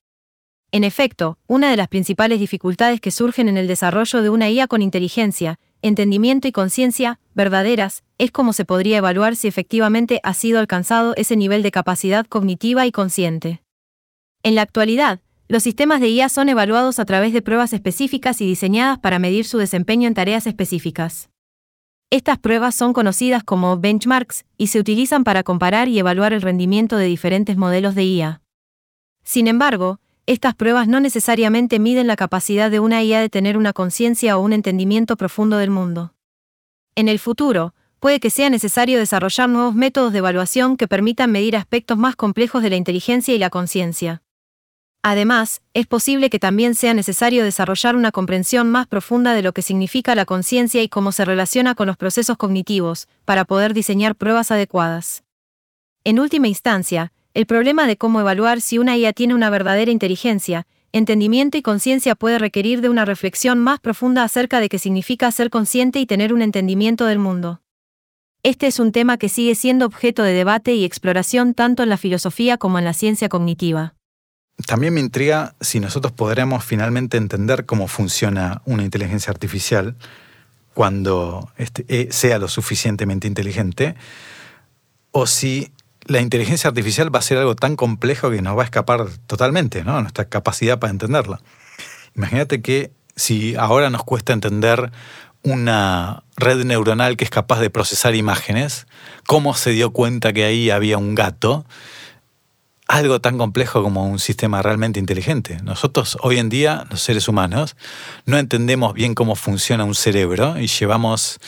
En efecto, una de las principales dificultades que surgen en el desarrollo de una IA con inteligencia, entendimiento y conciencia verdaderas es cómo se podría evaluar si efectivamente ha sido alcanzado ese nivel de capacidad cognitiva y consciente. En la actualidad, los sistemas de IA son evaluados a través de pruebas específicas y diseñadas para medir su desempeño en tareas específicas. Estas pruebas son conocidas como benchmarks y se utilizan para comparar y evaluar el rendimiento de diferentes modelos de IA. Sin embargo, estas pruebas no necesariamente miden la capacidad de una IA de tener una conciencia o un entendimiento profundo del mundo. En el futuro, puede que sea necesario desarrollar nuevos métodos de evaluación que permitan medir aspectos más complejos de la inteligencia y la conciencia. Además, es posible que también sea necesario desarrollar una comprensión más profunda de lo que significa la conciencia y cómo se relaciona con los procesos cognitivos, para poder diseñar pruebas adecuadas. En última instancia, el problema de cómo evaluar si una IA tiene una verdadera inteligencia, entendimiento y conciencia puede requerir de una reflexión más profunda acerca de qué significa ser consciente y tener un entendimiento del mundo. Este es un tema que sigue siendo objeto de debate y exploración tanto en la filosofía como en la ciencia cognitiva. También me intriga si nosotros podremos finalmente entender cómo funciona una inteligencia artificial cuando este, eh, sea lo suficientemente inteligente, o si la inteligencia artificial va a ser algo tan complejo que nos va a escapar totalmente, ¿no? Nuestra capacidad para entenderla. Imagínate que si ahora nos cuesta entender una red neuronal que es capaz de procesar imágenes, cómo se dio cuenta que ahí había un gato, algo tan complejo como un sistema realmente inteligente. Nosotros hoy en día, los seres humanos, no entendemos bien cómo funciona un cerebro y llevamos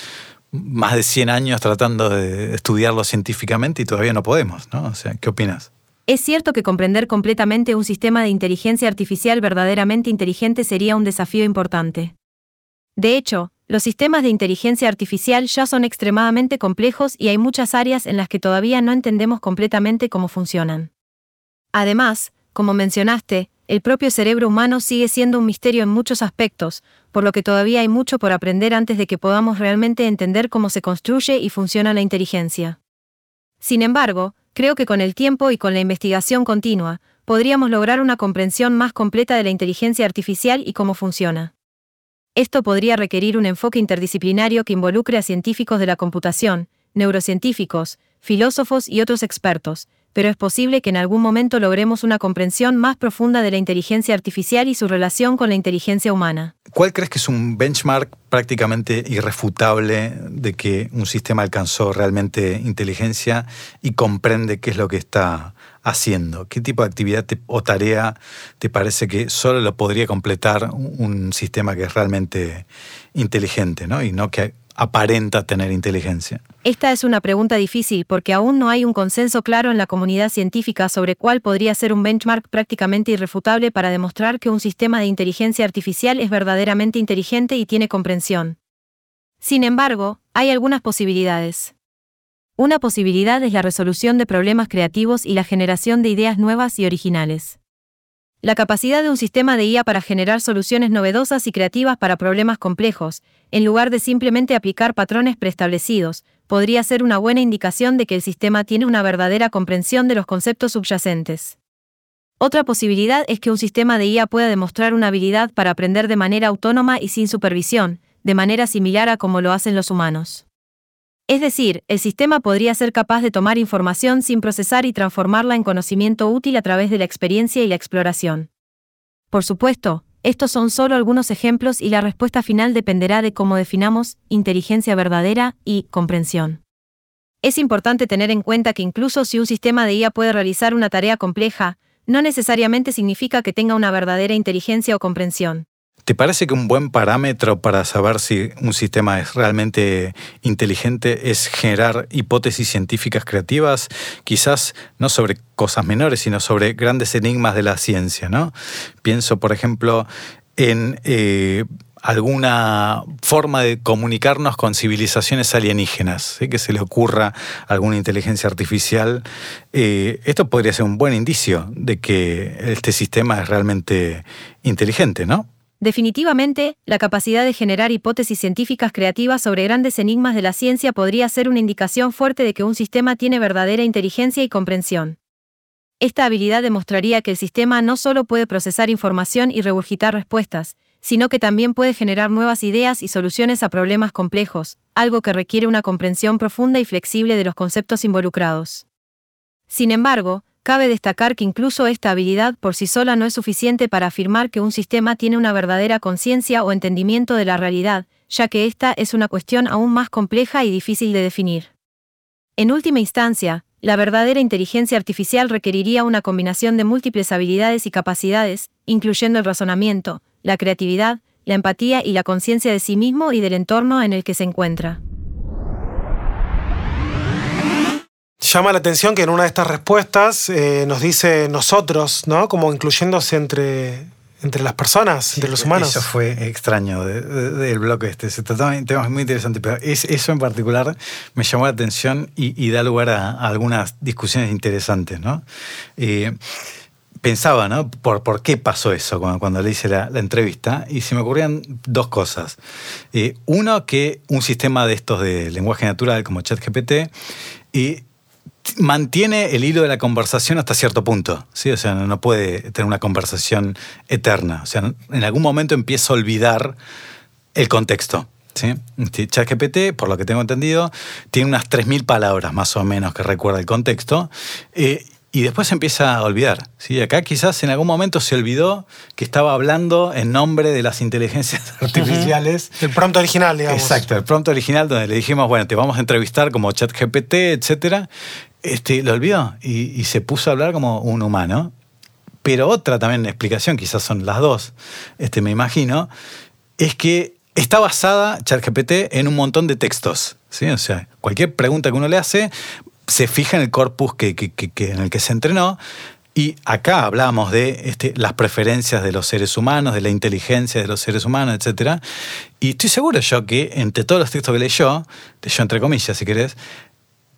más de 100 años tratando de estudiarlo científicamente y todavía no podemos, ¿no? O sea, ¿qué opinas? Es cierto que comprender completamente un sistema de inteligencia artificial verdaderamente inteligente sería un desafío importante. De hecho, los sistemas de inteligencia artificial ya son extremadamente complejos y hay muchas áreas en las que todavía no entendemos completamente cómo funcionan. Además, como mencionaste, el propio cerebro humano sigue siendo un misterio en muchos aspectos, por lo que todavía hay mucho por aprender antes de que podamos realmente entender cómo se construye y funciona la inteligencia. Sin embargo, creo que con el tiempo y con la investigación continua, podríamos lograr una comprensión más completa de la inteligencia artificial y cómo funciona. Esto podría requerir un enfoque interdisciplinario que involucre a científicos de la computación, neurocientíficos, filósofos y otros expertos, pero es posible que en algún momento logremos una comprensión más profunda de la inteligencia artificial y su relación con la inteligencia humana. ¿Cuál crees que es un benchmark prácticamente irrefutable de que un sistema alcanzó realmente inteligencia y comprende qué es lo que está haciendo? ¿Qué tipo de actividad o tarea te parece que solo lo podría completar un sistema que es realmente inteligente ¿no? y no que aparenta tener inteligencia? Esta es una pregunta difícil porque aún no hay un consenso claro en la comunidad científica sobre cuál podría ser un benchmark prácticamente irrefutable para demostrar que un sistema de inteligencia artificial es verdaderamente inteligente y tiene comprensión. Sin embargo, hay algunas posibilidades. Una posibilidad es la resolución de problemas creativos y la generación de ideas nuevas y originales. La capacidad de un sistema de IA para generar soluciones novedosas y creativas para problemas complejos, en lugar de simplemente aplicar patrones preestablecidos, podría ser una buena indicación de que el sistema tiene una verdadera comprensión de los conceptos subyacentes. Otra posibilidad es que un sistema de IA pueda demostrar una habilidad para aprender de manera autónoma y sin supervisión, de manera similar a como lo hacen los humanos. Es decir, el sistema podría ser capaz de tomar información sin procesar y transformarla en conocimiento útil a través de la experiencia y la exploración. Por supuesto, estos son solo algunos ejemplos y la respuesta final dependerá de cómo definamos inteligencia verdadera y comprensión. Es importante tener en cuenta que incluso si un sistema de IA puede realizar una tarea compleja, no necesariamente significa que tenga una verdadera inteligencia o comprensión. ¿Te parece que un buen parámetro para saber si un sistema es realmente inteligente es generar hipótesis científicas creativas, quizás no sobre cosas menores, sino sobre grandes enigmas de la ciencia? ¿no? Pienso, por ejemplo, en eh, alguna forma de comunicarnos con civilizaciones alienígenas, que se le ocurra alguna inteligencia artificial. Eh, esto podría ser un buen indicio de que este sistema es realmente inteligente, ¿no? Definitivamente, la capacidad de generar hipótesis científicas creativas sobre grandes enigmas de la ciencia podría ser una indicación fuerte de que un sistema tiene verdadera inteligencia y comprensión. Esta habilidad demostraría que el sistema no solo puede procesar información y regurgitar respuestas, sino que también puede generar nuevas ideas y soluciones a problemas complejos, algo que requiere una comprensión profunda y flexible de los conceptos involucrados. Sin embargo, Cabe destacar que incluso esta habilidad por sí sola no es suficiente para afirmar que un sistema tiene una verdadera conciencia o entendimiento de la realidad, ya que esta es una cuestión aún más compleja y difícil de definir. En última instancia, la verdadera inteligencia artificial requeriría una combinación de múltiples habilidades y capacidades, incluyendo el razonamiento, la creatividad, la empatía y la conciencia de sí mismo y del entorno en el que se encuentra. Llama la atención que en una de estas respuestas eh, nos dice nosotros, ¿no? Como incluyéndose entre, entre las personas, entre los humanos. Eso fue extraño del bloque este. Se trataba de temas muy interesantes, pero eso en particular me llamó la atención y, da lugar a, algunas discusiones interesantes, ¿no? Eh, pensaba, ¿no? Por, por qué pasó eso cuando, cuando le hice la, entrevista y se me ocurrían dos cosas. Eh, uno, que un sistema de estos de lenguaje natural como ChatGPT y mantiene el hilo de la conversación hasta cierto punto, ¿sí? O sea, no puede tener una conversación eterna. O sea, en algún momento empieza a olvidar el contexto. ¿sí? Este, ChatGPT, por lo que tengo entendido, tiene unas 3.000 palabras más o menos que recuerda el contexto. Eh, y después se empieza a olvidar. ¿sí? Acá quizás en algún momento se olvidó que estaba hablando en nombre de las inteligencias artificiales. El prompt original, digamos. Exacto, el prompt original donde le dijimos, bueno, te vamos a entrevistar como ChatGPT, etc. Este, lo olvidó y, se puso a hablar como un humano. Pero otra también explicación, quizás son las dos, este, me imagino, es que está basada ChatGPT en un montón de textos. ¿sí? O sea, cualquier pregunta que uno le hace, se fija en el corpus que, en el que se entrenó. Y acá hablamos de este, las preferencias de los seres humanos, de la inteligencia de los seres humanos, etc. Y estoy seguro yo que entre todos los textos que leyó, yo entre comillas si querés,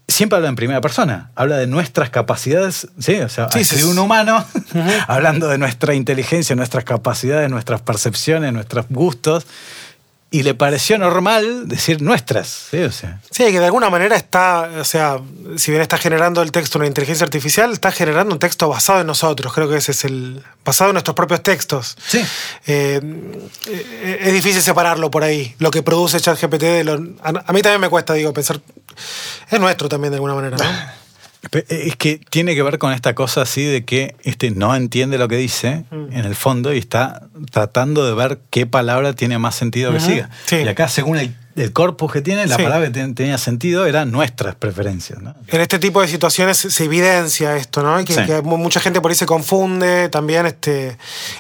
siempre habla en primera persona. Habla de nuestras capacidades, ¿sí? O sea, de un humano, hablando de nuestra inteligencia, nuestras capacidades, nuestras percepciones, nuestros gustos y le pareció normal decir nuestras. ¿sí? O sea. sí, que de alguna manera está, o sea, si bien está generando el texto una inteligencia artificial, está generando un texto basado en nosotros. Creo que ese es el. basado en nuestros propios textos. Sí. Eh, eh, es difícil separarlo por ahí. Lo que produce ChatGPT de lo. A, a mí también me cuesta, digo, pensar. Es nuestro también de alguna manera, ¿no? Eh, es que tiene que ver con esta cosa así de que este no entiende lo que dice mm. en el fondo y está tratando de ver qué palabra tiene más sentido que siga. Y acá, según el, corpus que tiene, la palabra que tenía sentido eran nuestras preferencias. En este tipo de situaciones se evidencia esto, ¿no? Y que, mucha gente por ahí se confunde también este,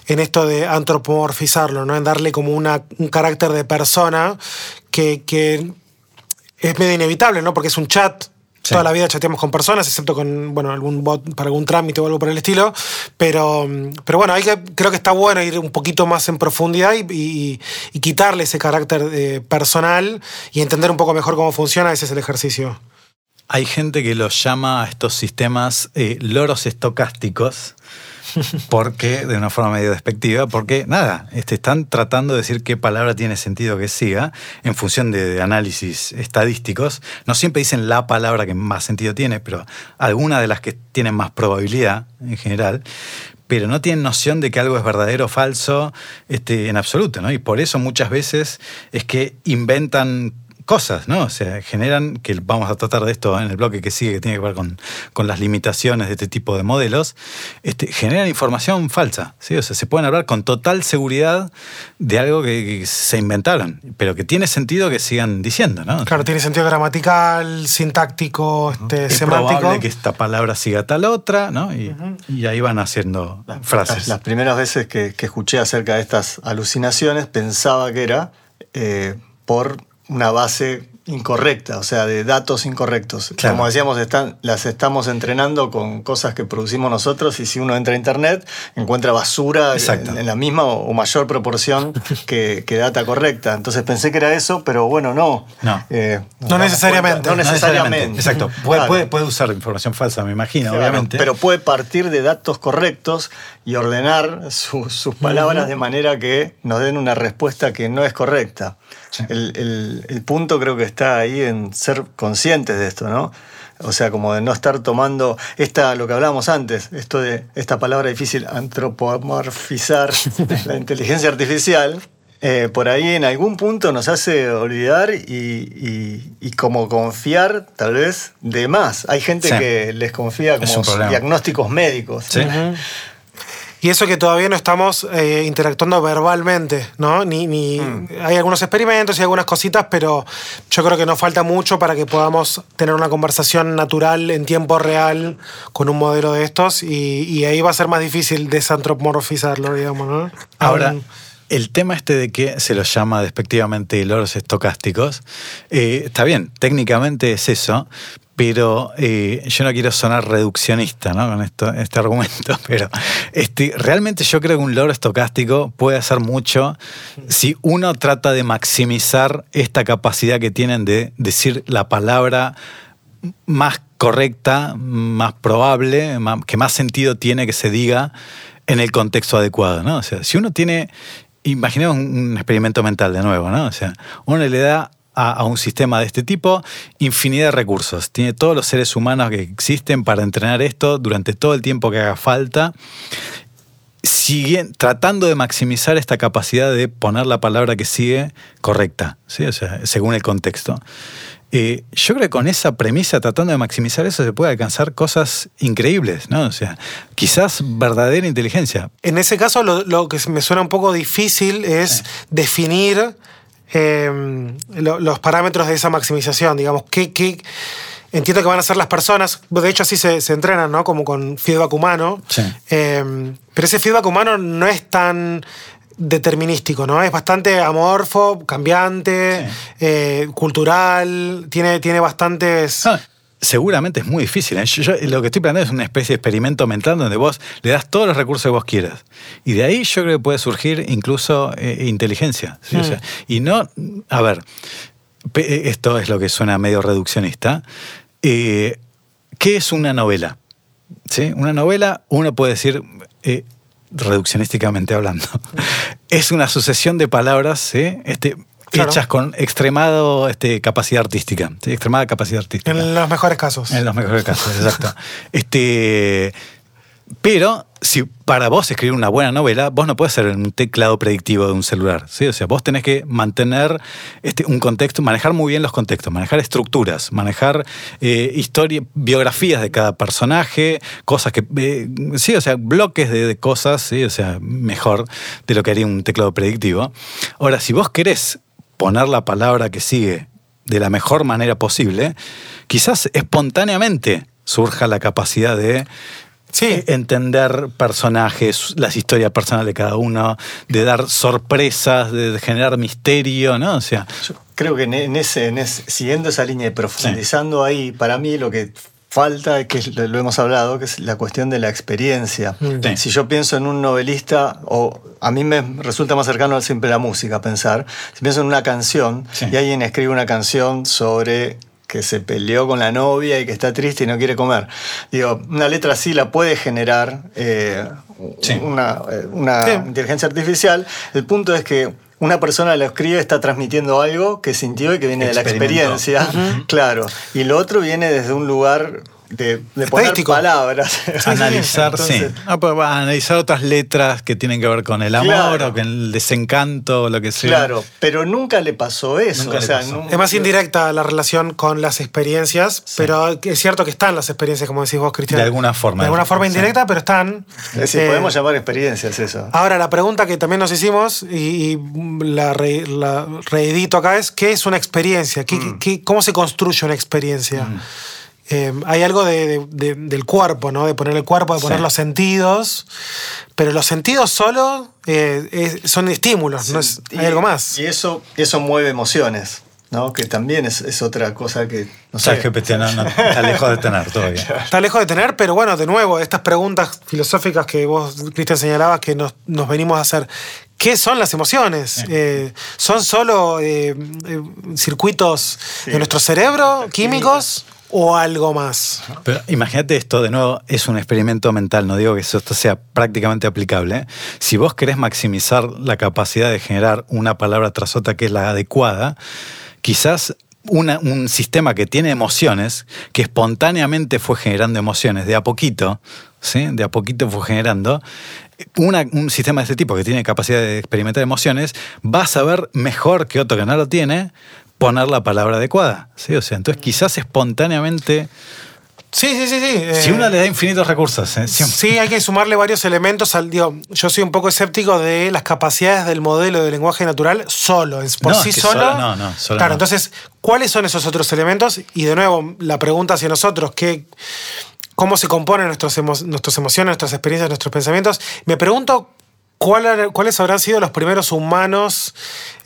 en esto de antropomorfizarlo, ¿no? En darle como una, un carácter de persona que, que es medio inevitable, ¿no? Porque es un chat Toda la vida chateamos con personas, excepto con bueno, algún bot para algún trámite o algo por el estilo. Pero, pero bueno, hay que, creo que está bueno ir un poquito más en profundidad y, quitarle ese carácter eh, personal y entender un poco mejor cómo funciona. Ese es el ejercicio. Hay gente que los llama a estos sistemas eh, loros estocásticos porque, de una forma medio despectiva, porque nada, este, están tratando de decir qué palabra tiene sentido que siga en función de, análisis estadísticos. No siempre dicen la palabra que más sentido tiene, pero alguna de las que tienen más probabilidad en general pero no tienen noción de que algo es verdadero o falso este, en absoluto, ¿no? Y por eso muchas veces es que inventan cosas, ¿no? O sea, generan, que vamos a tratar de esto en el bloque que sigue, que tiene que ver con, con las limitaciones de este tipo de modelos, este, generan información falsa, ¿sí? O sea, se pueden hablar con total seguridad de algo que, se inventaron, pero que tiene sentido que sigan diciendo, ¿no? Claro, tiene sentido gramatical, sintáctico, este, es semántico. que esta palabra siga tal otra, ¿no? Y, ahí van haciendo frases. Las, primeras veces que, escuché acerca de estas alucinaciones pensaba que era eh, por una base incorrecta, o sea, de datos incorrectos. Como decíamos, están, las estamos entrenando con cosas que producimos nosotros y si uno entra a Internet encuentra basura en, la misma o mayor proporción que, data correcta. Entonces pensé que era eso, pero bueno, no. No, eh, no, necesariamente. no, necesariamente. Exacto. Puede, puede, usar información falsa, me imagino, obviamente. Pero puede partir de datos correctos y ordenar sus palabras de manera que nos den una respuesta que no es correcta. El, punto creo que está ahí en ser conscientes de esto, ¿no? O sea, como de no estar tomando esta, lo que hablábamos antes, esto de esta palabra difícil, antropomorfizar la inteligencia artificial, eh, por ahí en algún punto nos hace olvidar y, como confiar tal vez de más. Hay gente que les confía como diagnósticos médicos. Y eso que todavía no estamos eh, interactuando verbalmente, ¿no? Ni, ni Mm. Hay algunos experimentos y algunas cositas, pero yo creo que nos falta mucho para que podamos tener una conversación natural en tiempo real con un modelo de estos y, y ahí va a ser más difícil desantropomorfizarlo, digamos, ¿no? Ahora, Um, el tema este de que se los llama despectivamente loros estocásticos, eh, está bien, técnicamente es eso, pero eh, yo no quiero sonar reduccionista ¿no? con esto, este argumento, pero este, realmente yo creo que un loro estocástico puede hacer mucho si uno trata de maximizar esta capacidad que tienen de decir la palabra más correcta, más probable, que más sentido tiene que se diga en el contexto adecuado, ¿no? O sea, si uno tiene, imaginemos un experimento mental de nuevo, ¿no? O sea, uno le da a, a un sistema de este tipo infinidad de recursos, tiene todos los seres humanos que existen para entrenar esto durante todo el tiempo que haga falta, siguen tratando de maximizar esta capacidad de poner la palabra que sigue correcta, ¿sí? o sea, según el contexto. Eh, yo creo que con esa premisa, tratando de maximizar eso, se puede alcanzar cosas increíbles, ¿no? O sea, quizás verdadera inteligencia. En ese caso, lo, lo que me suena un poco difícil es definir eh, lo- los parámetros de esa maximización. Digamos, ¿qué, qué- entiendo que van a ser las personas. De hecho, así se, se entrenan, ¿no? Como con feedback humano. Sí. Eh, pero ese feedback humano no es tan determinístico, ¿no? Es bastante amorfo, cambiante, eh, cultural, tiene, tiene bastantes... Ah, seguramente es muy difícil. ¿eh? Yo, yo lo que estoy planteando es una especie de experimento mental donde vos le das todos los recursos que vos quieras. Y de ahí yo creo que puede surgir incluso eh, inteligencia. ¿sí? O sea, y no, a ver, pe- esto es lo que suena medio reduccionista. Eh, ¿Qué es una novela? ¿Sí? Una novela, uno puede decir, eh, reduccionísticamente hablando, es una sucesión de palabras ¿sí? este, Claro. hechas con extremado este, capacidad artística. ¿sí? Extremada capacidad artística. En los mejores casos. En los mejores casos, exacto. Este, pero si para vos escribir una buena novela, vos no puedes ser un teclado predictivo de un celular. ¿sí? O sea, vos tenés que mantener este, un contexto, manejar muy bien los contextos, manejar estructuras, manejar eh, historia, biografías de cada personaje, cosas que. eh, sí, o sea, bloques de, de cosas, ¿sí? o sea, mejor de lo que haría un teclado predictivo. Ahora, si vos querés poner la palabra que sigue de la mejor manera posible, quizás espontáneamente surja la capacidad de Sí. entender personajes, las historias personales de cada uno, de dar sorpresas, de, generar misterio, ¿no? O sea, Yo creo que en en ese, en ese- siguiendo esa línea y profundizando ahí, para mí lo que falta, que lo hemos hablado, que es la cuestión de la experiencia. Sí. Si yo pienso en un novelista, o a mí me resulta más cercano siempre la música pensar, si pienso en una canción Sí. y alguien escribe una canción sobre que se peleó con la novia y que está triste y no quiere comer. Digo, una letra así la puede generar eh, Sí. una, eh, una Sí. inteligencia artificial. El punto es que una persona lo escribe, está transmitiendo algo que sintió y que viene de la experiencia. Claro. Y lo otro viene desde un lugar de, de poner palabras. analizar, sí. Entonces, No, pero va a analizar otras letras que tienen que ver con el amor Claro. o con el desencanto o lo que sea. Claro, pero nunca le pasó eso. Nunca o le sea, pasó. Es más indirecta la relación con las experiencias, pero es cierto que están las experiencias, como decís vos, Cristian. De alguna forma. De alguna forma Sí. indirecta, pero están. Es decir, Eh, podemos llamar experiencias eso. Ahora, la pregunta que también nos hicimos, y, y la, re- la reedito acá, es: ¿qué es una experiencia? ¿Qué, Mm. qué- ¿Cómo se construye una experiencia? Eh, hay algo de- de- de- del cuerpo, ¿no? De poner el cuerpo, de poner Sí. los sentidos, pero los sentidos solo eh, es- son estímulos, ¿no? Es, hay Y- algo más. Y eso, eso mueve emociones, ¿no? Que también es, es otra cosa que. No sé. GPT no, no, está lejos de tener todavía. Está lejos de tener, pero bueno, de nuevo, estas preguntas filosóficas que vos, Cristian, señalabas que nos, nos venimos a hacer. ¿Qué son las emociones? Eh, ¿Son solo eh, eh, circuitos de nuestro cerebro, químicos, o algo más? Pero imagínate esto, de nuevo, es un experimento mental, no digo que esto sea prácticamente aplicable. Si vos querés maximizar la capacidad de generar una palabra tras otra que es la adecuada, quizás un sistema que tiene emociones, que espontáneamente fue generando emociones de a poquito, ¿sí? de a poquito fue generando, un sistema de este tipo que tiene capacidad de experimentar emociones, va a saber mejor que otro que no lo tiene poner la palabra adecuada. ¿sí? O sea, entonces quizás espontáneamente Sí, sí, sí, sí. Si eh, uno le da infinitos recursos, ¿eh? Si- Sí, hay que sumarle varios elementos al. Digo, yo soy un poco escéptico de las capacidades del modelo de lenguaje natural solo, por No, sí es que solo. solo no, no, solo claro, no. entonces, ¿cuáles son esos otros elementos? Y de nuevo, la pregunta hacia nosotros, ¿qué, ¿cómo se componen nuestros emo- nuestras emociones, nuestras experiencias, nuestros pensamientos? Me pregunto. ¿Cuál era- ¿Cuáles habrán sido los primeros humanos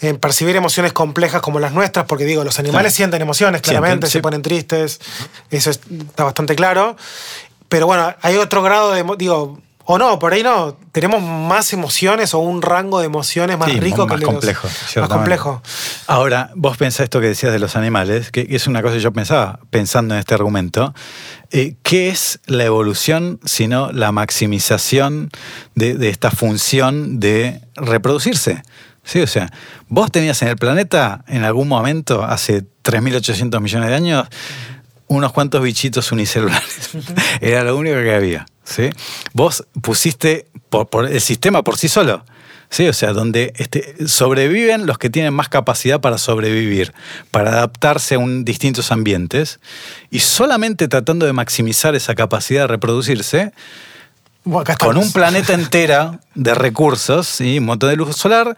en percibir emociones complejas como las nuestras? Porque digo, los animales Claro. sienten emociones, Sienten, claramente, se sí. ponen tristes, eso es- está bastante claro. Pero bueno, hay otro grado de. Digo, o no, por ahí no. Tenemos más emociones o un rango de emociones más Sí, rico que más el de los- complejo. Más complejo. Ahora, vos pensás esto que decías de los animales, que es una cosa que yo pensaba pensando en este argumento. Eh, ¿Qué es la evolución sino la maximización de, de esta función de reproducirse? Sí, o sea, vos tenías en el planeta en algún momento, hace 3.800 millones de años, unos cuantos bichitos unicelulares. Era lo único que había. ¿Sí? Vos pusiste por, por el sistema por sí solo. ¿sí? O sea, donde este, sobreviven los que tienen más capacidad para sobrevivir, para adaptarse a un, distintos ambientes, y solamente tratando de maximizar esa capacidad de reproducirse, Bueno, con un planeta entera de recursos, ¿sí? un montón de luz solar,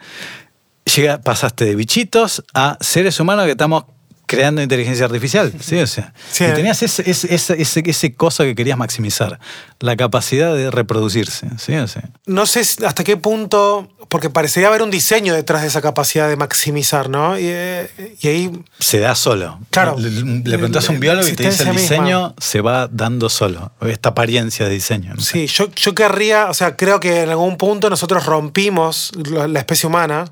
llega, pasaste de bichitos a seres humanos que estamos creando inteligencia artificial. ¿sí? O sea, Sí. y tenías ese, ese, ese, cosa que querías maximizar, la capacidad de reproducirse. ¿sí? O sea, No sé hasta qué punto. Porque parecería haber un diseño detrás de esa capacidad de maximizar, ¿no? Y, eh, y ahí. se da solo. Claro. Le, le preguntas a un biólogo y te dice el diseño misma. se va dando solo. Esta apariencia de diseño. ¿no? Sí, yo, yo querría. O sea, creo que en algún punto nosotros rompimos la, la especie humana.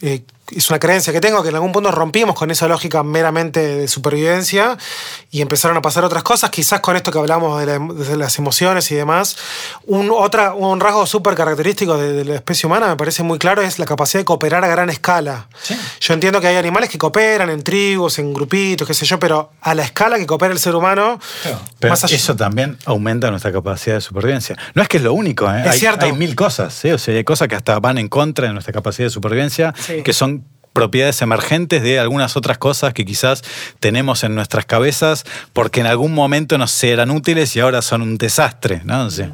eh, es una creencia que tengo que en algún punto rompimos con esa lógica meramente de supervivencia y empezaron a pasar otras cosas, quizás con esto que hablamos de, la- de las emociones y demás. Un, otra, un rasgo súper característico de, de la especie humana, me parece muy claro, es la capacidad de cooperar a gran escala. Yo entiendo que hay animales que cooperan en tribus, en grupitos, qué sé yo, pero a la escala que coopera el ser humano, Pero más allá- eso también aumenta nuestra capacidad de supervivencia. No es que es lo único, ¿eh? Es hay, cierto. hay mil cosas, ¿sí? O sea, hay cosas que hasta van en contra de nuestra capacidad de supervivencia, Sí. que son propiedades emergentes de algunas otras cosas que quizás tenemos en nuestras cabezas porque en algún momento nos eran útiles y ahora son un desastre, ¿no? O sea,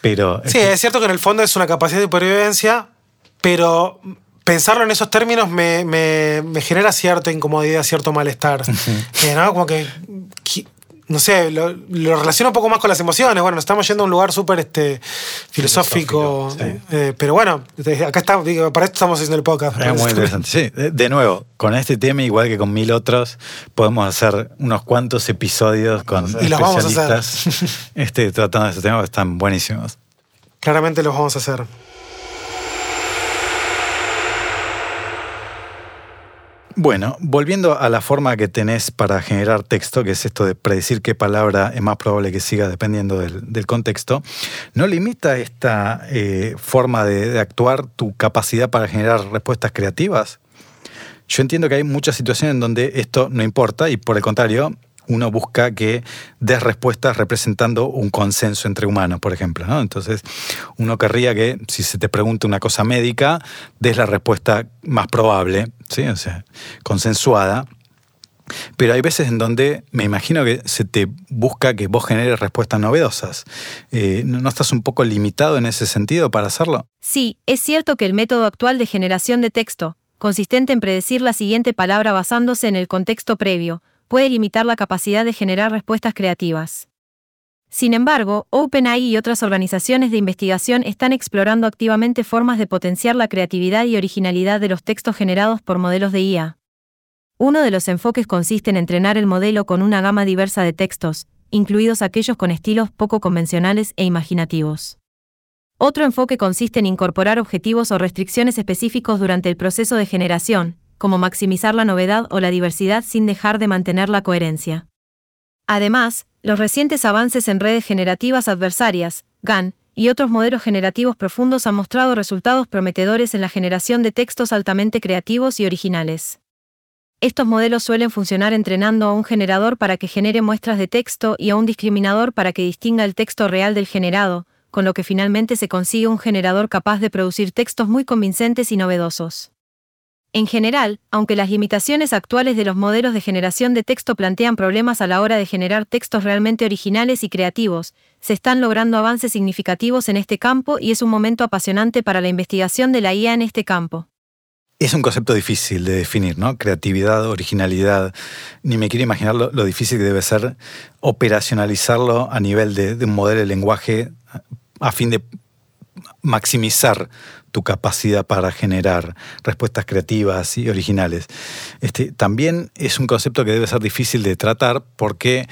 pero Sí, es cierto que en el fondo es una capacidad de supervivencia, pero pensarlo en esos términos me, me- me genera cierta incomodidad, cierto malestar. Eh, ¿no? Como que, no sé, lo, lo relaciono un poco más con las emociones. Bueno, nos estamos yendo a un lugar súper este, filosófico. Filosófico, eh, pero bueno, acá para esto estamos haciendo el podcast. Es muy interesante. Sí, de, nuevo, con este tema, igual que con mil otros, podemos hacer unos cuantos episodios con Y los vamos a hacer. especialistas este, tratando de este tema, que están buenísimos. Claramente los vamos a hacer. Bueno, volviendo a la forma que tenés para generar texto, que es esto de predecir qué palabra es más probable que siga dependiendo del, contexto, ¿no limita esta eh, forma de, de actuar tu capacidad para generar respuestas creativas? Yo entiendo que hay muchas situaciones en donde esto no importa y por el contrario, uno busca que des respuestas representando un consenso entre humanos, por ejemplo. ¿no? Entonces, uno querría que si se te pregunta una cosa médica, des la respuesta más probable, ¿sí? o sea, consensuada. Pero hay veces en donde me imagino que se te busca que vos generes respuestas novedosas. Eh, ¿no, ¿No estás un poco limitado en ese sentido para hacerlo? Sí, es cierto que el método actual de generación de texto, consistente en predecir la siguiente palabra basándose en el contexto previo, puede limitar la capacidad de generar respuestas creativas. Sin embargo, OpenAI y otras organizaciones de investigación están explorando activamente formas de potenciar la creatividad y originalidad de los textos generados por modelos de IA. Uno de los enfoques consiste en entrenar el modelo con una gama diversa de textos, incluidos aquellos con estilos poco convencionales e imaginativos. Otro enfoque consiste en incorporar objetivos o restricciones específicos durante el proceso de generación, como maximizar la novedad o la diversidad sin dejar de mantener la coherencia. Además, los recientes avances en redes generativas adversarias, GAN, y otros modelos generativos profundos han mostrado resultados prometedores en la generación de textos altamente creativos y originales. Estos modelos suelen funcionar entrenando a un generador para que genere muestras de texto y a un discriminador para que distinga el texto real del generado, con lo que finalmente se consigue un generador capaz de producir textos muy convincentes y novedosos. En general, aunque las limitaciones actuales de los modelos de generación de texto plantean problemas a la hora de generar textos realmente originales y creativos, se están logrando avances significativos en este campo y es un momento apasionante para la investigación de la IA en este campo. Es un concepto difícil de definir, ¿no? Creatividad, originalidad. Ni me quiero imaginar lo, difícil que debe ser operacionalizarlo a nivel de, un modelo de lenguaje a fin de maximizar tu capacidad para generar respuestas creativas y originales. Este, también es un concepto que debe ser difícil de tratar porque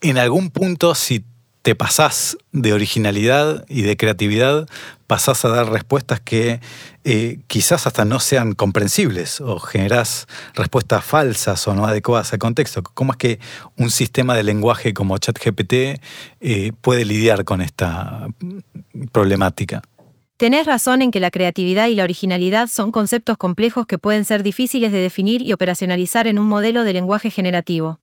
en algún punto si te pasás de originalidad y de creatividad, pasás a dar respuestas que eh, quizás hasta no sean comprensibles o generás respuestas falsas o no adecuadas al contexto. ¿Cómo es que un sistema de lenguaje como ChatGPT eh, puede lidiar con esta problemática? Tenés razón en que la creatividad y la originalidad son conceptos complejos que pueden ser difíciles de definir y operacionalizar en un modelo de lenguaje generativo.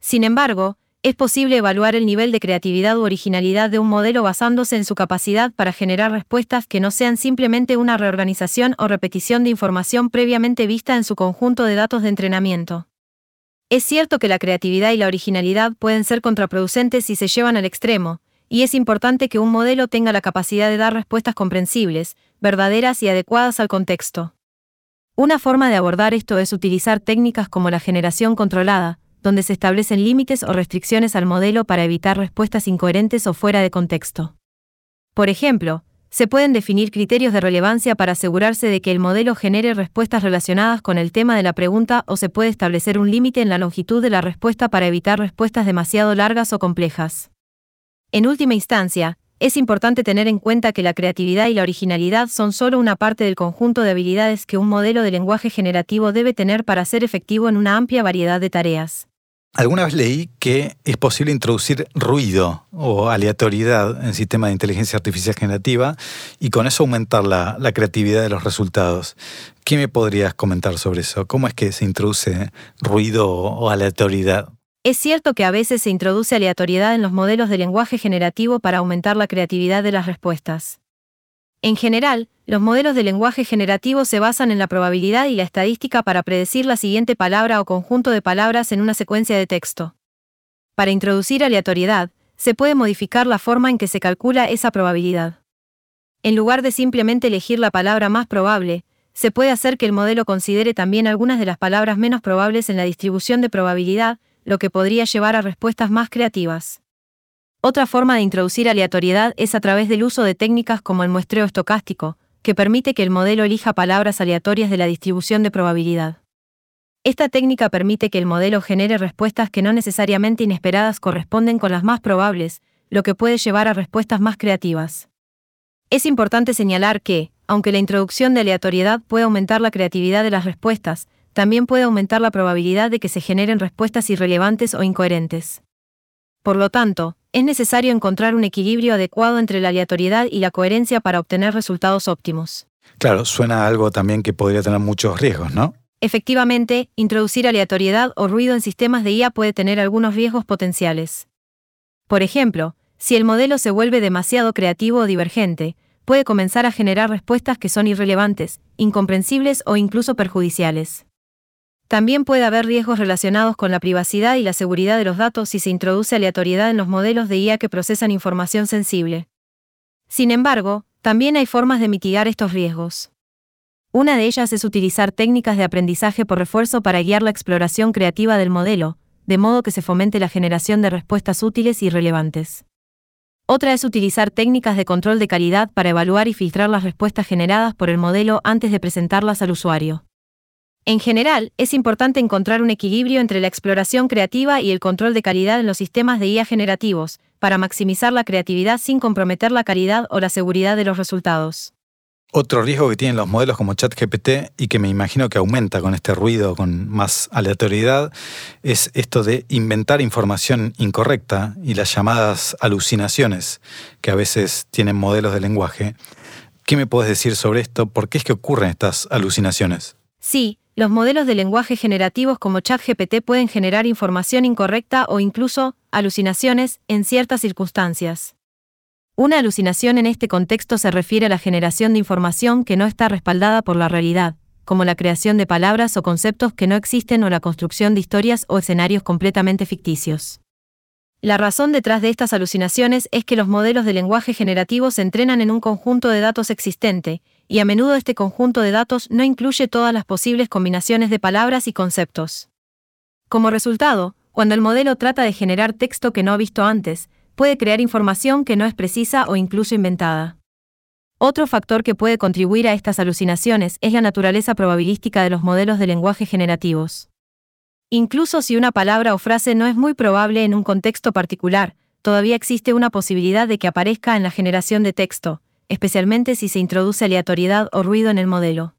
Sin embargo, es posible evaluar el nivel de creatividad u originalidad de un modelo basándose en su capacidad para generar respuestas que no sean simplemente una reorganización o repetición de información previamente vista en su conjunto de datos de entrenamiento. Es cierto que la creatividad y la originalidad pueden ser contraproducentes si se llevan al extremo, y es importante que un modelo tenga la capacidad de dar respuestas comprensibles, verdaderas y adecuadas al contexto. Una forma de abordar esto es utilizar técnicas como la generación controlada, donde se establecen límites o restricciones al modelo para evitar respuestas incoherentes o fuera de contexto. Por ejemplo, se pueden definir criterios de relevancia para asegurarse de que el modelo genere respuestas relacionadas con el tema de la pregunta o se puede establecer un límite en la longitud de la respuesta para evitar respuestas demasiado largas o complejas. En última instancia, es importante tener en cuenta que la creatividad y la originalidad son solo una parte del conjunto de habilidades que un modelo de lenguaje generativo debe tener para ser efectivo en una amplia variedad de tareas. Alguna vez leí que es posible introducir ruido o aleatoriedad en sistemas de inteligencia artificial generativa y con eso aumentar la, la, creatividad de los resultados. ¿Qué me podrías comentar sobre eso? ¿Cómo es que se introduce ruido o aleatoriedad? Es cierto que a veces se introduce aleatoriedad en los modelos de lenguaje generativo para aumentar la creatividad de las respuestas. En general, los modelos de lenguaje generativo se basan en la probabilidad y la estadística para predecir la siguiente palabra o conjunto de palabras en una secuencia de texto. Para introducir aleatoriedad, se puede modificar la forma en que se calcula esa probabilidad. En lugar de simplemente elegir la palabra más probable, se puede hacer que el modelo considere también algunas de las palabras menos probables en la distribución de probabilidad, lo que podría llevar a respuestas más creativas. Otra forma de introducir aleatoriedad es a través del uso de técnicas como el muestreo estocástico, que permite que el modelo elija palabras aleatorias de la distribución de probabilidad. Esta técnica permite que el modelo genere respuestas que no necesariamente inesperadas corresponden con las más probables, lo que puede llevar a respuestas más creativas. Es importante señalar que, aunque la introducción de aleatoriedad puede aumentar la creatividad de las respuestas, también puede aumentar la probabilidad de que se generen respuestas irrelevantes o incoherentes. Por lo tanto, es necesario encontrar un equilibrio adecuado entre la aleatoriedad y la coherencia para obtener resultados óptimos. Claro, suena a algo también que podría tener muchos riesgos, ¿no? Efectivamente, introducir aleatoriedad o ruido en sistemas de IA puede tener algunos riesgos potenciales. Por ejemplo, si el modelo se vuelve demasiado creativo o divergente, puede comenzar a generar respuestas que son irrelevantes, incomprensibles o incluso perjudiciales. También puede haber riesgos relacionados con la privacidad y la seguridad de los datos si se introduce aleatoriedad en los modelos de IA que procesan información sensible. Sin embargo, también hay formas de mitigar estos riesgos. Una de ellas es utilizar técnicas de aprendizaje por refuerzo para guiar la exploración creativa del modelo, de modo que se fomente la generación de respuestas útiles y relevantes. Otra es utilizar técnicas de control de calidad para evaluar y filtrar las respuestas generadas por el modelo antes de presentarlas al usuario. En general, es importante encontrar un equilibrio entre la exploración creativa y el control de calidad en los sistemas de IA generativos, para maximizar la creatividad sin comprometer la calidad o la seguridad de los resultados. Otro riesgo que tienen los modelos como ChatGPT y que me imagino que aumenta con este ruido, con más aleatoriedad, es esto de inventar información incorrecta y las llamadas alucinaciones que a veces tienen modelos de lenguaje. ¿Qué me puedes decir sobre esto? ¿Por qué es que ocurren estas alucinaciones? Sí, los modelos de lenguaje generativos como ChatGPT pueden generar información incorrecta o incluso alucinaciones en ciertas circunstancias. Una alucinación en este contexto se refiere a la generación de información que no está respaldada por la realidad, como la creación de palabras o conceptos que no existen o la construcción de historias o escenarios completamente ficticios. La razón detrás de estas alucinaciones es que los modelos de lenguaje generativo se entrenan en un conjunto de datos existente, y a menudo este conjunto de datos no incluye todas las posibles combinaciones de palabras y conceptos. Como resultado, cuando el modelo trata de generar texto que no ha visto antes, puede crear información que no es precisa o incluso inventada. Otro factor que puede contribuir a estas alucinaciones es la naturaleza probabilística de los modelos de lenguaje generativos. Incluso si una palabra o frase no es muy probable en un contexto particular, todavía existe una posibilidad de que aparezca en la generación de texto, especialmente si se introduce aleatoriedad o ruido en el modelo.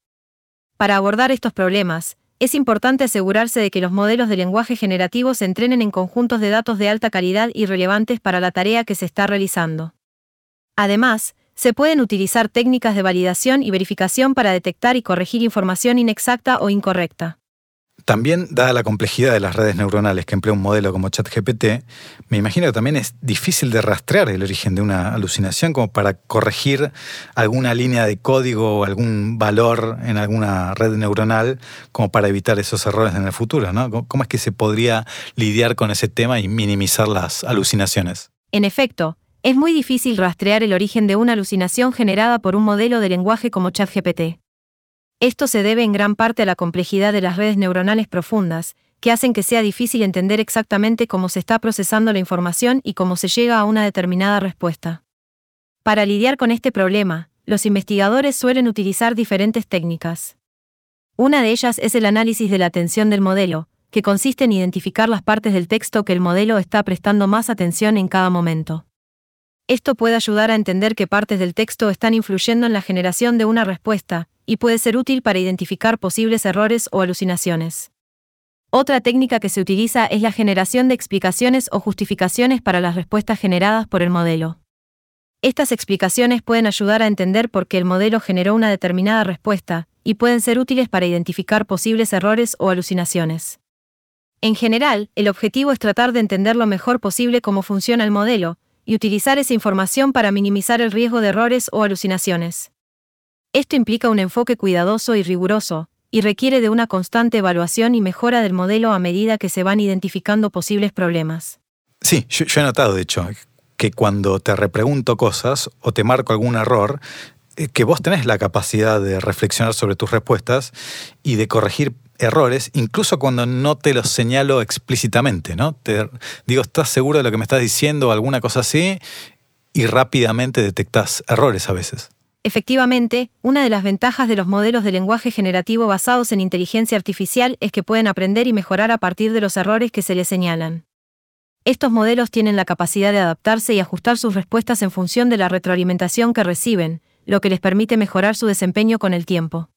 Para abordar estos problemas, es importante asegurarse de que los modelos de lenguaje generativo se entrenen en conjuntos de datos de alta calidad y relevantes para la tarea que se está realizando. Además, se pueden utilizar técnicas de validación y verificación para detectar y corregir información inexacta o incorrecta. También, dada la complejidad de las redes neuronales que emplea un modelo como ChatGPT, me imagino que también es difícil de rastrear el origen de una alucinación como para corregir alguna línea de código o algún valor en alguna red neuronal como para evitar esos errores en el futuro, ¿no? ¿Cómo es que se podría lidiar con ese tema y minimizar las alucinaciones? En efecto, es muy difícil rastrear el origen de una alucinación generada por un modelo de lenguaje como ChatGPT. Esto se debe en gran parte a la complejidad de las redes neuronales profundas, que hacen que sea difícil entender exactamente cómo se está procesando la información y cómo se llega a una determinada respuesta. Para lidiar con este problema, los investigadores suelen utilizar diferentes técnicas. Una de ellas es el análisis de la atención del modelo, que consiste en identificar las partes del texto que el modelo está prestando más atención en cada momento. Esto puede ayudar a entender qué partes del texto están influyendo en la generación de una respuesta, y puede ser útil para identificar posibles errores o alucinaciones. Otra técnica que se utiliza es la generación de explicaciones o justificaciones para las respuestas generadas por el modelo. Estas explicaciones pueden ayudar a entender por qué el modelo generó una determinada respuesta, y pueden ser útiles para identificar posibles errores o alucinaciones. En general, el objetivo es tratar de entender lo mejor posible cómo funciona el modelo, y utilizar esa información para minimizar el riesgo de errores o alucinaciones. Esto implica un enfoque cuidadoso y riguroso, y requiere de una constante evaluación y mejora del modelo a medida que se van identificando posibles problemas. Sí, yo, he notado, de hecho, que cuando te repregunto cosas o te marco algún error, eh, que vos tenés la capacidad de reflexionar sobre tus respuestas y de corregir errores, incluso cuando no te los señalo explícitamente, ¿no? Te digo, ¿estás seguro de lo que me estás diciendo o alguna cosa así? Y rápidamente detectas errores a veces. Efectivamente, una de las ventajas de los modelos de lenguaje generativo basados en inteligencia artificial es que pueden aprender y mejorar a partir de los errores que se les señalan. Estos modelos tienen la capacidad de adaptarse y ajustar sus respuestas en función de la retroalimentación que reciben, lo que les permite mejorar su desempeño con el tiempo.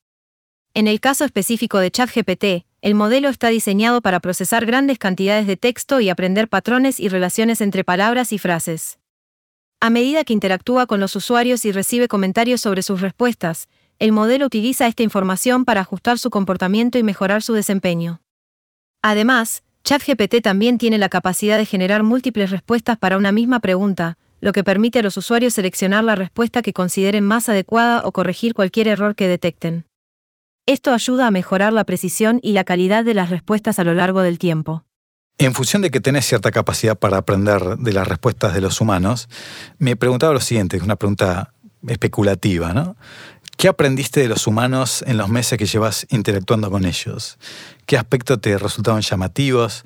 En el caso específico de ChatGPT, el modelo está diseñado para procesar grandes cantidades de texto y aprender patrones y relaciones entre palabras y frases. A medida que interactúa con los usuarios y recibe comentarios sobre sus respuestas, el modelo utiliza esta información para ajustar su comportamiento y mejorar su desempeño. Además, ChatGPT también tiene la capacidad de generar múltiples respuestas para una misma pregunta, lo que permite a los usuarios seleccionar la respuesta que consideren más adecuada o corregir cualquier error que detecten. Esto ayuda a mejorar la precisión y la calidad de las respuestas a lo largo del tiempo. En función de que tenés cierta capacidad para aprender de las respuestas de los humanos, me preguntaba lo siguiente, es una pregunta especulativa, ¿no? ¿Qué aprendiste de los humanos en los meses que llevas interactuando con ellos? ¿Qué aspectos te resultaron llamativos?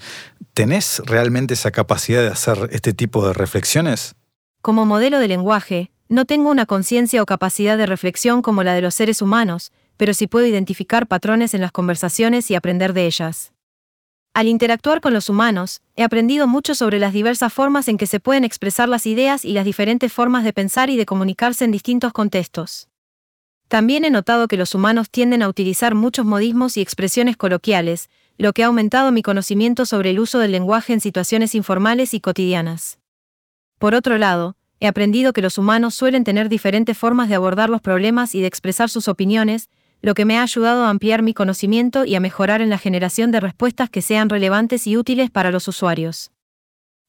¿Tenés realmente esa capacidad de hacer este tipo de reflexiones? Como modelo de lenguaje, no tengo una conciencia o capacidad de reflexión como la de los seres humanos, pero sí puedo identificar patrones en las conversaciones y aprender de ellas. Al interactuar con los humanos, he aprendido mucho sobre las diversas formas en que se pueden expresar las ideas y las diferentes formas de pensar y de comunicarse en distintos contextos. También he notado que los humanos tienden a utilizar muchos modismos y expresiones coloquiales, lo que ha aumentado mi conocimiento sobre el uso del lenguaje en situaciones informales y cotidianas. Por otro lado, he aprendido que los humanos suelen tener diferentes formas de abordar los problemas y de expresar sus opiniones, lo que me ha ayudado a ampliar mi conocimiento y a mejorar en la generación de respuestas que sean relevantes y útiles para los usuarios.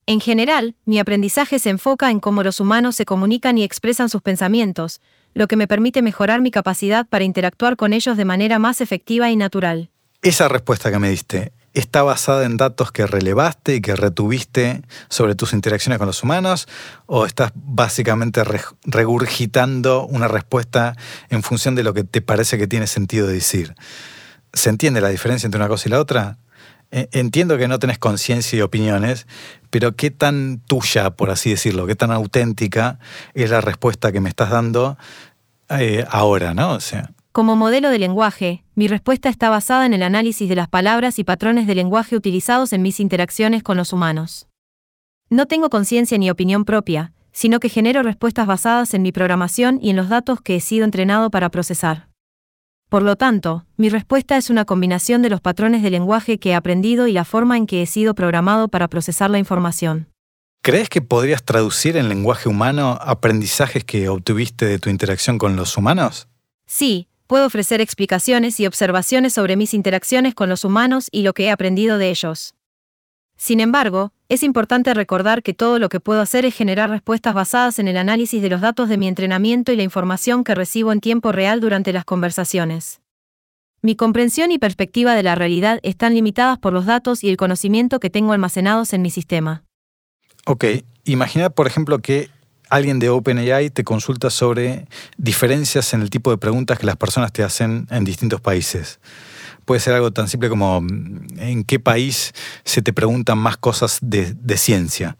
En general, mi aprendizaje se enfoca en cómo los humanos se comunican y expresan sus pensamientos, lo que me permite mejorar mi capacidad para interactuar con ellos de manera más efectiva y natural. Esa respuesta que me diste, ¿está basada en datos que relevaste y que retuviste sobre tus interacciones con los humanos? ¿O estás básicamente regurgitando una respuesta en función de lo que te parece que tiene sentido decir? ¿Se entiende la diferencia entre una cosa y la otra? E, entiendo que no tenés conciencia y opiniones, pero qué tan tuya, por así decirlo, qué tan auténtica es la respuesta que me estás dando eh, ahora, ¿no? O sea. Como modelo de lenguaje, mi respuesta está basada en el análisis de las palabras y patrones de lenguaje utilizados en mis interacciones con los humanos. No tengo conciencia ni opinión propia, sino que genero respuestas basadas en mi programación y en los datos que he sido entrenado para procesar. Por lo tanto, mi respuesta es una combinación de los patrones de lenguaje que he aprendido y la forma en que he sido programado para procesar la información. ¿Crees que podrías traducir en lenguaje humano aprendizajes que obtuviste de tu interacción con los humanos? Sí, puedo ofrecer explicaciones y observaciones sobre mis interacciones con los humanos y lo que he aprendido de ellos. Sin embargo, es importante recordar que todo lo que puedo hacer es generar respuestas basadas en el análisis de los datos de mi entrenamiento y la información que recibo en tiempo real durante las conversaciones. Mi comprensión y perspectiva de la realidad están limitadas por los datos y el conocimiento que tengo almacenados en mi sistema. Ok, imagina por ejemplo que alguien de OpenAI te consulta sobre diferencias en el tipo de preguntas que las personas te hacen en distintos países puede ser algo tan simple como mm, en qué país se te preguntan más cosas de, ciencia.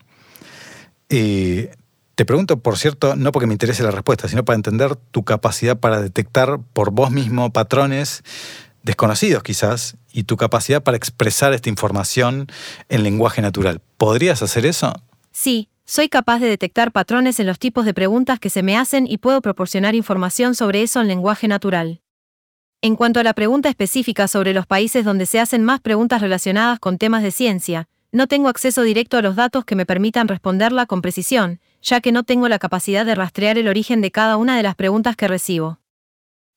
te pregunto, por cierto, no porque me interese la respuesta, sino para entender tu capacidad para detectar por vos mismo patrones desconocidos quizás y tu capacidad para expresar esta información en lenguaje natural. ¿Podrías hacer eso? Sí, soy capaz de detectar patrones en los tipos de preguntas que se me hacen y puedo proporcionar información sobre eso en lenguaje natural. En cuanto a la pregunta específica sobre los países donde se hacen más preguntas relacionadas con temas de ciencia, no tengo acceso directo a los datos que me permitan responderla con precisión, ya que no tengo la capacidad de rastrear el origen de cada una de las preguntas que recibo.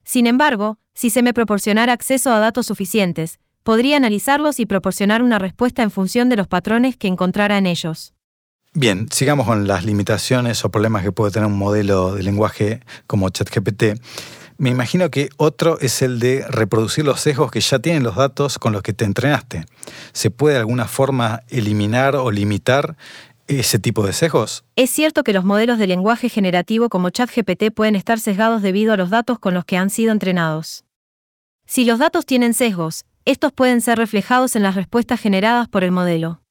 Sin embargo, si se me proporcionara acceso a datos suficientes, podría analizarlos y proporcionar una respuesta en función de los patrones que encontrara en ellos. Bien, sigamos con las limitaciones o problemas que puede tener un modelo de lenguaje como ChatGPT. Me imagino que otro es el de reproducir los sesgos que ya tienen los datos con los que te entrenaste. ¿Se puede de alguna forma eliminar o limitar ese tipo de sesgos? Es cierto que los modelos de lenguaje generativo como ChatGPT pueden estar sesgados debido a los datos con los que han sido entrenados. Si los datos tienen sesgos, estos pueden ser reflejados en las respuestas generadas por el modelo.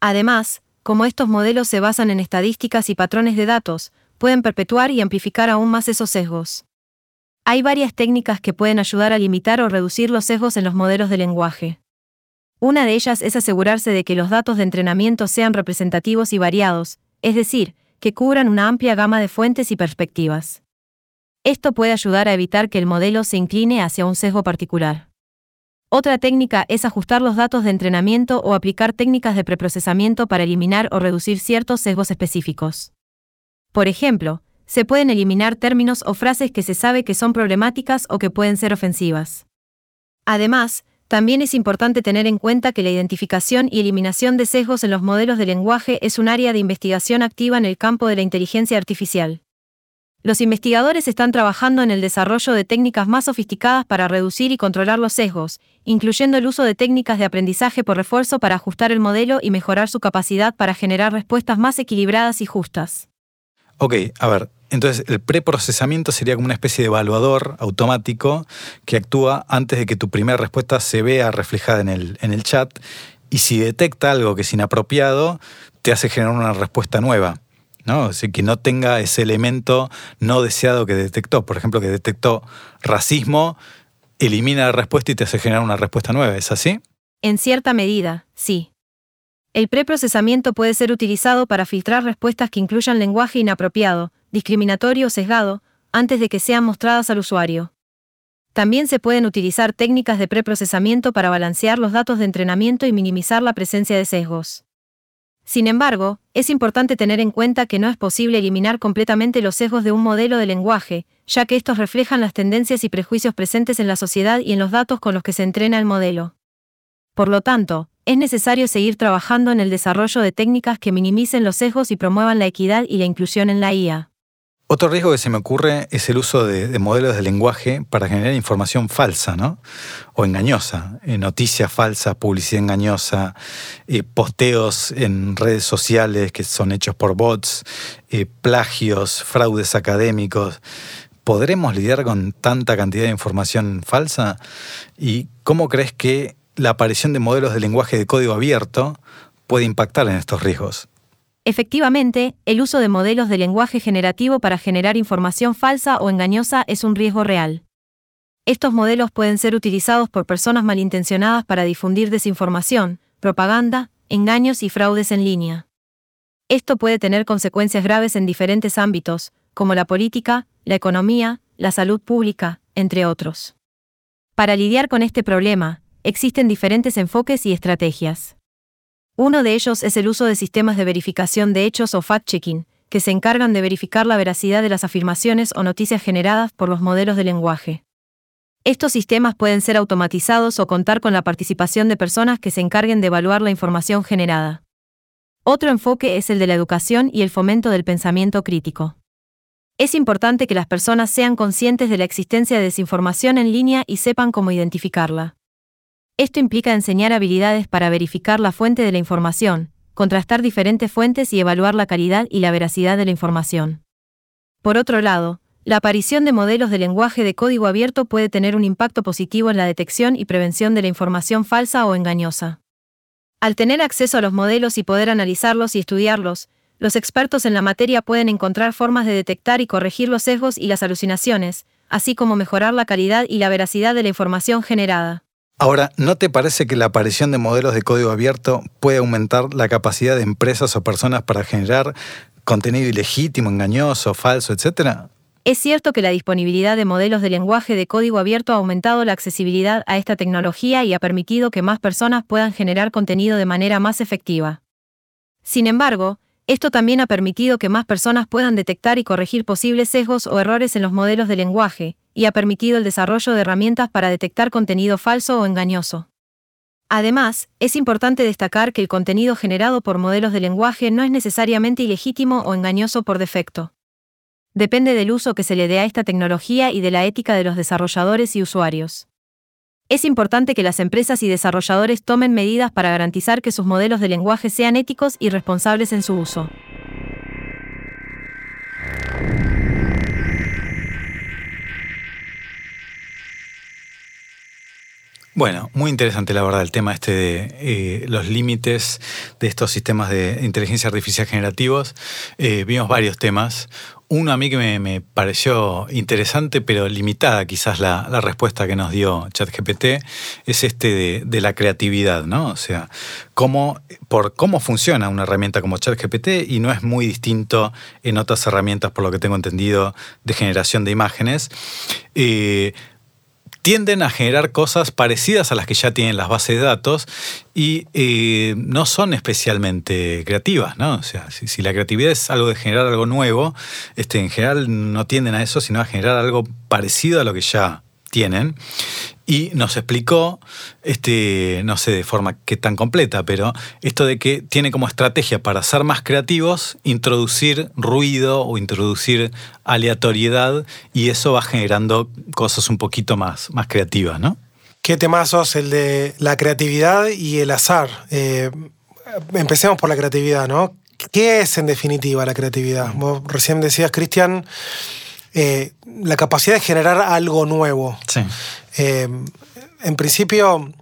Además, como estos modelos se basan en estadísticas y patrones de datos, pueden perpetuar y amplificar aún más esos sesgos. Hay varias técnicas que pueden ayudar a limitar o reducir los sesgos en los modelos de lenguaje. Una de ellas es asegurarse de que los datos de entrenamiento sean representativos y variados, es decir, que cubran una amplia gama de fuentes y perspectivas. Esto puede ayudar a evitar que el modelo se incline hacia un sesgo particular. Otra técnica es ajustar los datos de entrenamiento o aplicar técnicas de preprocesamiento para eliminar o reducir ciertos sesgos específicos. Por ejemplo, se pueden eliminar términos o frases que se sabe que son problemáticas o que pueden ser ofensivas. Además, también es importante tener en cuenta que la identificación y eliminación de sesgos en los modelos de lenguaje es un área de investigación activa en el campo de la inteligencia artificial. Los investigadores están trabajando en el desarrollo de técnicas más sofisticadas para reducir y controlar los sesgos, incluyendo el uso de técnicas de aprendizaje por refuerzo para ajustar el modelo y mejorar su capacidad para generar respuestas más equilibradas y justas. Ok, a ver, entonces el preprocesamiento sería como una especie de evaluador automático que actúa antes de que tu primera respuesta se vea reflejada en el, en el chat y si detecta algo que es inapropiado, te hace generar una respuesta nueva. ¿No? Que no tenga ese elemento no deseado que detectó. Por ejemplo, que detectó racismo, elimina la respuesta y te hace generar una respuesta nueva. ¿Es así? En cierta medida, sí. El preprocesamiento puede ser utilizado para filtrar respuestas que incluyan lenguaje inapropiado, discriminatorio o sesgado, antes de que sean mostradas al usuario. También se pueden utilizar técnicas de preprocesamiento para balancear los datos de entrenamiento y minimizar la presencia de sesgos. Sin embargo, es importante tener en cuenta que no es posible eliminar completamente los sesgos de un modelo de lenguaje, ya que estos reflejan las tendencias y prejuicios presentes en la sociedad y en los datos con los que se entrena el modelo. Por lo tanto, es necesario seguir trabajando en el desarrollo de técnicas que minimicen los sesgos y promuevan la equidad y la inclusión en la IA. Otro riesgo que se me ocurre es el uso de, modelos de lenguaje para generar información falsa, ¿no? O engañosa, eh, noticias falsas, publicidad engañosa, eh, posteos en redes sociales que son hechos por bots, eh, plagios, fraudes académicos. ¿Podremos lidiar con tanta cantidad de información falsa? ¿Y cómo crees que la aparición de modelos de lenguaje de código abierto puede impactar en estos riesgos? Efectivamente, el uso de modelos de lenguaje generativo para generar información falsa o engañosa es un riesgo real. Estos modelos pueden ser utilizados por personas malintencionadas para difundir desinformación, propaganda, engaños y fraudes en línea. Esto puede tener consecuencias graves en diferentes ámbitos, como la política, la economía, la salud pública, entre otros. Para lidiar con este problema, existen diferentes enfoques y estrategias. Uno de ellos es el uso de sistemas de verificación de hechos o fact-checking, que se encargan de verificar la veracidad de las afirmaciones o noticias generadas por los modelos de lenguaje. Estos sistemas pueden ser automatizados o contar con la participación de personas que se encarguen de evaluar la información generada. Otro enfoque es el de la educación y el fomento del pensamiento crítico. Es importante que las personas sean conscientes de la existencia de desinformación en línea y sepan cómo identificarla. Esto implica enseñar habilidades para verificar la fuente de la información, contrastar diferentes fuentes y evaluar la calidad y la veracidad de la información. Por otro lado, la aparición de modelos de lenguaje de código abierto puede tener un impacto positivo en la detección y prevención de la información falsa o engañosa. Al tener acceso a los modelos y poder analizarlos y estudiarlos, los expertos en la materia pueden encontrar formas de detectar y corregir los sesgos y las alucinaciones, así como mejorar la calidad y la veracidad de la información generada. Ahora, ¿no te parece que la aparición de modelos de código abierto puede aumentar la capacidad de empresas o personas para generar contenido ilegítimo, engañoso, falso, etcétera? Es cierto que la disponibilidad de modelos de lenguaje de código abierto ha aumentado la accesibilidad a esta tecnología y ha permitido que más personas puedan generar contenido de manera más efectiva. Sin embargo, esto también ha permitido que más personas puedan detectar y corregir posibles sesgos o errores en los modelos de lenguaje, y ha permitido el desarrollo de herramientas para detectar contenido falso o engañoso. Además, es importante destacar que el contenido generado por modelos de lenguaje no es necesariamente ilegítimo o engañoso por defecto. Depende del uso que se le dé a esta tecnología y de la ética de los desarrolladores y usuarios. Es importante que las empresas y desarrolladores tomen medidas para garantizar que sus modelos de lenguaje sean éticos y responsables en su uso. Bueno, muy interesante la verdad el tema este de eh, los límites de estos sistemas de inteligencia artificial generativos. Eh, vimos varios temas. Uno a mí que me, pareció interesante, pero limitada quizás la, respuesta que nos dio ChatGPT, es este de, la creatividad, ¿no? O sea, cómo, por cómo funciona una herramienta como ChatGPT y no es muy distinto en otras herramientas, por lo que tengo entendido, de generación de imágenes. Eh, tienden a generar cosas parecidas a las que ya tienen las bases de datos y eh, no son especialmente creativas, ¿no? O sea, si, la creatividad es algo de generar algo nuevo, este, en general no tienden a eso, sino a generar algo parecido a lo que ya tienen y nos explicó, este, no sé de forma que tan completa, pero esto de que tiene como estrategia para ser más creativos, introducir ruido o introducir aleatoriedad y eso va generando cosas un poquito más, más creativas, ¿no? Qué temazos el de la creatividad y el azar. Eh, empecemos por la creatividad, ¿no? ¿Qué es en definitiva la creatividad? Vos recién decías, Cristian, eh, la capacidad de generar algo nuevo. Sí. Eh, en principio,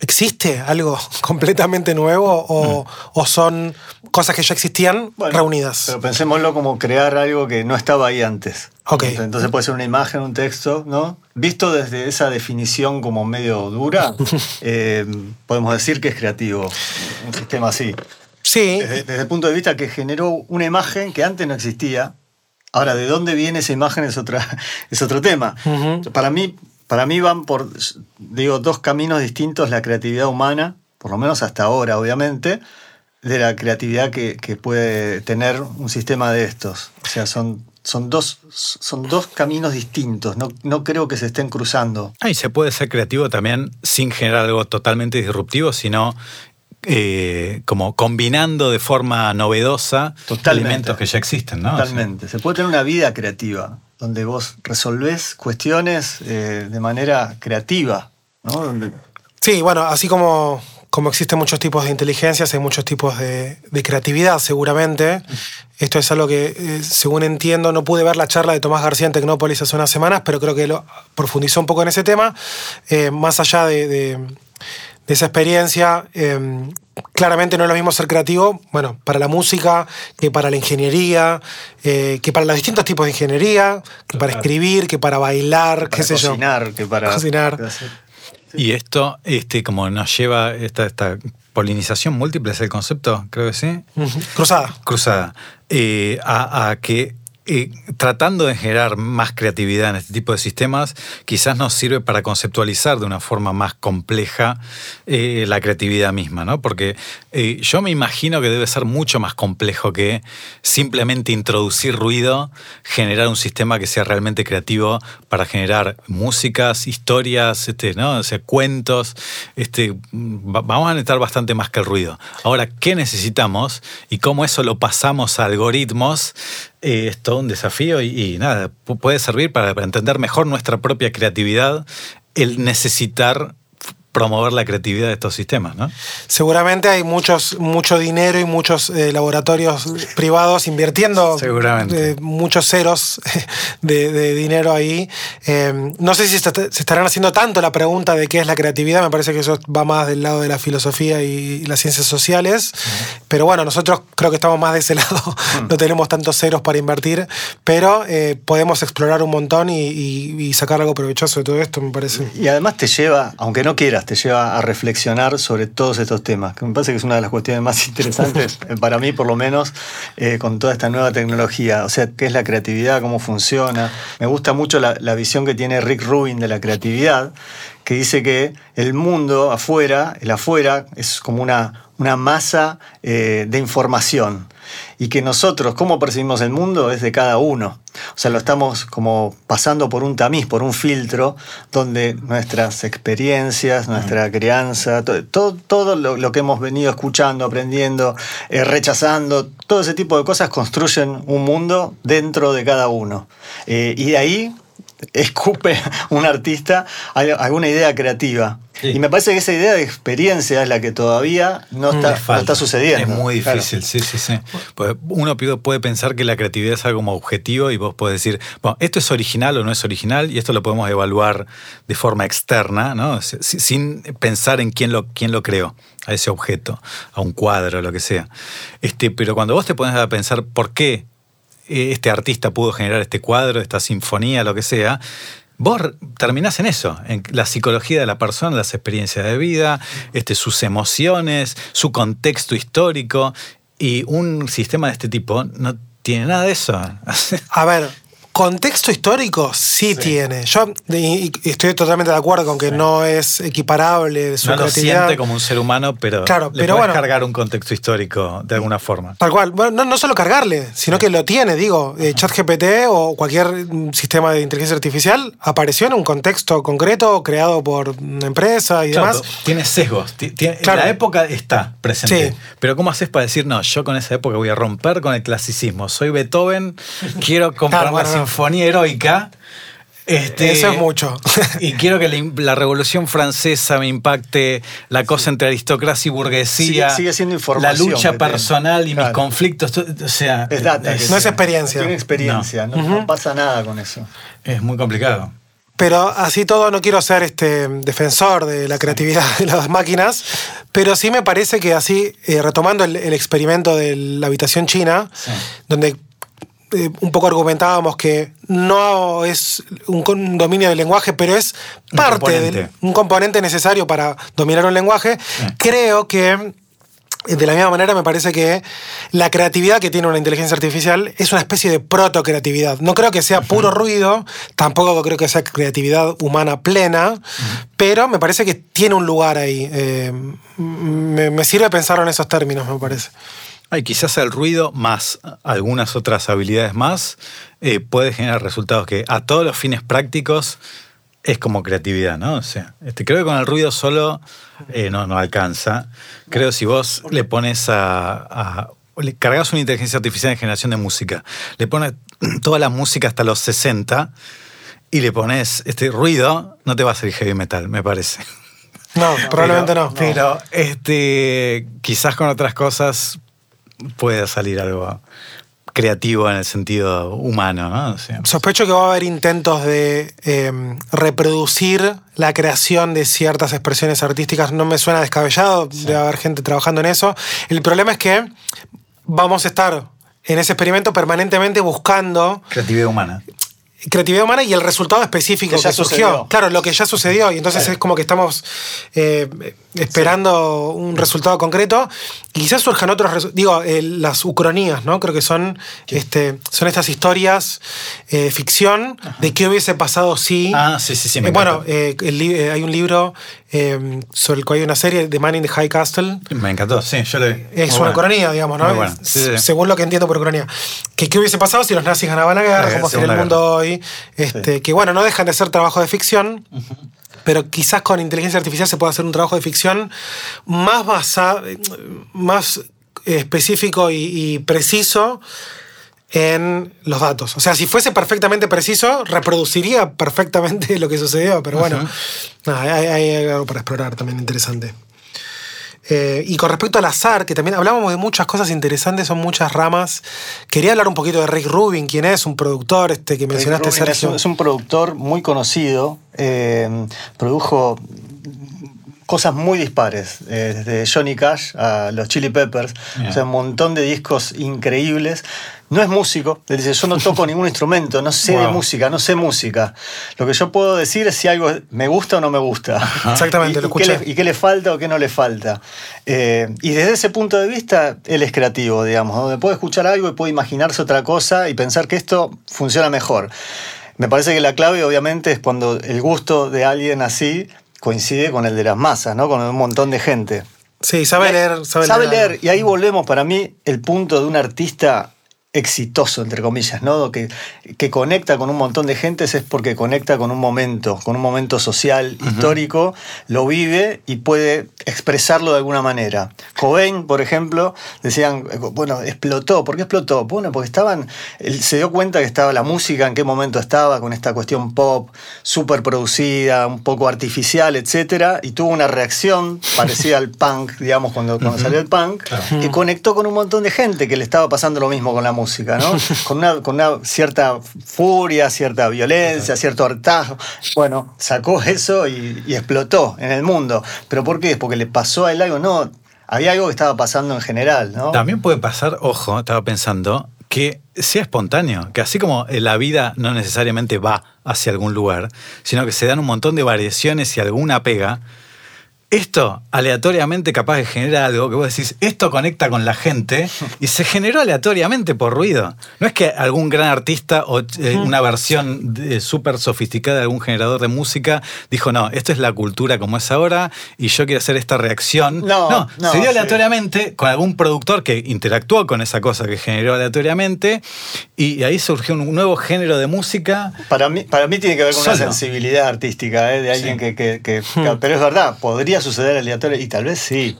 ¿existe algo completamente nuevo o, mm. son cosas que ya existían reunidas? Pero pensémoslo como crear algo que no estaba ahí antes. Okay. Entonces puede ser una imagen, un texto, ¿no? Visto desde esa definición como medio dura, eh, podemos decir que es creativo un sistema así. Sí. desde, el punto de vista que generó una imagen que antes no existía, Ahora, ¿de dónde viene esa imagen es, otra, es otro tema. para, mí, para mí van por, digo, dos caminos distintos la creatividad humana, por lo menos hasta ahora, obviamente, de la creatividad que, puede tener un sistema de estos. O sea, son, son, dos, son dos caminos distintos, no, no creo que se estén cruzando. Ah, y se puede ser creativo también sin generar algo totalmente disruptivo, sino eh, como combinando de forma novedosa Totalmente. elementos que ya existen, ¿no? Totalmente. Se puede tener una vida creativa, donde vos resolvés cuestiones eh, de manera creativa. ¿no? Donde- Sí, bueno, así como, como existen muchos tipos de inteligencias, hay muchos tipos de, de creatividad, seguramente. Esto es algo que, eh, según entiendo, no pude ver la charla de Tomás García en Tecnópolis hace unas semanas, pero creo que lo profundizó un poco en ese tema. Eh, más allá de, de- de esa experiencia, eh, claramente no es lo mismo ser creativo, bueno, para la música, que para la ingeniería, eh, que para los distintos tipos de ingeniería, que para escribir, que para bailar, para qué sé yo. cocinar, que para Cocinar. Y esto, este, como nos lleva esta, esta polinización múltiple, es el concepto, creo que sí. Cruzada. cruzada eh, a, a que tratando de generar más creatividad en este tipo de sistemas, quizás nos sirve para conceptualizar de una forma más compleja eh, la creatividad misma, ¿no? Porque eh, yo me imagino que debe ser mucho más complejo que simplemente introducir ruido, generar un sistema que sea realmente creativo para generar músicas, historias, este, ¿no? O sea, cuentos. Este, va- vamos a necesitar bastante más que el ruido. Ahora, ¿qué necesitamos y cómo eso lo pasamos a algoritmos? Eh, es todo un desafío y, nada, pu- puede servir para entender mejor nuestra propia creatividad, el necesitar promover la creatividad de estos sistemas, ¿no? Seguramente hay muchos, mucho dinero y muchos eh, laboratorios privados invirtiendo Seguramente. eh, muchos ceros de, de dinero ahí. Eh, no sé si se, se estarán haciendo tanto la pregunta de qué es la creatividad, me parece que eso va más del lado de la filosofía y, las ciencias sociales, pero bueno, nosotros creo que estamos más de ese lado, no tenemos tantos ceros para invertir, pero eh, podemos explorar un montón y, y- y sacar algo provechoso de todo esto, me parece. Y además te lleva, aunque no quieras, te lleva a reflexionar sobre todos estos temas, que me parece que es una de las cuestiones más interesantes, eh, para mí por lo menos, eh, con toda esta nueva tecnología. O sea, qué es la creatividad, cómo funciona. Me gusta mucho la, visión que tiene Rick Rubin de la creatividad, que dice que el mundo afuera, el afuera, es como una, una masa eh, de información. Y que nosotros, cómo percibimos el mundo, es de cada uno. O sea, lo estamos como pasando por un tamiz, por un filtro, donde nuestras experiencias, nuestra crianza, to- todo, todo lo, lo que hemos venido escuchando, aprendiendo, eh, rechazando, todo ese tipo de cosas construyen un mundo dentro de cada uno. Eh, y de ahí escupe un artista al- alguna idea creativa. Sí. Y me parece que esa idea de experiencia es la que todavía no está, Le no falta. está sucediendo. Es muy Claro. difícil, sí, sí, sí. Pues uno puede pensar que la creatividad es algo como objetivo y vos podés decir, bueno, esto es original o no es original y esto lo podemos evaluar de forma externa, ¿no? Si- si- Sin pensar en quién lo, quién lo creó, a ese objeto, a un cuadro, lo que sea. Este, pero cuando vos te pones a pensar por qué este artista pudo generar este cuadro, esta sinfonía, lo que sea, vos terminás en eso, en la psicología de la persona, las experiencias de vida, este, sus emociones, su contexto histórico, y un sistema de este tipo no tiene nada de eso. A ver, contexto histórico sí, tiene. Yo y- y estoy totalmente de acuerdo con que no es equiparable su no lo creatividad. siente como un ser humano, pero, Claro, le pero bueno. cargar un contexto histórico de alguna forma. Tal cual. Bueno, no, no solo cargarle, sino que lo tiene, digo. Eh, ChatGPT o cualquier mm, sistema de inteligencia artificial apareció en un contexto concreto creado por una empresa y Claro, demás. tiene sesgos. ti- tiene- Claro. La época está presente. Sí. Pero ¿cómo haces para decir, no, yo con esa época voy a romper con el clasicismo? Soy Beethoven, quiero comprar Claro, bueno, la no. Sinfonía heroica. Este, Eso es mucho. Y quiero que la, la Revolución Francesa me impacte la cosa entre aristocracia y burguesía. Sigue- sigue siendo La información lucha que tiene. personal y mis conflictos. to- O sea, Es data. es, No es experiencia. Tiene experiencia, no, no pasa nada con eso. es muy complicado. Pero así todo no quiero ser este defensor de la creatividad de las máquinas, pero sí me parece que así, eh, retomando el, el experimento de la habitación china, Sí. donde eh, un poco argumentábamos que no es un, un dominio del lenguaje, pero es Un parte componente. del un componente necesario para dominar un lenguaje, creo que eh, de la misma manera me parece que la creatividad que tiene una inteligencia artificial es una especie de proto-creatividad. No creo que sea puro ruido, tampoco creo que sea creatividad humana plena, pero me parece que tiene un lugar ahí. Eh, me, me sirve pensarlo en esos términos, me parece. Ay, quizás el ruido más algunas otras habilidades más eh, puede generar resultados que a todos los fines prácticos es como creatividad, ¿no? O sea, este, creo que con el ruido solo eh, no, no alcanza. Creo que si vos le pones a, le cargas una inteligencia artificial de generación de música, le pones toda la música hasta los 60 y le pones este ruido, no te va a salir heavy metal, me parece. No, probablemente no. Pero este, quizás con otras cosas pueda salir algo creativo en el sentido humano. ¿no? Sospecho que va a haber intentos de em, reproducir la creación de ciertas expresiones artísticas. No me suena descabellado, de haber gente trabajando en eso. El problema es que vamos a estar en ese experimento permanentemente buscando... Creatividad humana creatividad humana y el resultado específico que, surgió. Claro, lo que ya sucedió. Y entonces es como que estamos eh, esperando un resultado concreto. Y quizás surjan otros, digo, las ucronías, ¿no? Creo que son, este, son estas historias eh, ficción de qué hubiese pasado si... Ah, sí, sí, sí. Me eh, bueno, hay un libro sobre el cual hay una serie, The Man in the High Castle. Me encantó, sí, yo le... Es una ucronía, digamos, ¿no? Según lo que entiendo por ucronía. Que qué hubiese pasado si los nazis ganaban la guerra, como sería el mundo hoy este, que bueno, no dejan de ser trabajo de ficción. Pero quizás con inteligencia artificial se puede hacer un trabajo de ficción más basado, más específico y, preciso en los datos. O sea, si fuese perfectamente preciso, reproduciría perfectamente lo que sucedió. Pero bueno, hay, algo para explorar también interesante. Eh, y con respecto al azar, que también hablábamos de muchas cosas interesantes, son muchas ramas. Quería hablar un poquito de Rick Rubin, quien es un productor este, que mencionaste, Sergio. Es un, productor muy conocido. Eh, produjo cosas muy dispares, eh, desde Johnny Cash a los Chili Peppers, o sea, un montón de discos increíbles. No es músico, le dice, yo no toco ningún instrumento, no sé de música, no sé música. Lo que yo puedo decir es si algo me gusta o no me gusta. Exactamente, lo escuché. Y qué, le, falta o qué no le falta. Eh, y desde ese punto de vista, él es creativo, digamos, donde puede escuchar algo y puede imaginarse otra cosa y pensar que esto funciona mejor. Me parece que la clave, obviamente, es cuando el gusto de alguien así coincide con el de las masas, ¿no? Con un montón de gente. Sí, sabe leer. Sabe, sabe leer. Y ahí volvemos para mí el punto de un artista exitoso, entre comillas, ¿no? Que, que conecta con un montón de gentes es porque conecta con un momento, con un momento social, histórico, lo vive y puede expresarlo de alguna manera. Cobain, por ejemplo, decían, bueno, explotó. ¿Por qué explotó? Bueno, porque estaban, él se dio cuenta que estaba la música, en qué momento estaba, con esta cuestión pop, súper producida, un poco artificial, etc. Y tuvo una reacción parecida al punk, digamos, cuando, cuando salió el punk, que conectó con un montón de gente que le estaba pasando lo mismo con la música música, ¿no? Con una, con una cierta furia, cierta violencia, cierto hartazgo. Bueno, sacó eso y, explotó en el mundo. ¿Pero por qué? Porque le pasó a él algo, no. Había algo que estaba pasando en general, ¿no? También puede pasar, ojo, estaba pensando, que sea espontáneo, que así como la vida no necesariamente va hacia algún lugar, sino que se dan un montón de variaciones y alguna pega, esto aleatoriamente capaz de generar algo que vos decís, esto conecta con la gente y se generó aleatoriamente por ruido. No es que algún gran artista o eh, una versión súper sofisticada de algún generador de música dijo, no, esto es la cultura como es ahora y yo quiero hacer esta reacción. No, no, se dio aleatoriamente con algún productor que interactuó con esa cosa que generó aleatoriamente y ahí surgió un nuevo género de música. Para mí, para mí tiene que ver con una sensibilidad artística ¿eh? de alguien que, que, hmm. Pero es verdad, podría suceder aleatorio y tal vez sí.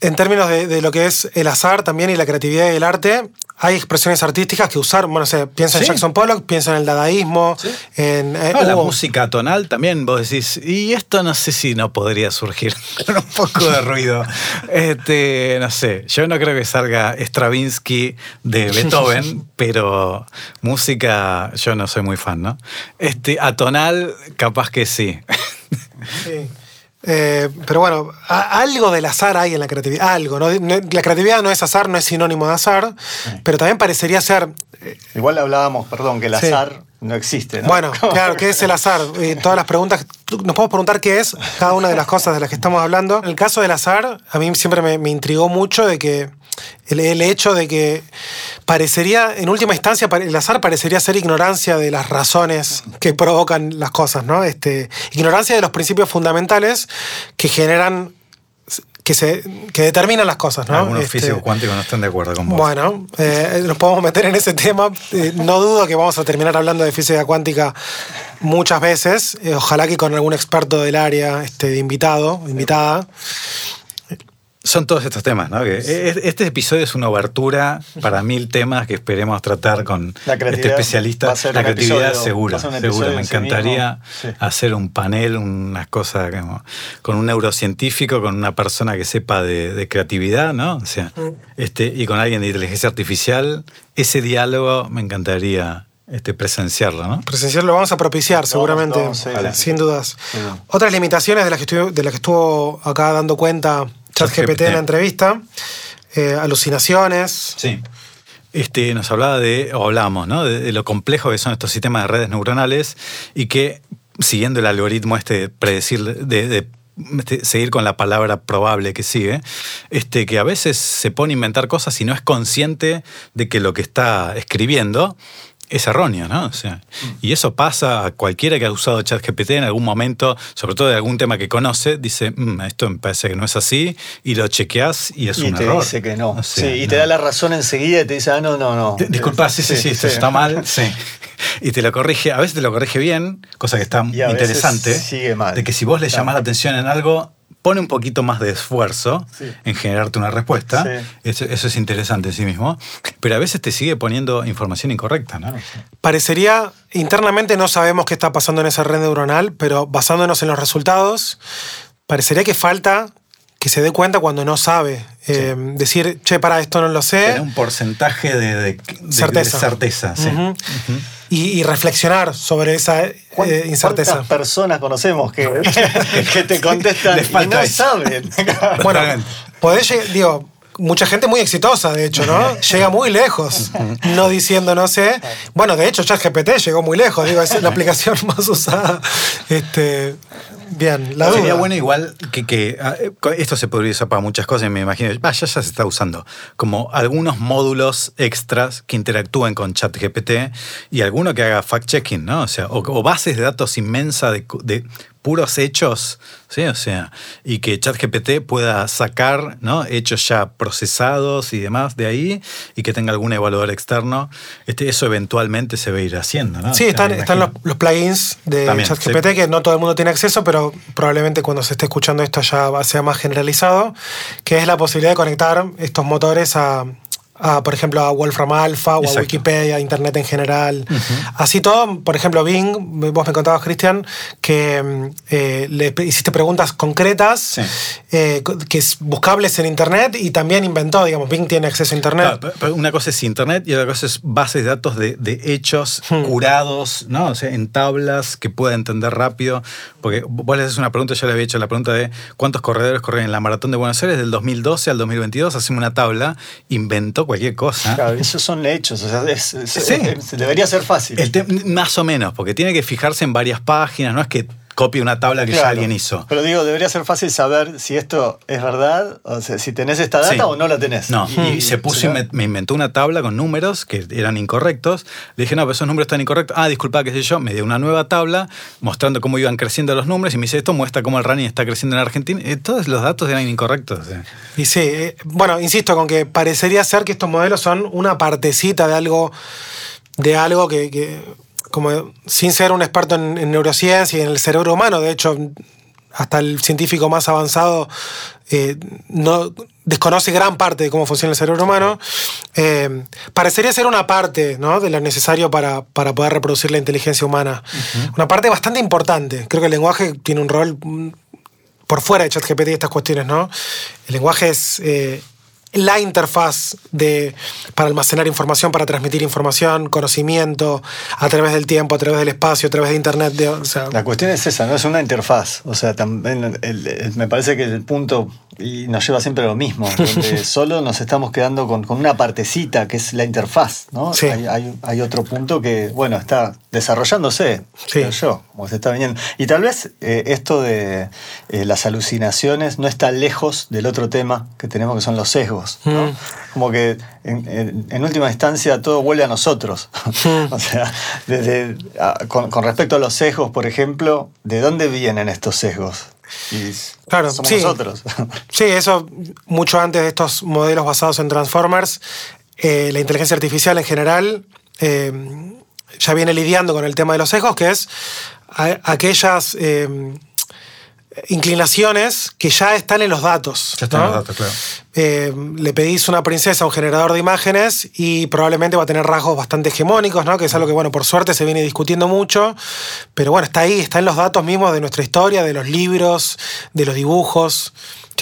En términos de, lo que es el azar también y la creatividad y el arte, hay expresiones artísticas que usar, bueno, o piensa en Jackson Pollock, piensa en el dadaísmo, en... Eh, la música tonal también, vos decís, y esto no sé si no podría surgir con un poco de ruido. Este, no sé, yo no creo que salga Stravinsky de Beethoven, pero música yo no soy muy fan, ¿no? Este, atonal, capaz que sí. Sí. Eh, pero bueno, algo del azar hay en la creatividad, algo. ¿no? La creatividad no es azar, no es sinónimo de azar, pero también parecería ser... Eh, Igual hablábamos, perdón, que el azar no existe. ¿no? Bueno, claro, ¿qué es el azar? Eh, todas las preguntas, nos podemos preguntar qué es cada una de las cosas de las que estamos hablando. En el caso del azar, a mí siempre me, me intrigó mucho de que el, hecho de que parecería, en última instancia, el azar parecería ser ignorancia de las razones que provocan las cosas, ¿no? Este, ignorancia de los principios fundamentales que generan que, se, que determinan las cosas, ¿no? Algunos Este, físicos cuánticos no están de acuerdo con vos. Bueno, eh, nos podemos meter en ese tema. Eh, no dudo que vamos a terminar hablando de física cuántica muchas veces. Eh, ojalá que con algún experto del área este, de invitado, invitada. Son todos estos temas, ¿no? Que este episodio es una obertura para mil temas que esperemos tratar con este especialista. va a ser La un creatividad episodio- seguro, va a ser un seguro. episodio Me sí encantaría. Sí. hacer un panel, unas cosas como- con un neurocientífico, con una persona que sepa de, de creatividad, ¿no? O sea, este, y con alguien de inteligencia artificial. Ese diálogo me encantaría este, presenciarlo, ¿no? Presencial lo vamos a propiciar, seguramente, sí, sin dudas. Sí. Otras limitaciones de las que, estuvo, de las que estuvo acá dando cuenta ChatGPT en la entrevista, eh, alucinaciones. Sí. Este, nos hablaba de, o hablamos, ¿no? De, de lo complejo que son estos sistemas de redes neuronales y que, siguiendo el algoritmo este de predecir, de, de, este, seguir con la palabra probable que sigue, este, que a veces se pone a inventar cosas y no es consciente de que lo que está escribiendo es erróneo, ¿no? O sea, y eso pasa a cualquiera que ha usado ChatGPT en algún momento, sobre todo de algún tema que conoce, dice, "Mm, esto me parece que no es así, y lo chequeas y es y un te error. dice que no. O sea, sí, y no. te da la razón enseguida y te dice, ah, no, no, no. Di- Disculpa, sí, sí, sí, esto está mal. Sí. Y te lo corrige, a veces te lo corrige bien, cosa que está Y a veces interesante. sigue mal. De que si vos le Claro. llamás la atención en algo, pone un poquito más de esfuerzo Sí. en generarte una respuesta. Sí. Eso, eso es interesante en sí mismo. Pero a veces te sigue poniendo información incorrecta, ¿no? Parecería, internamente no sabemos qué está pasando en esa red neuronal, pero basándonos en los resultados, parecería que falta que se dé cuenta cuando no sabe. Eh, decir, che, para esto no lo sé. Un porcentaje de, de- de- Certeza. de certeza, sí. Ujú. Y, y reflexionar sobre esa eh, ¿Cuán- incerteza. ¿Cuántas personas conocemos que, que te contestan y no saben? Bueno, podés digo, mucha gente muy exitosa, de hecho, ¿no? Llega muy lejos, no diciendo no sé. Bueno, de hecho, ChatGPT llegó muy lejos, digo, es la aplicación más usada. Este, bien, la Sería duda. bueno igual que, que, ah, eh, esto se podría usar para muchas cosas, me imagino. Ah, ya, se está usando. Como algunos módulos extras que interactúen con ChatGPT y alguno que haga fact-checking, ¿no? O sea, o, o bases de datos inmensa de puros hechos, ¿sí? O sea, y que ChatGPT pueda sacar, ¿no? Hechos ya procesados y demás de ahí y que tenga algún evaluador externo. Este, eso eventualmente se va a ir haciendo, ¿no? Sí, están, están los, plugins de ChatGPT sí. que no todo el mundo tiene acceso, pero probablemente cuando se esté escuchando esto ya sea más generalizado, que es la posibilidad de conectar estos motores a, a, por ejemplo, a Wolfram Alpha o a. Wikipedia, a Internet en general. Así todo, por ejemplo, Bing, vos me contabas, Cristian, que eh, le hiciste preguntas concretas, Sí. eh, que es buscables en Internet y también inventó, digamos, Bing tiene acceso a Internet. Claro, pero- pero una cosa es internet y otra cosa es bases de datos de, de hechos Hmm. curados, ¿no? O sea, en tablas que pueda entender rápido. Porque vos le haces una pregunta, yo le había hecho la pregunta de cuántos corredores corren en la maratón de Buenos Aires del 2012 al 2022, hacemos una tabla, inventó cualquier cosa. Claro, esos son hechos, o sea, es- es- Sí. es- debería ser fácil. El más o menos, porque tiene que fijarse en varias páginas, no es que copie una tabla que ya alguien hizo. Pero digo, debería ser fácil saber si esto es verdad, o sea, si tenés esta data Sí. o no la tenés. No, y, se puso y me, me inventó una tabla con números que eran incorrectos. Le dije, no, pero esos números están incorrectos. Ah, disculpa, qué sé yo. Me dio una nueva tabla mostrando cómo iban creciendo los números y me dice, esto muestra cómo el running está creciendo en Argentina. Eh, todos los datos eran incorrectos. Y sí, eh, bueno, insisto con que parecería ser que estos modelos son una partecita de algo, de algo que, que, como sin ser un experto en, en neurociencia y en el cerebro humano, de hecho, hasta el científico más avanzado eh, no desconoce gran parte de cómo funciona el cerebro humano. Eh, parecería ser una parte ¿no? de lo necesario para, para poder reproducir la inteligencia humana. Una parte bastante importante. Creo que el lenguaje tiene un rol por fuera de ChatGPT y estas cuestiones, ¿no? El lenguaje es eh, la interfaz de, para almacenar información, para transmitir información, conocimiento, a través del tiempo, a través del espacio, a través de Internet. La cuestión es esa, no es una interfaz. O sea, también me parece que el punto y nos lleva siempre a lo mismo, donde solo nos estamos quedando con, con una partecita que es la interfaz, ¿no? Sí. Hay, hay- hay otro punto que, bueno, está desarrollándose, Sí. creo yo, como se está viniendo. Y tal vez eh, esto de eh, las alucinaciones no está lejos del otro tema que tenemos que son los sesgos, ¿no? Mm. Como que en, en- en última instancia todo vuelve a nosotros. Mm. o sea, desde, a- con, con respecto a los sesgos, por ejemplo, ¿de dónde vienen estos sesgos? Y Claro, somos sí. nosotros. Sí, eso mucho antes de estos modelos basados en Transformers, eh, la inteligencia artificial en general eh, ya viene lidiando con el tema de los sesgos, que es a- aquellas eh, inclinaciones que ya están en los datos. Ya están ¿no? los datos, claro. Eh, le pedís una princesa a un generador de imágenes y probablemente va a tener rasgos bastante hegemónicos, ¿no? que es algo que, bueno, por suerte se viene discutiendo mucho, pero bueno, está ahí, está en los datos mismos de nuestra historia, de los libros, de los dibujos,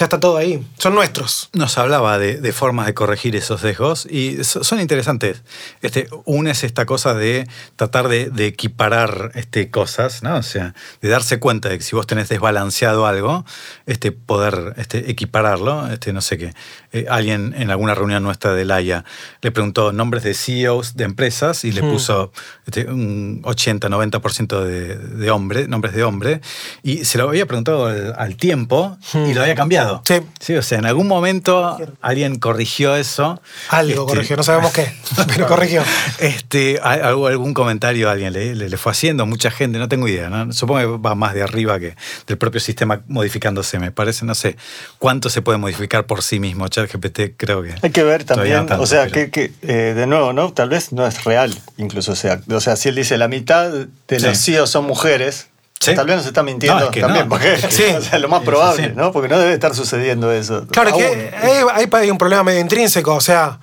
ya está todo ahí, son nuestros. Nos hablaba de, de formas de corregir esos sesgos y so- son interesantes. Este, una es esta cosa de tratar de, de equiparar este, cosas, ¿no? O sea, de darse cuenta de que si vos tenés desbalanceado algo, este, poder este, equipararlo. Este, no sé qué. Eh, alguien en alguna reunión nuestra de Laia le preguntó nombres de CEOs de empresas y le Hmm. puso este, un 80-90% de, de hombre, nombres de hombre, y se lo había preguntado al, al tiempo y lo había cambiado. Sí. Sí, o sea, en algún momento alguien corrigió eso. Algo Este, corrigió, no sabemos qué, pero corrigió. Este, algún comentario alguien le, le- le fue haciendo, mucha gente, no tengo idea, ¿no? supongo que va más de arriba que del propio sistema modificándose, me parece, no sé cuánto se puede modificar por sí mismo. ChatGPT creo que... Hay que ver también, no tanto, o sea, pero- que, que, eh, de nuevo, ¿no? Tal vez no es real, incluso, o sea, o sea si él dice la mitad de los Sí. CEOs son mujeres, Sí. tal vez nos está mintiendo No, es que también, no. porque Sí. o sea, lo más probable, sí. ¿no? Porque no debe estar sucediendo eso. Claro, Aún. que hay, hay un problema medio intrínseco, o sea,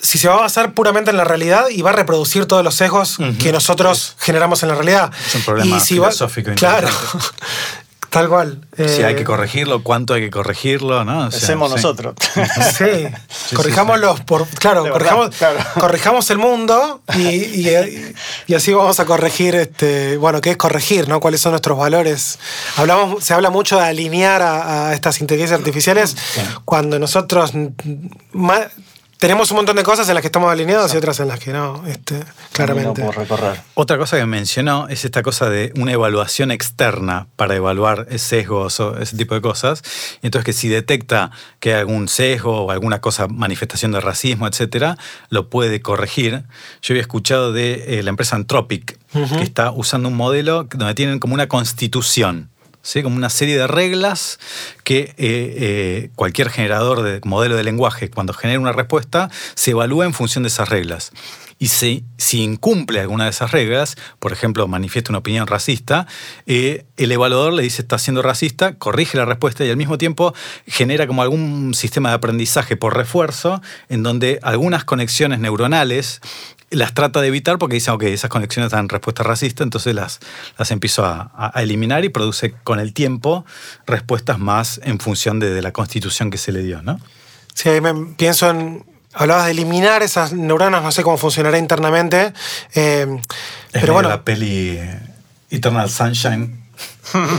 si se va a basar puramente en la realidad y va a reproducir todos los sesgos que nosotros generamos en la realidad. Es un problema Y si va- filosófico Claro. Tal cual. Si Eh, hay que corregirlo, cuánto hay que corregirlo, ¿no? O sea, Hacemos sí. nosotros. Sí, corrijámoslos por. Claro, corrijamos, verdad, claro. corrijamos el mundo y, y- y así vamos a corregir, este, bueno, ¿qué es corregir? ¿no? ¿Cuáles son nuestros valores? Hablamos, se habla mucho de alinear a, a estas inteligencias artificiales cuando nosotros tenemos un montón de cosas en las que estamos alineados y otras en las que no, este, claramente. No recorrer. Otra cosa que mencionó es esta cosa de una evaluación externa para evaluar sesgos o ese tipo de cosas. Y entonces que si detecta que hay algún sesgo o alguna cosa, manifestación de racismo, etcétera, lo puede corregir. Yo había escuchado de eh, la empresa Anthropic, que está usando un modelo donde tienen como una constitución. ¿Sí? como una serie de reglas que eh, eh, cualquier generador de modelo de lenguaje, cuando genera una respuesta, se evalúa en función de esas reglas. Y si, incumple alguna de esas reglas, por ejemplo, manifiesta una opinión racista, eh, el evaluador le dice está siendo racista, corrige la respuesta y al mismo tiempo genera como algún sistema de aprendizaje por refuerzo en donde algunas conexiones neuronales las trata de evitar porque dice, ok, esas conexiones dan respuesta racista, entonces las, las empiezo a, a eliminar y produce con el tiempo respuestas más en función de, de la constitución que se le dio, ¿no? Sí, ahí me pienso en. Hablabas de eliminar esas neuronas, no sé cómo funcionará internamente. eh, Es pero bueno, la peli Eternal Sunshine,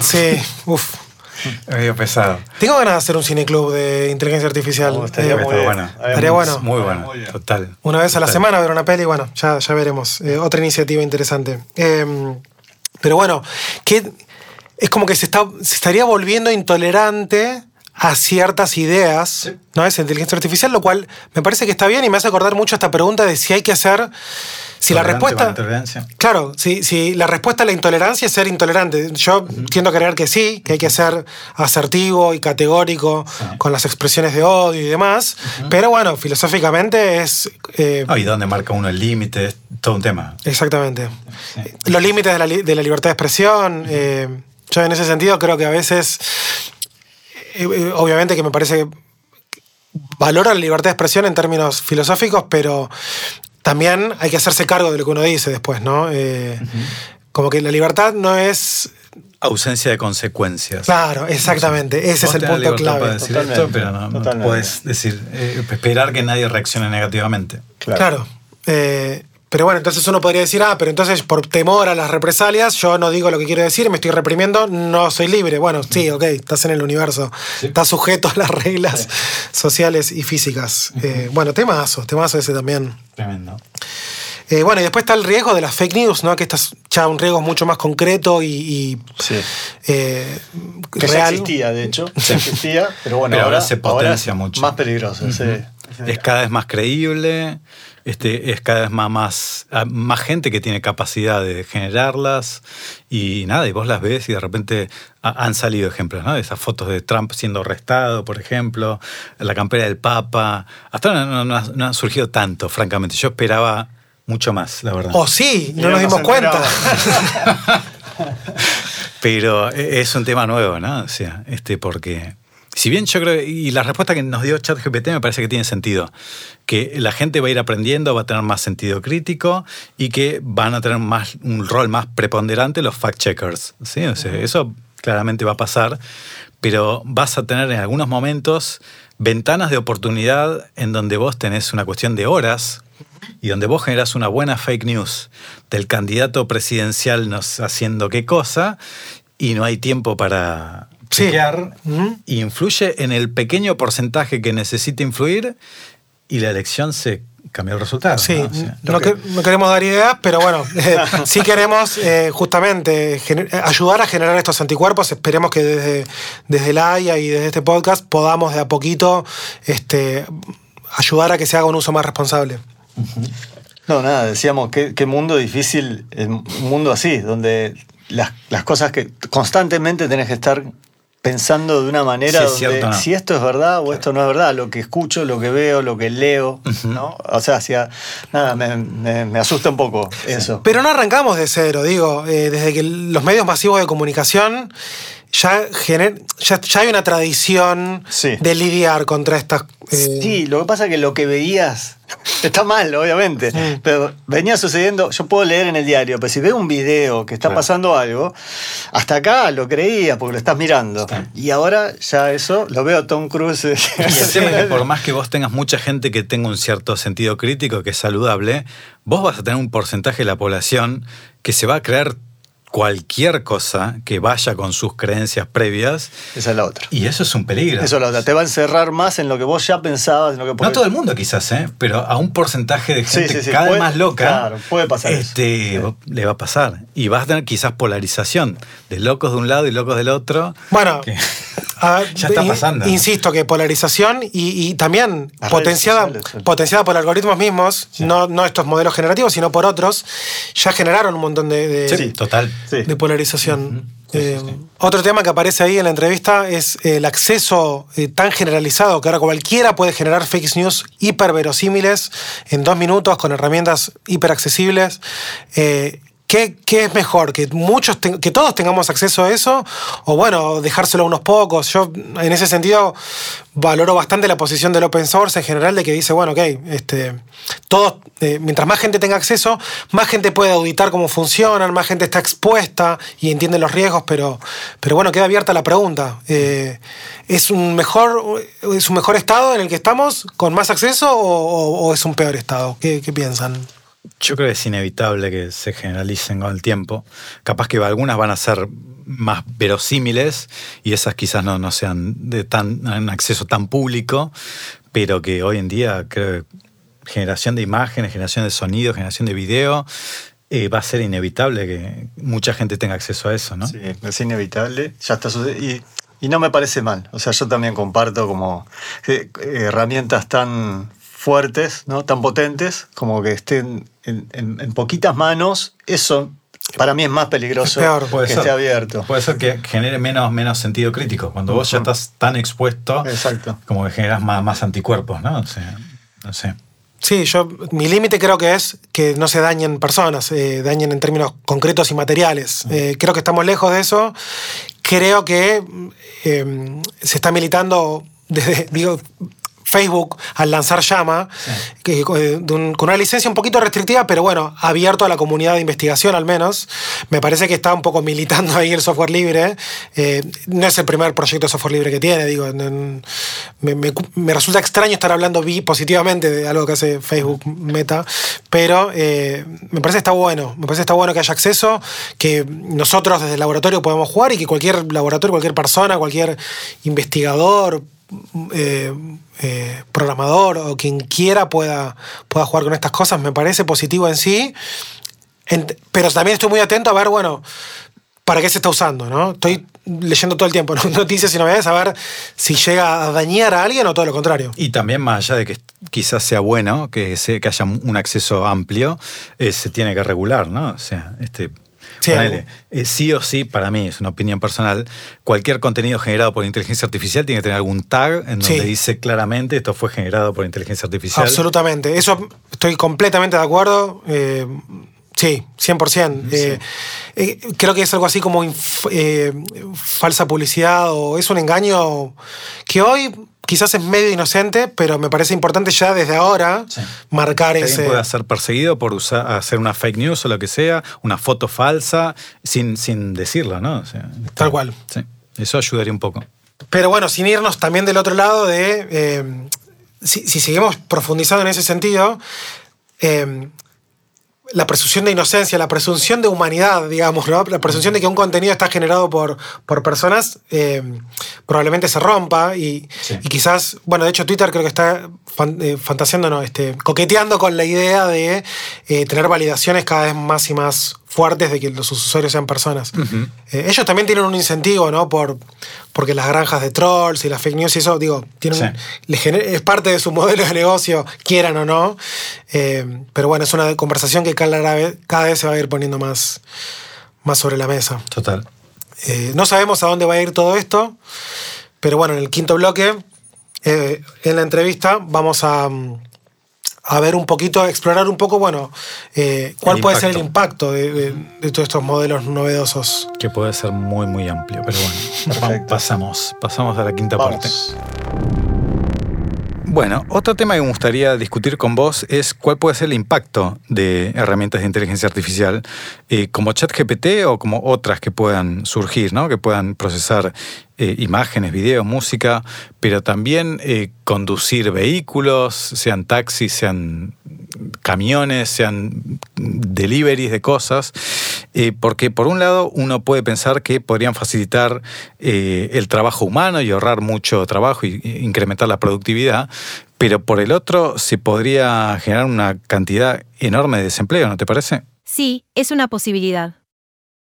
sí, uff. Medio pesado. Tengo ganas de hacer un cineclub de inteligencia artificial. Oh, estaría Eh, muy bien. bueno. Estaría bueno. Muy bueno, total. Una vez a la semana ver una peli, bueno, ya, ya veremos. Eh, otra iniciativa interesante. Eh, pero bueno, que es como que se, está, se estaría volviendo intolerante a ciertas ideas, ¿no? Esa inteligencia artificial, lo cual me parece que está bien y me hace acordar mucho esta pregunta de si hay que hacer. Si la Tolerante respuesta. Claro, si, si la respuesta a la intolerancia es ser intolerante. Yo tiendo a creer que sí, que hay que ser asertivo y categórico con las expresiones de odio y demás. Pero bueno, filosóficamente es. eh, Ah, y dónde marca uno el límite, es todo un tema. Exactamente. Los límites de la, de la libertad de expresión. eh, yo en ese sentido creo que a veces. Eh, eh, obviamente que me parece que valoro la libertad de expresión en términos filosóficos, pero también hay que hacerse cargo de lo que uno dice después, ¿no? Eh, Como que la libertad no es. Ausencia de consecuencias. Claro, exactamente. Ese es el punto para clave. decir Totalmente, esto, pero no, puedes decir, eh, esperar que nadie reaccione negativamente. Claro. Eh, pero bueno, entonces uno podría decir, ah, pero entonces por temor a las represalias, yo no digo lo que quiero decir, me estoy reprimiendo, no soy libre. Bueno, sí, ok, estás en el universo, estás sujeto a las reglas sociales y físicas. Eh, bueno, temazo, temazo ese también. Tremendo. Eh, bueno, y después está el riesgo de las fake news, ¿no? Que este es ya un riesgo mucho más concreto y, y, Sí. eh, Que ya real. existía, de hecho. Ya existía, pero bueno, Pero ahora ahora, se potencia es mucho. Más peligroso, sí. Es cada vez más creíble. Este, es cada vez más, más, ah, más gente que tiene capacidad de generarlas y nada, y vos las ves y de repente han salido ejemplos, ¿no? Esas fotos de Trump siendo arrestado, por ejemplo, la campera del Papa. Hasta ahora no, no, han surgido tanto, francamente. Yo esperaba mucho más, la verdad. Oh, sí, no nos dimos cuenta. Pero e, es un tema nuevo, ¿no? O sea, este, porque si bien yo creo, y la respuesta que nos dio ChatGPT me parece que tiene sentido, que la gente va a ir aprendiendo, va a tener más sentido crítico y que van a tener más, un rol más preponderante los fact-checkers. ¿sí? O sea, eso claramente va a pasar, pero vas a tener en algunos momentos ventanas de oportunidad en donde vos tenés una cuestión de horas y donde vos generas una buena fake news del candidato presidencial nos haciendo qué cosa y no hay tiempo para chequear, influye en el pequeño porcentaje que necesita influir y la elección se cambió el resultado. Sí, ¿no? queremos dar ideas, pero bueno, eh, sí queremos eh, justamente ayudar a generar estos anticuerpos. Esperemos que desde, desde la AIA y desde este podcast podamos de a poquito este, ayudar a que se haga un uso más responsable. No, nada, decíamos, qué, qué mundo difícil, un mundo así, donde las, las, cosas que constantemente tenés que estar pensando de una manera donde si esto es verdad o esto no es verdad, lo que escucho, lo que veo, lo que leo, ¿no? O sea, hacia, nada, me, me, asusta un poco eso. Pero no arrancamos de cero, digo, eh, desde que los medios masivos de comunicación ya, ya, hay una tradición de lidiar contra estas... Eh, sí, lo que pasa es que lo que veías está mal, obviamente, pero venía sucediendo, yo puedo leer en el diario, pero si veo un video que está pasando algo, hasta acá lo creía porque lo estás mirando. Y ahora ya eso lo veo a Tom Cruise. Y el tema es que por más que vos tengas mucha gente que tenga un cierto sentido crítico, que es saludable, vos vas a tener un porcentaje de la población que se va a creer cualquier cosa que vaya con sus creencias previas. Esa es la otra. Y eso es un peligro. Eso es la otra. Te va a encerrar más en lo que vos ya pensabas. En lo que No todo el mundo quizás, ¿eh? pero a un porcentaje de gente cada vez más loca. Claro, puede pasar. Este, Le va a pasar. Y vas a tener quizás polarización de locos de un lado y locos del otro. Bueno. Ya está pasando. Insisto que polarización y, también potenciada, potenciada por algoritmos mismos, no, no estos modelos generativos, sino por otros, ya generaron un montón de, total. de polarización. Eh, otro tema que aparece ahí en la entrevista es el acceso eh, tan generalizado que ahora cualquiera puede generar fake news hiperverosímiles en dos minutos con herramientas hiperaccesibles. Eh, ¿Qué, es mejor? ¿Que, muchos ¿Que todos tengamos acceso a eso? O bueno, dejárselo a unos pocos. Yo en ese sentido valoro bastante la posición del open source en general de que dice, bueno, ok, este, todos, eh, mientras más gente tenga acceso, más gente puede auditar cómo funcionan, más gente está expuesta y entiende los riesgos, pero, pero bueno, queda abierta la pregunta. Eh, ¿es, un mejor, ¿Es un mejor estado en el que estamos con más acceso o, es un peor estado? ¿Qué, qué piensan? Yo creo que es inevitable que se generalicen con el tiempo. Capaz que algunas van a ser más verosímiles y esas quizás no, no sean de tan en acceso tan público, pero que hoy en día creo que generación de imágenes, generación de sonido, generación de video, eh, va a ser inevitable que mucha gente tenga acceso a eso, ¿no? Sí, es inevitable, ya está sucediendo. Y, no me parece mal. O sea, yo también comparto como eh, herramientas tan fuertes, ¿no? tan potentes, como que estén en, poquitas manos, eso para mí es más peligroso que esté abierto. Puede ser que genere menos, menos sentido crítico. Cuando vos ya estás tan expuesto, Exacto. como que generas más, más anticuerpos, ¿no? no sé. Sí, yo, mi límite creo que es que no se dañen personas, eh, dañen en términos concretos y materiales. Eh, creo que estamos lejos de eso. Creo que eh, se está militando desde, digo, Facebook al lanzar Llama, que, eh, con una licencia un poquito restrictiva, pero bueno, abierto a la comunidad de investigación al menos. Me parece que está un poco militando ahí el software libre. Eh, no es el primer proyecto de software libre que tiene, digo. me, resulta extraño estar hablando positivamente de algo que hace Facebook Meta, pero eh, me parece que está bueno. Me parece que está bueno que haya acceso, que nosotros desde el laboratorio podemos jugar y que cualquier laboratorio, cualquier persona, cualquier investigador, eh, eh, programador o quien quiera pueda, pueda jugar con estas cosas, me parece positivo en sí. pero también estoy muy atento a ver, bueno, para qué se está usando, ¿no? Estoy, leyendo todo el tiempo noticias y novedades a ver si llega a dañar a alguien o todo lo contrario. Y también más allá de que quizás sea bueno que, que haya un acceso amplio, eh, se tiene que regular, ¿no? O sea, este, Sí, eh, sí, o sí, para mí, es una opinión personal, cualquier contenido generado por inteligencia artificial tiene que tener algún tag en donde dice claramente esto fue generado por inteligencia artificial. Absolutamente, eso estoy completamente de acuerdo. Eh, sí, 100%. Eh, creo que es algo así como falsa publicidad o es un engaño que hoy quizás es medio inocente, pero me parece importante ya desde ahora marcar ese. puede ser perseguido por usar, hacer una fake news o lo que sea, una foto falsa, sin, sin decirla, ¿no? Tal cual. Sí, eso ayudaría un poco. Pero bueno, sin irnos también del otro lado de. Eh, si, seguimos profundizando en ese sentido, eh, la presunción de inocencia, la presunción de humanidad, digamos, ¿no? la presunción de que un contenido está generado por, por personas, eh, probablemente se rompa y, quizás, bueno, de hecho Twitter creo que está eh, fantaseando, no, este, coqueteando con la idea de eh, tener validaciones cada vez más y más fuertes de que los usuarios sean personas. ellos también tienen un incentivo, ¿no? Por, porque las granjas de trolls y las fake news y eso, digo, tienen es parte de su modelo de negocio, quieran o no. pero bueno, es una conversación que cada vez, cada vez se va a ir poniendo más, más sobre la mesa. Total. no sabemos a dónde va a ir todo esto. Pero bueno, en el quinto bloque, eh, en la entrevista, vamos a, a, ver un poquito, a explorar un poco, bueno, eh, cuál puede ser el impacto de, todos estos modelos novedosos. Que puede ser muy, muy amplio, pero bueno, pasamos, pasamos a la quinta parte. Bueno, otro tema que me gustaría discutir con vos es cuál puede ser el impacto de herramientas de inteligencia artificial eh, como ChatGPT o como otras que puedan surgir, ¿no? que puedan procesar eh, imágenes, videos, música, pero también eh, conducir vehículos, sean taxis, sean camiones, sean deliveries de cosas, eh, porque por un lado uno puede pensar que podrían facilitar el trabajo humano y ahorrar mucho trabajo e incrementar la productividad, pero por el otro se podría generar una cantidad enorme de desempleo, ¿no te parece? Sí, es una posibilidad.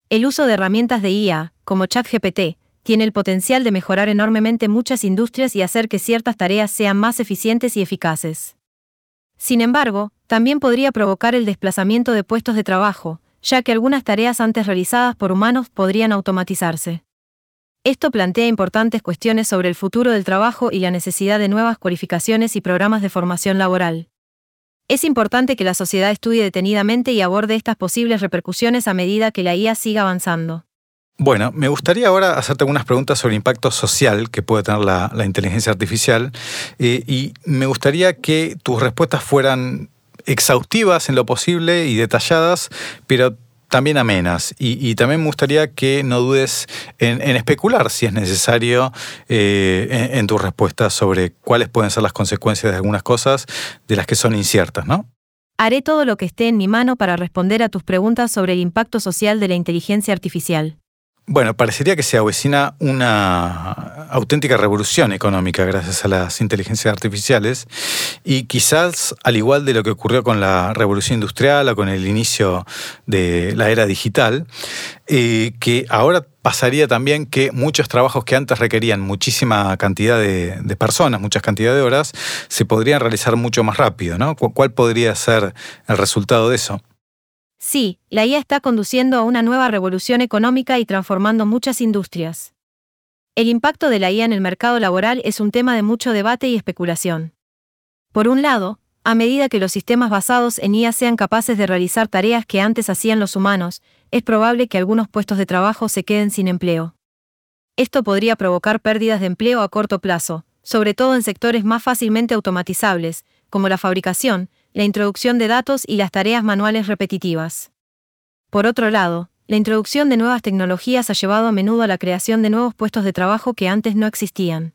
El uso de herramientas de IA, como ChatGPT, tiene el potencial de mejorar enormemente muchas industrias y hacer que ciertas tareas sean más eficientes y eficaces. Sin embargo, también podría provocar el desplazamiento de puestos de trabajo, ya que algunas tareas antes realizadas por humanos podrían automatizarse. Esto plantea importantes cuestiones sobre el futuro del trabajo y la necesidad de nuevas cualificaciones y programas de formación laboral. Es importante que la sociedad estudie detenidamente y aborde estas posibles repercusiones a medida que la IA siga avanzando. Bueno, me gustaría ahora hacerte algunas preguntas sobre el impacto social que puede tener la, inteligencia artificial eh, y me gustaría que tus respuestas fueran exhaustivas en lo posible y detalladas, pero también amenas. Y, también me gustaría que no dudes en, especular si es necesario eh, en, en tus respuestas sobre cuáles pueden ser las consecuencias de algunas cosas de las que son inciertas, ¿no? Haré todo lo que esté en mi mano para responder a tus preguntas sobre el impacto social de la inteligencia artificial. Bueno, parecería que se avecina una auténtica revolución económica gracias a las inteligencias artificiales y quizás al igual de lo que ocurrió con la revolución industrial o con el inicio de la era digital, eh, que ahora pasaría también que muchos trabajos que antes requerían muchísima cantidad de, de, personas, muchas cantidades de horas, se podrían realizar mucho más rápido, ¿no? ¿Cuál podría ser el resultado de eso? Sí, la IA está conduciendo a una nueva revolución económica y transformando muchas industrias. El impacto de la IA en el mercado laboral es un tema de mucho debate y especulación. Por un lado, a medida que los sistemas basados en IA sean capaces de realizar tareas que antes hacían los humanos, es probable que algunos puestos de trabajo se queden sin empleo. Esto podría provocar pérdidas de empleo a corto plazo, sobre todo en sectores más fácilmente automatizables, como la fabricación, la introducción de datos y las tareas manuales repetitivas. Por otro lado, la introducción de nuevas tecnologías ha llevado a menudo a la creación de nuevos puestos de trabajo que antes no existían.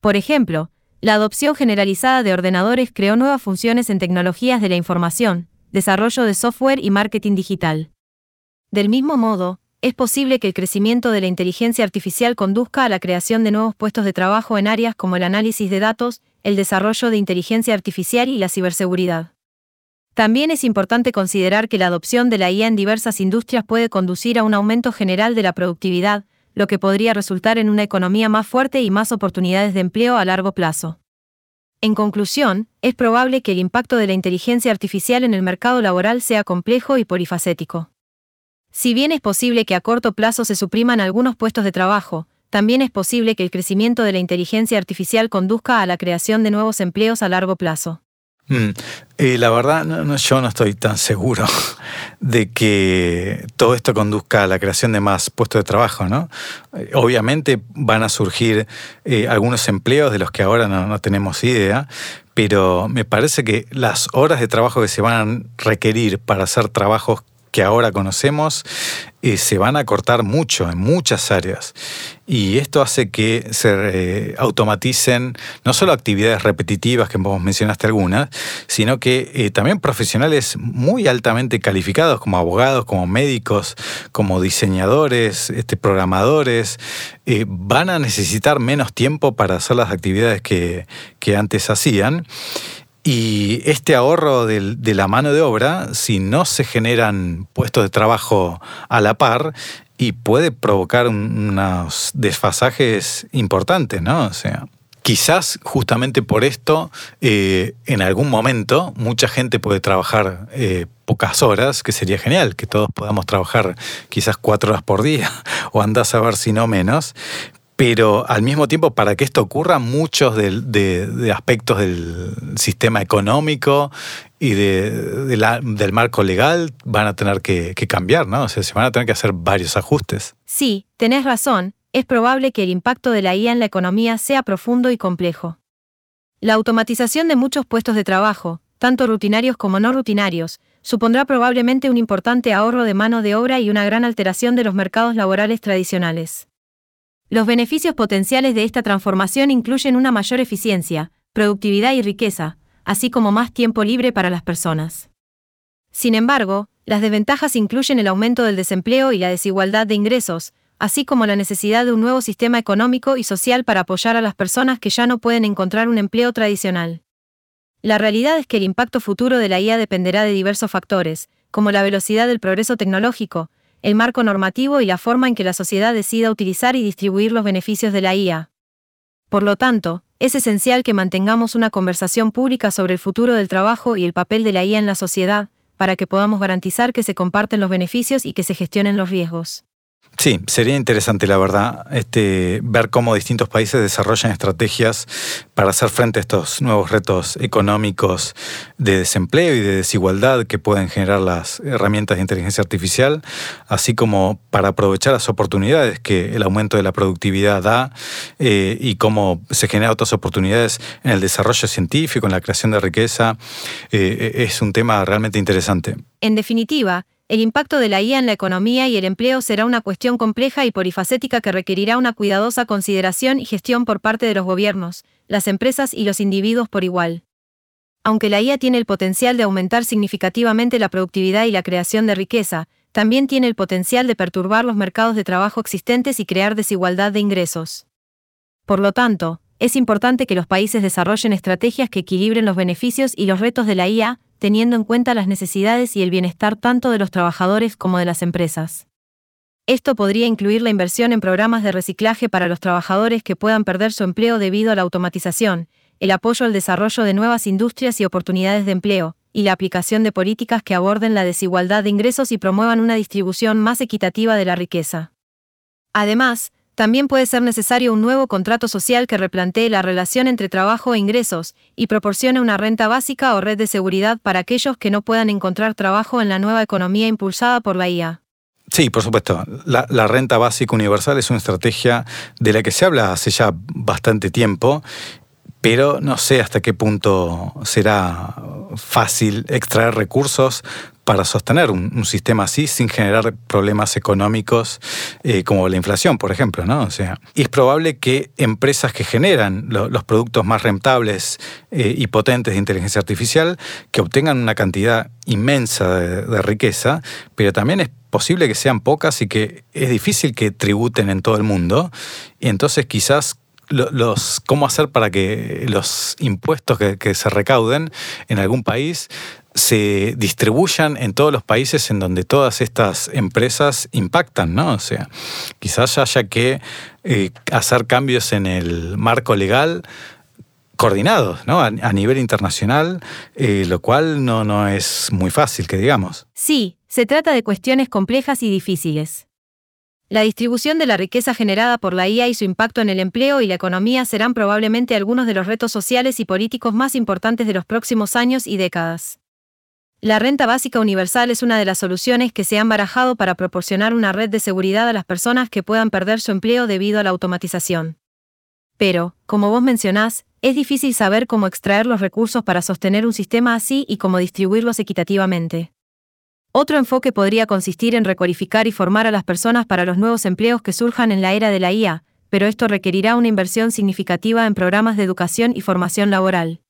Por ejemplo, la adopción generalizada de ordenadores creó nuevas funciones en tecnologías de la información, desarrollo de software y marketing digital. Del mismo modo, es posible que el crecimiento de la inteligencia artificial conduzca a la creación de nuevos puestos de trabajo en áreas como el análisis de datos, el desarrollo de inteligencia artificial y la ciberseguridad. También es importante considerar que la adopción de la IA en diversas industrias puede conducir a un aumento general de la productividad, lo que podría resultar en una economía más fuerte y más oportunidades de empleo a largo plazo. En conclusión, es probable que el impacto de la inteligencia artificial en el mercado laboral sea complejo y polifacético. Si bien es posible que a corto plazo se supriman algunos puestos de trabajo, también es posible que el crecimiento de la inteligencia artificial conduzca a la creación de nuevos empleos a largo plazo. Mm, la verdad, yo no estoy tan seguro de que todo esto conduzca a la creación de más puestos de trabajo, ¿no? Eh, obviamente van a surgir eh, algunos empleos de los que ahora no, tenemos idea, pero me parece que las horas de trabajo que se van a requerir para hacer trabajos que ahora conocemos eh, se van a cortar mucho en muchas áreas. Y esto hace que se eh, automaticen no solo actividades repetitivas, que vos mencionaste algunas, sino que eh, también profesionales muy altamente calificados, como abogados, como médicos, como diseñadores, este, programadores, van a necesitar menos tiempo para hacer las actividades que, que antes hacían. Y este ahorro de, la mano de obra, si no se generan puestos de trabajo a la par, y puede provocar unos desfasajes importantes, ¿no? O sea, quizás justamente por esto, eh, en algún momento, mucha gente puede trabajar eh, pocas horas, que sería genial, que todos podamos trabajar quizás cuatro horas por día, o andás a ver si no menos, pero al mismo tiempo, para que esto ocurra, muchos de, aspectos del sistema económico y del marco legal van a tener que, que, cambiar, ¿no? O sea, se van a tener que hacer varios ajustes. Sí, tenés razón. Es probable que el impacto de la IA en la economía sea profundo y complejo. La automatización de muchos puestos de trabajo, tanto rutinarios como no rutinarios, supondrá probablemente un importante ahorro de mano de obra y una gran alteración de los mercados laborales tradicionales. Los beneficios potenciales de esta transformación incluyen una mayor eficiencia, productividad y riqueza, así como más tiempo libre para las personas. Sin embargo, las desventajas incluyen el aumento del desempleo y la desigualdad de ingresos, así como la necesidad de un nuevo sistema económico y social para apoyar a las personas que ya no pueden encontrar un empleo tradicional. La realidad es que el impacto futuro de la IA dependerá de diversos factores, como la velocidad del progreso tecnológico, el marco normativo y la forma en que la sociedad decida utilizar y distribuir los beneficios de la IA. Por lo tanto, es esencial que mantengamos una conversación pública sobre el futuro del trabajo y el papel de la IA en la sociedad, para que podamos garantizar que se comparten los beneficios y que se gestionen los riesgos. Sí, sería interesante, la verdad, este, ver cómo distintos países desarrollan estrategias para hacer frente a estos nuevos retos económicos de desempleo y de desigualdad que pueden generar las herramientas de inteligencia artificial, así como para aprovechar las oportunidades que el aumento de la productividad da eh, y cómo se generan otras oportunidades en el desarrollo científico, en la creación de riqueza. Eh, es un tema realmente interesante. En definitiva, el impacto de la IA en la economía y el empleo será una cuestión compleja y polifacética que requerirá una cuidadosa consideración y gestión por parte de los gobiernos, las empresas y los individuos por igual. Aunque la IA tiene el potencial de aumentar significativamente la productividad y la creación de riqueza, también tiene el potencial de perturbar los mercados de trabajo existentes y crear desigualdad de ingresos. Por lo tanto, es importante que los países desarrollen estrategias que equilibren los beneficios y los retos de la IA, teniendo en cuenta las necesidades y el bienestar tanto de los trabajadores como de las empresas. Esto podría incluir la inversión en programas de reciclaje para los trabajadores que puedan perder su empleo debido a la automatización, el apoyo al desarrollo de nuevas industrias y oportunidades de empleo, y la aplicación de políticas que aborden la desigualdad de ingresos y promuevan una distribución más equitativa de la riqueza. Además, también puede ser necesario un nuevo contrato social que replantee la relación entre trabajo e ingresos, y proporcione una renta básica o red de seguridad para aquellos que no puedan encontrar trabajo en la nueva economía impulsada por la IA. Sí, por supuesto. La, la, renta básica universal es una estrategia de la que se habla hace ya bastante tiempo, pero no sé hasta qué punto será fácil extraer recursos para sostener un, sistema así sin generar problemas económicos eh, como la inflación, por ejemplo. ¿no? O sea, es probable que empresas que generan los productos más rentables eh, y potentes de inteligencia artificial, que obtengan una cantidad inmensa de, riqueza, pero también es posible que sean pocas y que es difícil que tributen en todo el mundo. Y entonces quizás los, cómo hacer para que los impuestos que, se recauden en algún país se distribuyan en todos los países en donde todas estas empresas impactan, ¿no? O sea, quizás haya que eh, hacer cambios en el marco legal coordinados, ¿no? A, nivel internacional, eh, lo cual no, no es muy fácil, que digamos. Sí, se trata de cuestiones complejas y difíciles. La distribución de la riqueza generada por la IA y su impacto en el empleo y la economía serán probablemente algunos de los retos sociales y políticos más importantes de los próximos años y décadas. La renta básica universal es una de las soluciones que se han barajado para proporcionar una red de seguridad a las personas que puedan perder su empleo debido a la automatización. Pero, como vos mencionás, es difícil saber cómo extraer los recursos para sostener un sistema así y cómo distribuirlos equitativamente. Otro enfoque podría consistir en recualificar y formar a las personas para los nuevos empleos que surjan en la era de la IA, pero esto requerirá una inversión significativa en programas de educación y formación laboral.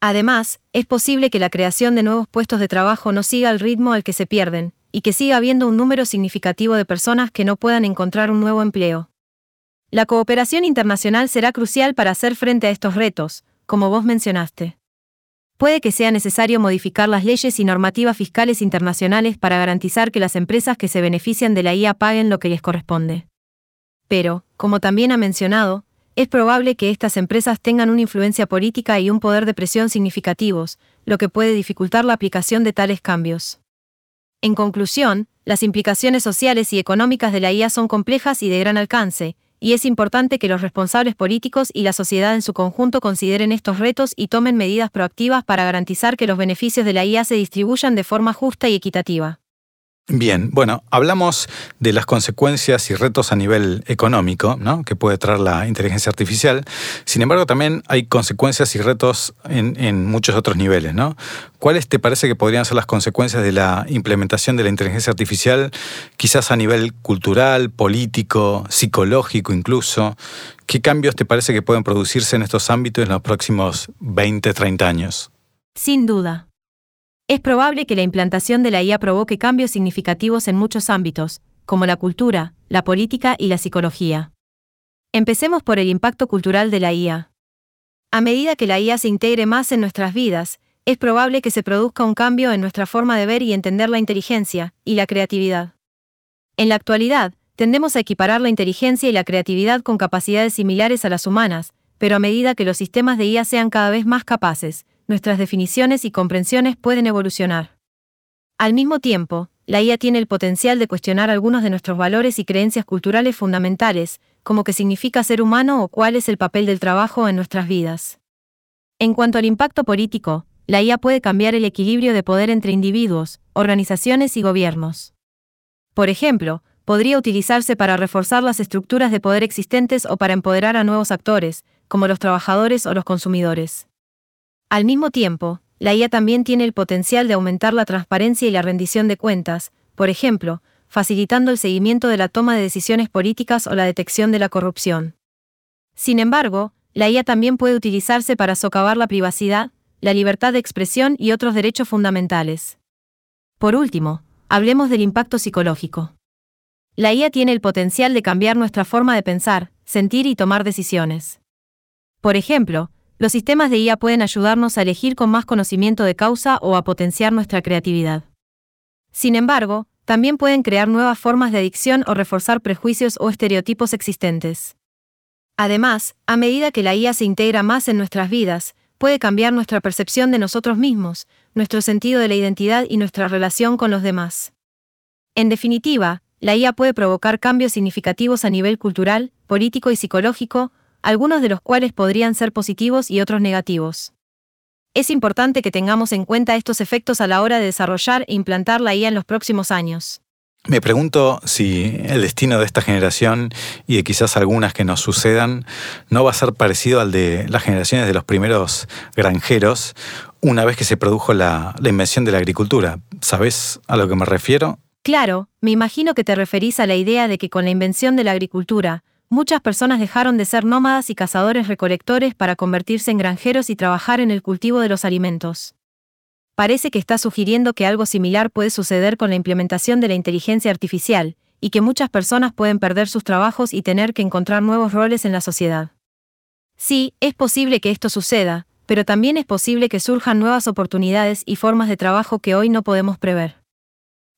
Además, es posible que la creación de nuevos puestos de trabajo no siga el ritmo al que se pierden, y que siga habiendo un número significativo de personas que no puedan encontrar un nuevo empleo. La cooperación internacional será crucial para hacer frente a estos retos, como vos mencionaste puede que sea necesario modificar las leyes y normativas fiscales internacionales para garantizar que las empresas que se benefician de la IA paguen lo que les corresponde. Pero, como también ha mencionado, es probable que estas empresas tengan una influencia política y un poder de presión significativos, lo que puede dificultar la aplicación de tales cambios. En conclusión, las implicaciones sociales y económicas de la IA son complejas y de gran alcance, y es importante que los responsables políticos y la sociedad en su conjunto consideren estos retos y tomen medidas proactivas para garantizar que los beneficios de la IA se distribuyan de forma justa y equitativa. Bien, bueno, hablamos de las consecuencias y retos a nivel económico ¿no? que puede traer la inteligencia artificial. Sin embargo, también hay consecuencias y retos en, muchos otros niveles. ¿no? ¿Cuáles te parece que podrían ser las consecuencias de la implementación de la inteligencia artificial, quizás a nivel cultural, político, psicológico incluso? ¿Qué cambios te parece que pueden producirse en estos ámbitos en los próximos 20, 30 años? Sin duda. Es probable que la implantación de la IA provoque cambios significativos en muchos ámbitos, como la cultura, la política y la psicología. Empecemos por el impacto cultural de la IA. A medida que la IA se integre más en nuestras vidas, es probable que se produzca un cambio en nuestra forma de ver y entender la inteligencia y la creatividad. En la actualidad, tendemos a equiparar la inteligencia y la creatividad con capacidades similares a las humanas, pero a medida que los sistemas de IA sean cada vez más capaces, nuestras definiciones y comprensiones pueden evolucionar. Al mismo tiempo, la IA tiene el potencial de cuestionar algunos de nuestros valores y creencias culturales fundamentales, como qué significa ser humano o cuál es el papel del trabajo en nuestras vidas. En cuanto al impacto político, la IA puede cambiar el equilibrio de poder entre individuos, organizaciones y gobiernos. Por ejemplo, podría utilizarse para reforzar las estructuras de poder existentes o para empoderar a nuevos actores, como los trabajadores o los consumidores. Al mismo tiempo, la IA también tiene el potencial de aumentar la transparencia y la rendición de cuentas, por ejemplo, facilitando el seguimiento de la toma de decisiones políticas o la detección de la corrupción. Sin embargo, la IA también puede utilizarse para socavar la privacidad, la libertad de expresión y otros derechos fundamentales. Por último, hablemos del impacto psicológico. La IA tiene el potencial de cambiar nuestra forma de pensar, sentir y tomar decisiones. Por ejemplo, los sistemas de IA pueden ayudarnos a elegir con más conocimiento de causa o a potenciar nuestra creatividad. Sin embargo, también pueden crear nuevas formas de adicción o reforzar prejuicios o estereotipos existentes. Además, a medida que la IA se integra más en nuestras vidas, puede cambiar nuestra percepción de nosotros mismos, nuestro sentido de la identidad y nuestra relación con los demás. En definitiva, la IA puede provocar cambios significativos a nivel cultural, político y psicológico, algunos de los cuales podrían ser positivos y otros negativos. Es importante que tengamos en cuenta estos efectos a la hora de desarrollar e implantar la IA en los próximos años. Me pregunto si el destino de esta generación y de quizás algunas que nos sucedan no va a ser parecido al de las generaciones de los primeros granjeros una vez que se produjo la, la invención de la agricultura. ¿Sabes a lo que me refiero? Claro, me imagino que te referís a la idea de que con la invención de la agricultura, muchas personas dejaron de ser nómadas y cazadores recolectores para convertirse en granjeros y trabajar en el cultivo de los alimentos. Parece que está sugiriendo que algo similar puede suceder con la implementación de la inteligencia artificial, y que muchas personas pueden perder sus trabajos y tener que encontrar nuevos roles en la sociedad. Sí, es posible que esto suceda, pero también es posible que surjan nuevas oportunidades y formas de trabajo que hoy no podemos prever.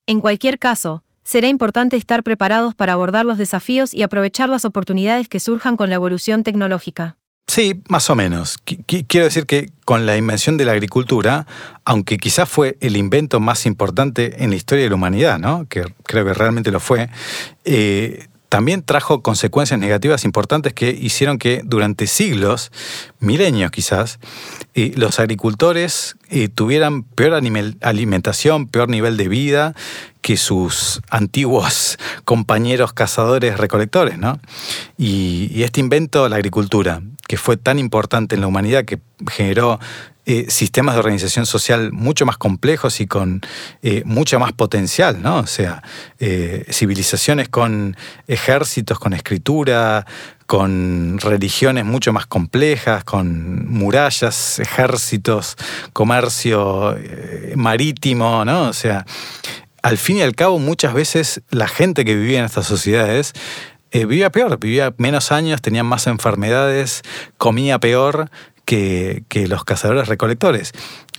En cualquier caso, será importante estar preparados para abordar los desafíos y aprovechar las oportunidades que surjan con la evolución tecnológica. Sí, más o menos. Quiero decir que con la invención de la agricultura, aunque quizás fue el invento más importante en la historia de la humanidad, ¿no? que creo que realmente lo fue, eh, también trajo consecuencias negativas importantes que hicieron que durante siglos, milenios quizás, eh, los agricultores eh, tuvieran peor alimentación, peor nivel de vida que sus antiguos compañeros cazadores recolectores. ¿no? Y, y este invento, la agricultura, que fue tan importante en la humanidad, que generó eh, sistemas de organización social mucho más complejos y con eh, mucho más potencial, ¿no? O sea, eh, civilizaciones con ejércitos, con escritura, con religiones mucho más complejas, con murallas, ejércitos, comercio marítimo, ¿no? O sea, al fin y al cabo, muchas veces la gente que vivía en estas sociedades vivía peor, vivía menos años, tenía más enfermedades, comía peor, que, los cazadores recolectores.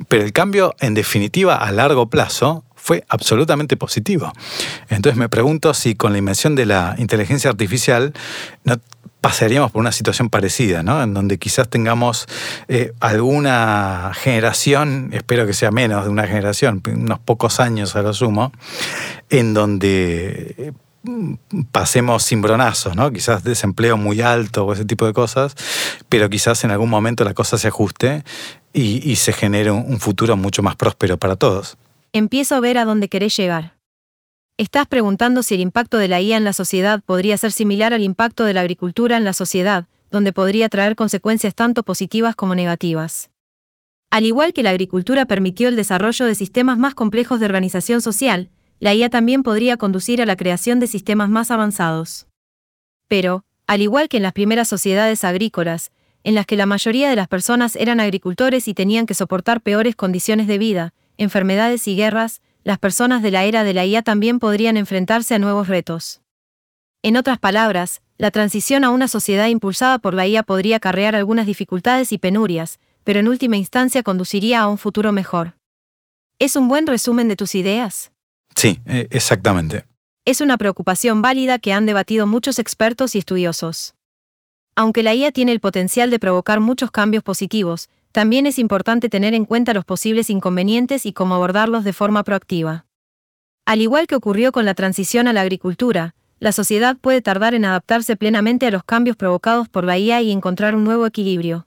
Pero el cambio, en definitiva, a largo plazo, fue absolutamente positivo. Entonces me pregunto si con la invención de la inteligencia artificial pasaríamos por una situación parecida, ¿no? En donde quizás tengamos eh, alguna generación, espero que sea menos de una generación, unos pocos años a lo sumo, en donde pasemos cimbronazos, ¿no? Quizás desempleo muy alto o ese tipo de cosas, pero quizás en algún momento la cosa se ajuste y, se genere un, futuro mucho más próspero para todos. Empiezo a ver a dónde querés llegar. Estás preguntando si el impacto de la IA en la sociedad podría ser similar al impacto de la agricultura en la sociedad, donde podría traer consecuencias tanto positivas como negativas. Al igual que la agricultura permitió el desarrollo de sistemas más complejos de organización social, la IA también podría conducir a la creación de sistemas más avanzados. Pero, al igual que en las primeras sociedades agrícolas, en las que la mayoría de las personas eran agricultores y tenían que soportar peores condiciones de vida, enfermedades y guerras, las personas de la era de la IA también podrían enfrentarse a nuevos retos. En otras palabras, la transición a una sociedad impulsada por la IA podría acarrear algunas dificultades y penurias, pero en última instancia conduciría a un futuro mejor. ¿Es un buen resumen de tus ideas? Sí, eh, exactamente. Es una preocupación válida que han debatido muchos expertos y estudiosos. Aunque la IA tiene el potencial de provocar muchos cambios positivos, también es importante tener en cuenta los posibles inconvenientes y cómo abordarlos de forma proactiva. Al igual que ocurrió con la transición a la agricultura, la sociedad puede tardar en adaptarse plenamente a los cambios provocados por la IA y encontrar un nuevo equilibrio.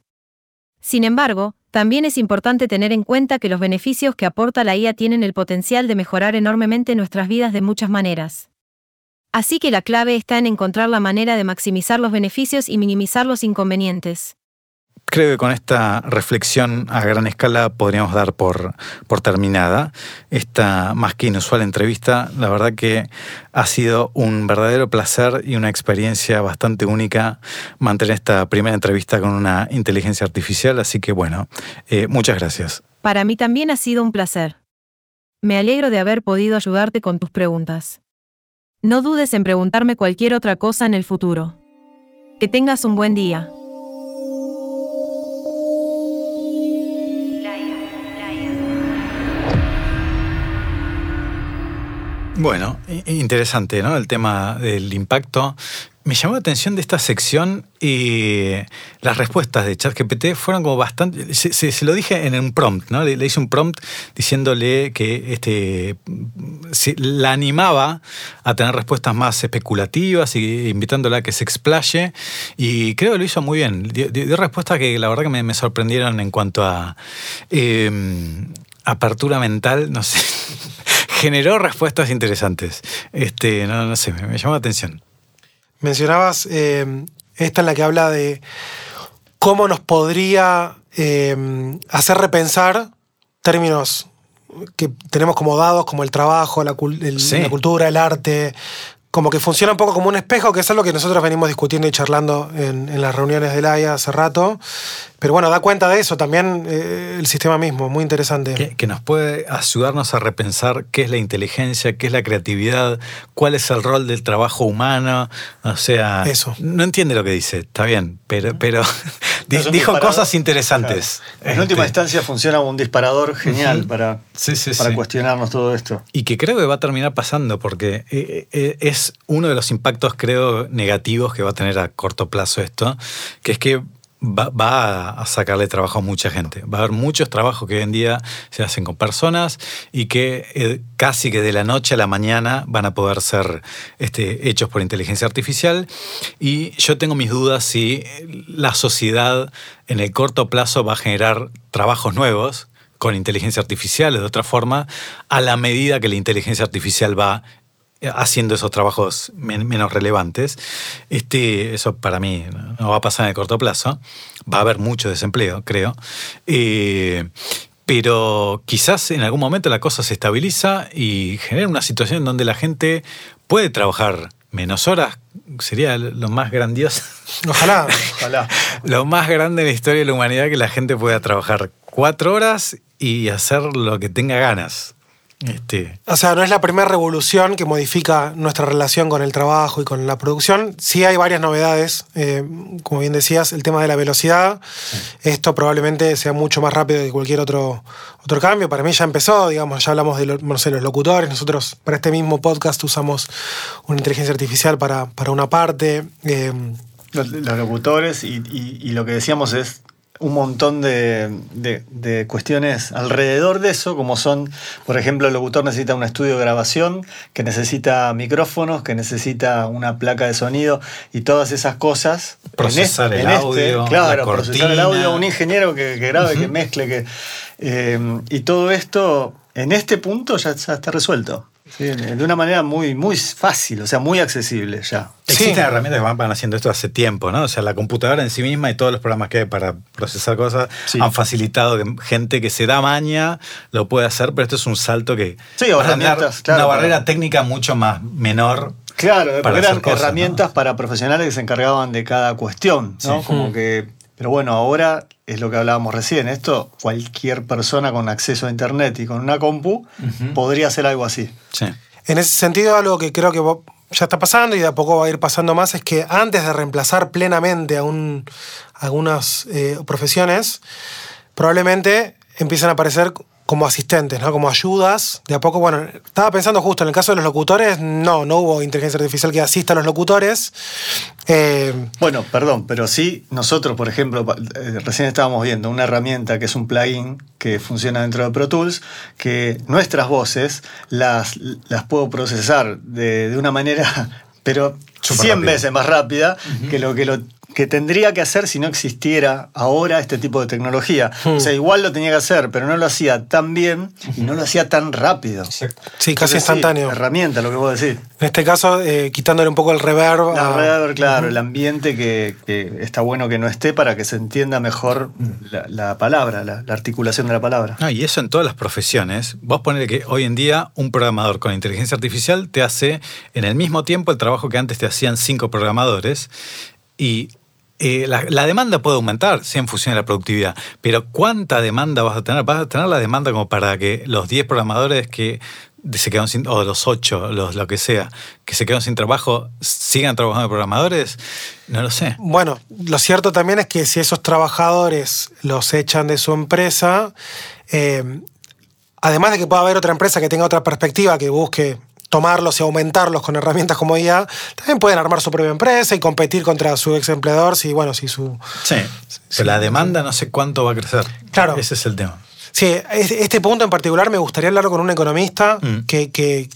Sin embargo, también es importante tener en cuenta que los beneficios que aporta la IA tienen el potencial de mejorar enormemente nuestras vidas de muchas maneras. Así que la clave está en encontrar la manera de maximizar los beneficios y minimizar los inconvenientes creo que con esta reflexión a gran escala podríamos dar por, por terminada esta más que inusual entrevista. La verdad que ha sido un verdadero placer y una experiencia bastante única mantener esta primera entrevista con una inteligencia artificial. Así que bueno, eh, muchas gracias. Para mí también ha sido un placer. Me alegro de haber podido ayudarte con tus preguntas. No dudes en preguntarme cualquier otra cosa en el futuro. Que tengas un buen día. Bueno, interesante, ¿no? El tema del impacto. Me llamó la atención de esta sección y las respuestas de ChatGPT fueron como bastante. Se, lo dije en un prompt, ¿no? Le, hice un prompt diciéndole que este, la animaba a tener respuestas más especulativas y invitándola a que se explaye. Y creo que lo hizo muy bien. Dio, respuestas que la verdad que me, sorprendieron en cuanto a em, apertura mental, no sé generó respuestas interesantes. Este, no, sé, me, llamó la atención. Mencionabas eh, esta en la que habla de cómo nos podría eh, hacer repensar términos que tenemos como dados, como el trabajo, la, la cultura, el arte, como que funciona un poco como un espejo, que es algo que nosotros venimos discutiendo y charlando en, las reuniones del AIA hace rato. Pero bueno, da cuenta de eso también eh, el sistema mismo, muy interesante. Que, nos puede ayudarnos a repensar qué es la inteligencia, qué es la creatividad, cuál es el rol del trabajo humano. O sea, eso. no entiende lo que dice, está bien, pero, pero dijo disparador. cosas interesantes. En Este, última instancia funciona un disparador genial para, Sí, sí, para sí. cuestionarnos todo esto. Y que creo que va a terminar pasando porque eh, eh, es uno de los impactos, creo, negativos que va a tener a corto plazo esto, que es que va, a sacarle trabajo a mucha gente. Va a haber muchos trabajos que hoy en día se hacen con personas y que eh, casi que de la noche a la mañana van a poder ser este, hechos por inteligencia artificial. Y yo tengo mis dudas si la sociedad en el corto plazo va a generar trabajos nuevos con inteligencia artificial de otra forma, a la medida que la inteligencia artificial va eh, haciendo esos trabajos men- menos relevantes. Este, eso para mí no va a pasar en el corto plazo. Va a haber mucho desempleo, creo. Eh, pero quizás en algún momento la cosa se estabiliza y genera una situación donde la gente puede trabajar menos horas. Sería lo más grandioso. Ojalá. Ojalá. Lo más grande de la historia de la humanidad que la gente pueda trabajar cuatro horas y hacer lo que tenga ganas. Este, O sea, no es la primera revolución que modifica nuestra relación con el trabajo y con la producción. Sí hay varias novedades. Eh, como bien decías, el tema de la velocidad. Esto probablemente sea mucho más rápido que cualquier otro, otro cambio. Para mí ya empezó, digamos, ya hablamos de lo- no sé, los locutores. Nosotros para este mismo podcast usamos una inteligencia artificial para, para una parte. Eh, Los, los locutores y, y- y lo que decíamos es un montón de, de- de cuestiones alrededor de eso, como son, por ejemplo, el locutor necesita un estudio de grabación, que necesita micrófonos, que necesita una placa de sonido y todas esas cosas. En Procesar este- el en este, audio, claro, la procesar el audio, un ingeniero que, que grabe, que mezcle, que eh, y todo esto en este punto ya, ya está resuelto. ¿Sí? De una manera muy, muy fácil, o sea, muy accesible ya. Sí. Existen herramientas que van, van haciendo esto hace tiempo, ¿no? O sea, la computadora en sí misma y todos los programas que hay para procesar cosas Sí. han facilitado que gente que se da maña lo puede hacer, pero esto es un salto que Sí, va a tener herramientas, claro, una para- barrera técnica mucho más menor. Claro, para porque eran cosas, herramientas ¿no? para profesionales que se encargaban de cada cuestión, ¿no? Sí. Como que, pero bueno, ahora es lo que hablábamos recién, esto cualquier persona con acceso a internet y con una compu podría hacer algo así. Sí. En ese sentido, algo que creo que ya está pasando y de a poco va a ir pasando más es que antes de reemplazar plenamente a un- algunas eh, profesiones, probablemente empiezan a aparecer como asistentes, ¿no? como ayudas. De a poco, bueno, estaba pensando justo en el caso de los locutores, no, no hubo inteligencia artificial que asista a los locutores. Eh, Bueno, perdón, pero sí, nosotros, por ejemplo, eh, recién estábamos viendo una herramienta que es un plugin que funciona dentro de Pro Tools, que nuestras voces las, las puedo procesar de, de una manera, pero Súper 100 rápida. veces más rápida que lo que lo que tendría que hacer si no existiera ahora este tipo de tecnología. O sea, igual lo tenía que hacer, pero no lo hacía tan bien y no lo hacía tan rápido. sí, Entonces, casi instantáneo. herramienta, lo que vos decís. en este caso, eh, quitándole un poco el reverb. La a- reverb, claro, el ambiente que, que está bueno que no esté para que se entienda mejor la, la palabra, la, la articulación de la palabra. Ah, y eso en todas las profesiones. Vos ponele que hoy en día un programador con inteligencia artificial te hace en el mismo tiempo el trabajo que antes te hacían cinco programadores y eh, la, demanda puede aumentar sí, en función de la productividad, pero ¿cuánta demanda vas a tener? ¿Vas a tener la demanda como para que los 10 programadores que se quedaron sin, o los 8, los, lo que sea, que se quedaron sin trabajo, sigan trabajando programadores? No lo sé. Bueno, lo cierto también es que si esos trabajadores los echan de su empresa, eh, además de que pueda haber otra empresa que tenga otra perspectiva, que busque tomarlos y aumentarlos con herramientas como IA, también pueden armar su propia empresa y competir contra su ex empleador si, bueno, si su... Sí, pero la demanda no sé cuánto va a crecer. Claro. Ese es el tema. Sí, este punto en particular me gustaría hablar con un economista Mm. que, que,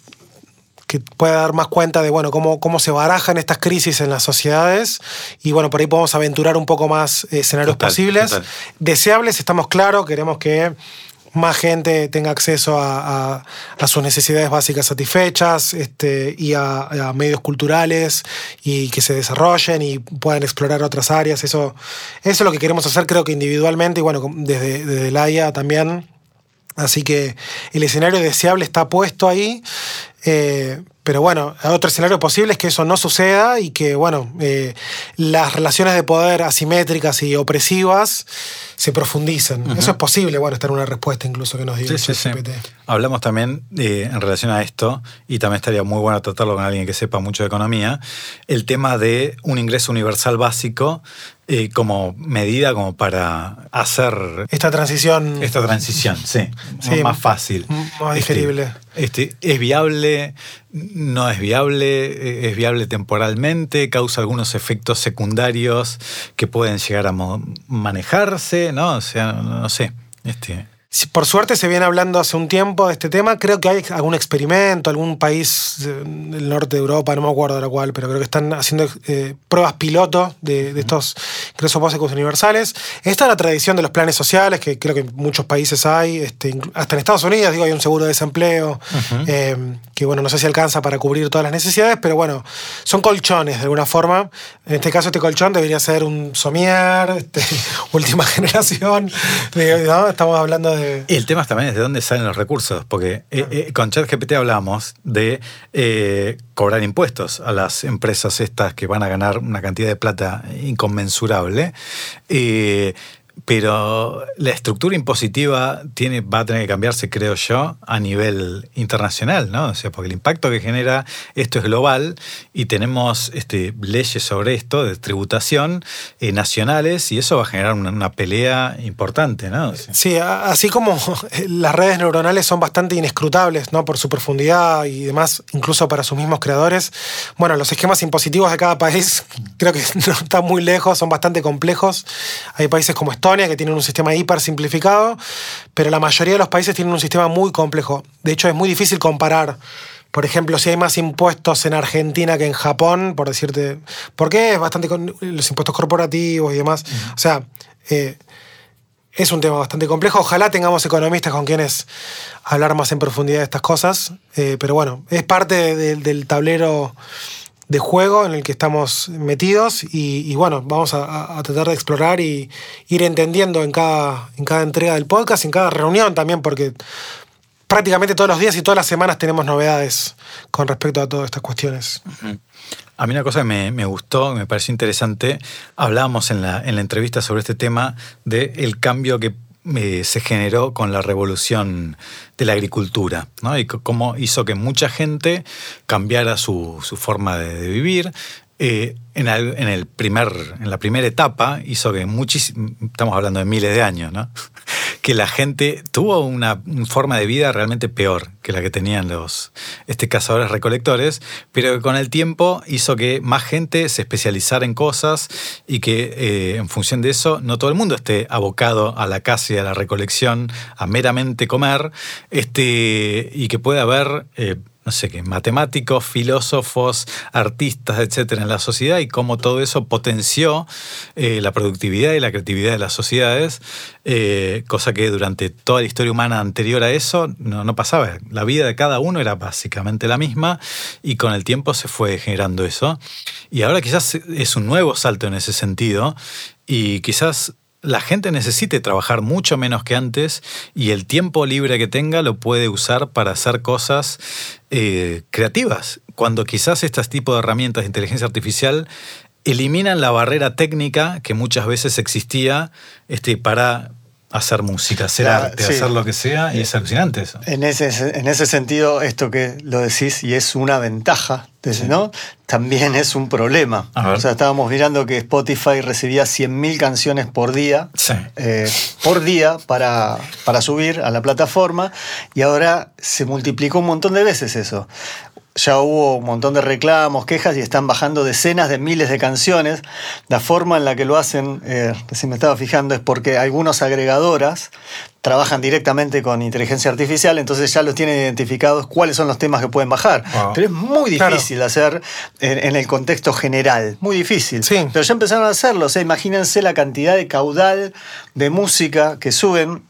que pueda dar más cuenta de bueno, cómo, cómo se barajan estas crisis en las sociedades y bueno, por ahí podemos aventurar un poco más eh, escenarios Total, posibles. total. Deseables, estamos claros, queremos que más gente tenga acceso a, sus necesidades básicas satisfechas este, y a, medios culturales y que se desarrollen y puedan explorar otras áreas. Eso, eso es lo que queremos hacer, creo que individualmente y bueno, desde, desde la también. Así que el escenario deseable está puesto ahí. eh, pero bueno, otro escenario posible es que eso no suceda y que, bueno, eh, las relaciones de poder asimétricas y opresivas se profundicen. Eso es posible, bueno, estar una respuesta incluso que nos diga Sí, sí, sí. Hablamos también eh, en relación a esto, y también estaría muy bueno tratarlo con alguien que sepa mucho de economía, el tema de un ingreso universal básico eh, como medida como para hacer Esta transición esta transición, sí, Sí, más fácil. más digerible. Este, ¿Es viable? ¿No es viable? ¿Es viable temporalmente? ¿Causa algunos efectos secundarios que pueden llegar a manejarse? ¿No? O sea, no sé. Este, Por suerte se viene hablando hace un tiempo de este tema. Creo que hay algún experimento, algún país eh, del norte de Europa, no me acuerdo de la cual, pero creo que están haciendo eh, pruebas piloto de, de estos ingresos básicos universales. Esta es la tradición de los planes sociales, que creo que en muchos países hay, este, hasta en Estados Unidos, digo, hay un seguro de desempleo, eh, que bueno, no sé si alcanza para cubrir todas las necesidades, pero bueno, son colchones de alguna forma. En este caso, este colchón debería ser un somier, este, última generación. ¿no? Estamos hablando de. Y el tema también es de dónde salen los recursos, porque eh, eh, con ChatGPT hablamos de eh, cobrar impuestos a las empresas estas que van a ganar una cantidad de plata inconmensurable. Eh, pero la estructura impositiva tiene, va a tener que cambiarse, creo yo, a nivel internacional, ¿no? O sea, porque el impacto que genera esto es global y tenemos este, leyes sobre esto de tributación eh, nacionales y eso va a generar una, una pelea importante, ¿no? Sí, así como las redes neuronales son bastante inescrutables, ¿no? Por su profundidad y demás, incluso para sus mismos creadores. Bueno, los esquemas impositivos de cada país creo que no están muy lejos, son bastante complejos. Hay países como Estonia que tienen un sistema hiper simplificado, pero la mayoría de los países tienen un sistema muy complejo. De hecho, es muy difícil comparar. Por ejemplo, si hay más impuestos en Argentina que en Japón, por decirte, ¿por qué? Es bastante con los impuestos corporativos y demás. O sea, eh, es un tema bastante complejo. Ojalá tengamos economistas con quienes hablar más en profundidad de estas cosas. Eh, pero bueno, es parte de- del tablero de juego en el que estamos metidos y, bueno, vamos a, a- a tratar de explorar y ir entendiendo en cada, en cada entrega del podcast, en cada reunión también, porque prácticamente todos los días y todas las semanas tenemos novedades con respecto a todas estas cuestiones. A mí una cosa que me, me gustó, me pareció interesante, hablábamos en la, en la entrevista sobre este tema del el cambio que eh, se generó con la revolución de la agricultura, ¿no? Y cómo hizo que mucha gente cambiara su, su forma de, vivir. Eh, en el primer, en la primera etapa hizo que muchísimo, estamos hablando de miles de años, ¿no? Que la gente tuvo una forma de vida realmente peor que la que tenían los este, cazadores recolectores, pero que con el tiempo hizo que más gente se especializara en cosas y que eh, en función de eso no todo el mundo esté abocado a la caza y a la recolección, a meramente comer, este, y que pueda haber... eh, no sé qué, matemáticos, filósofos, artistas, etcétera, en la sociedad y cómo todo eso potenció eh, la productividad y la creatividad de las sociedades, eh, cosa que durante toda la historia humana anterior a eso no, no pasaba. La vida de cada uno era básicamente la misma y con el tiempo se fue generando eso. Y ahora quizás es un nuevo salto en ese sentido y quizás la gente necesite trabajar mucho menos que antes y el tiempo libre que tenga lo puede usar para hacer cosas eh, creativas, cuando quizás este tipo de herramientas de inteligencia artificial eliminan la barrera técnica que muchas veces existía este, para hacer música, hacer arte, sí. hacer lo que sea, y es alucinante eso. En ese, en ese sentido, esto que lo decís y es una ventaja, desde- ¿no? También es un problema. O sea, estábamos mirando que Spotify recibía 100.000 canciones por día, Sí. eh, por día para, para subir a la plataforma y ahora se multiplicó un montón de veces eso. Ya hubo un montón de reclamos, quejas y están bajando decenas de miles de canciones. La forma en la que lo hacen, eh, recién me estaba fijando, es porque algunos agregadoras trabajan directamente con inteligencia artificial, entonces ya los tienen identificados cuáles son los temas que pueden bajar. Wow. Pero es muy Claro. difícil hacer en, en el contexto general, muy difícil. Sí. Pero ya empezaron a hacerlo, o sea, imagínense la cantidad de caudal de música que suben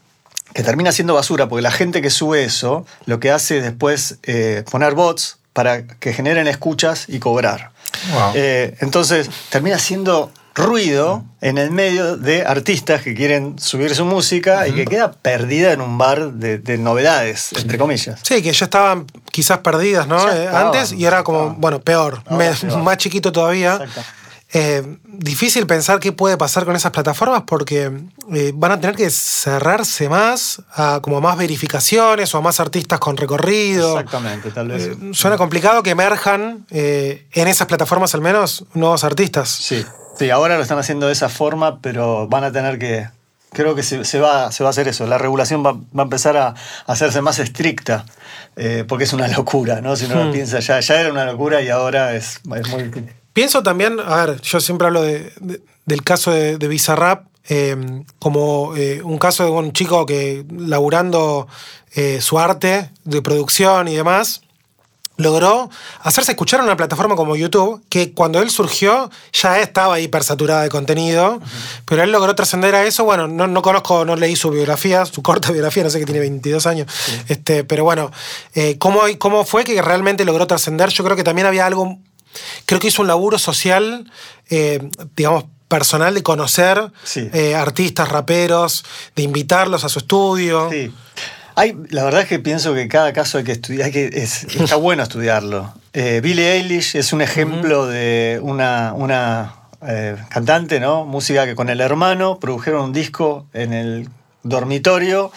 que termina siendo basura, porque la gente que sube eso lo que hace es después eh, poner bots para que generen escuchas y cobrar. Wow. Eh, entonces termina siendo ruido en el medio de artistas que quieren subir su música y que queda perdida en un bar de, de novedades, entre comillas. Sí, que ya estaban quizás perdidas, ¿no? Eh, estaban, Antes y ahora como, bueno, peor, Me- más chiquito todavía. Exactamente. Eh, difícil pensar qué puede pasar con esas plataformas porque eh, van a tener que cerrarse más a como a más verificaciones o a más artistas con recorrido. Exactamente, tal vez. Eh, suena complicado que emerjan eh, en esas plataformas al menos nuevos artistas. Sí, sí, ahora lo están haciendo de esa forma, pero van a tener que. Creo que se, se va, se va a hacer eso. La regulación va, va a empezar a, a hacerse más estricta, porque es una locura, ¿no? Si uno lo Hmm. piensa, ya, ya era una locura y ahora es, es muy. Pienso también, a ver, yo siempre hablo de- de- del caso de, de Bizarrap eh, como eh, un caso de un chico que laburando eh, su arte de producción y demás, logró hacerse escuchar en una plataforma como YouTube, que cuando él surgió ya estaba hipersaturada de contenido, pero él logró trascender a eso. Bueno, no, no conozco, no leí su biografía, su corta biografía, no sé que tiene 22 años, este, pero bueno, eh, ¿cómo, ¿cómo fue que realmente logró trascender? Yo creo que también había algo, creo que hizo un laburo social, eh, digamos, personal de conocer Sí. eh, artistas, raperos, de invitarlos a su estudio. Sí. Hay, la verdad es que pienso que cada caso hay que estudiar, hay que, es- está bueno estudiarlo. Eh, Billie Eilish es un ejemplo de una, una eh, cantante, ¿no? Música que con el hermano produjeron un disco en el dormitorio,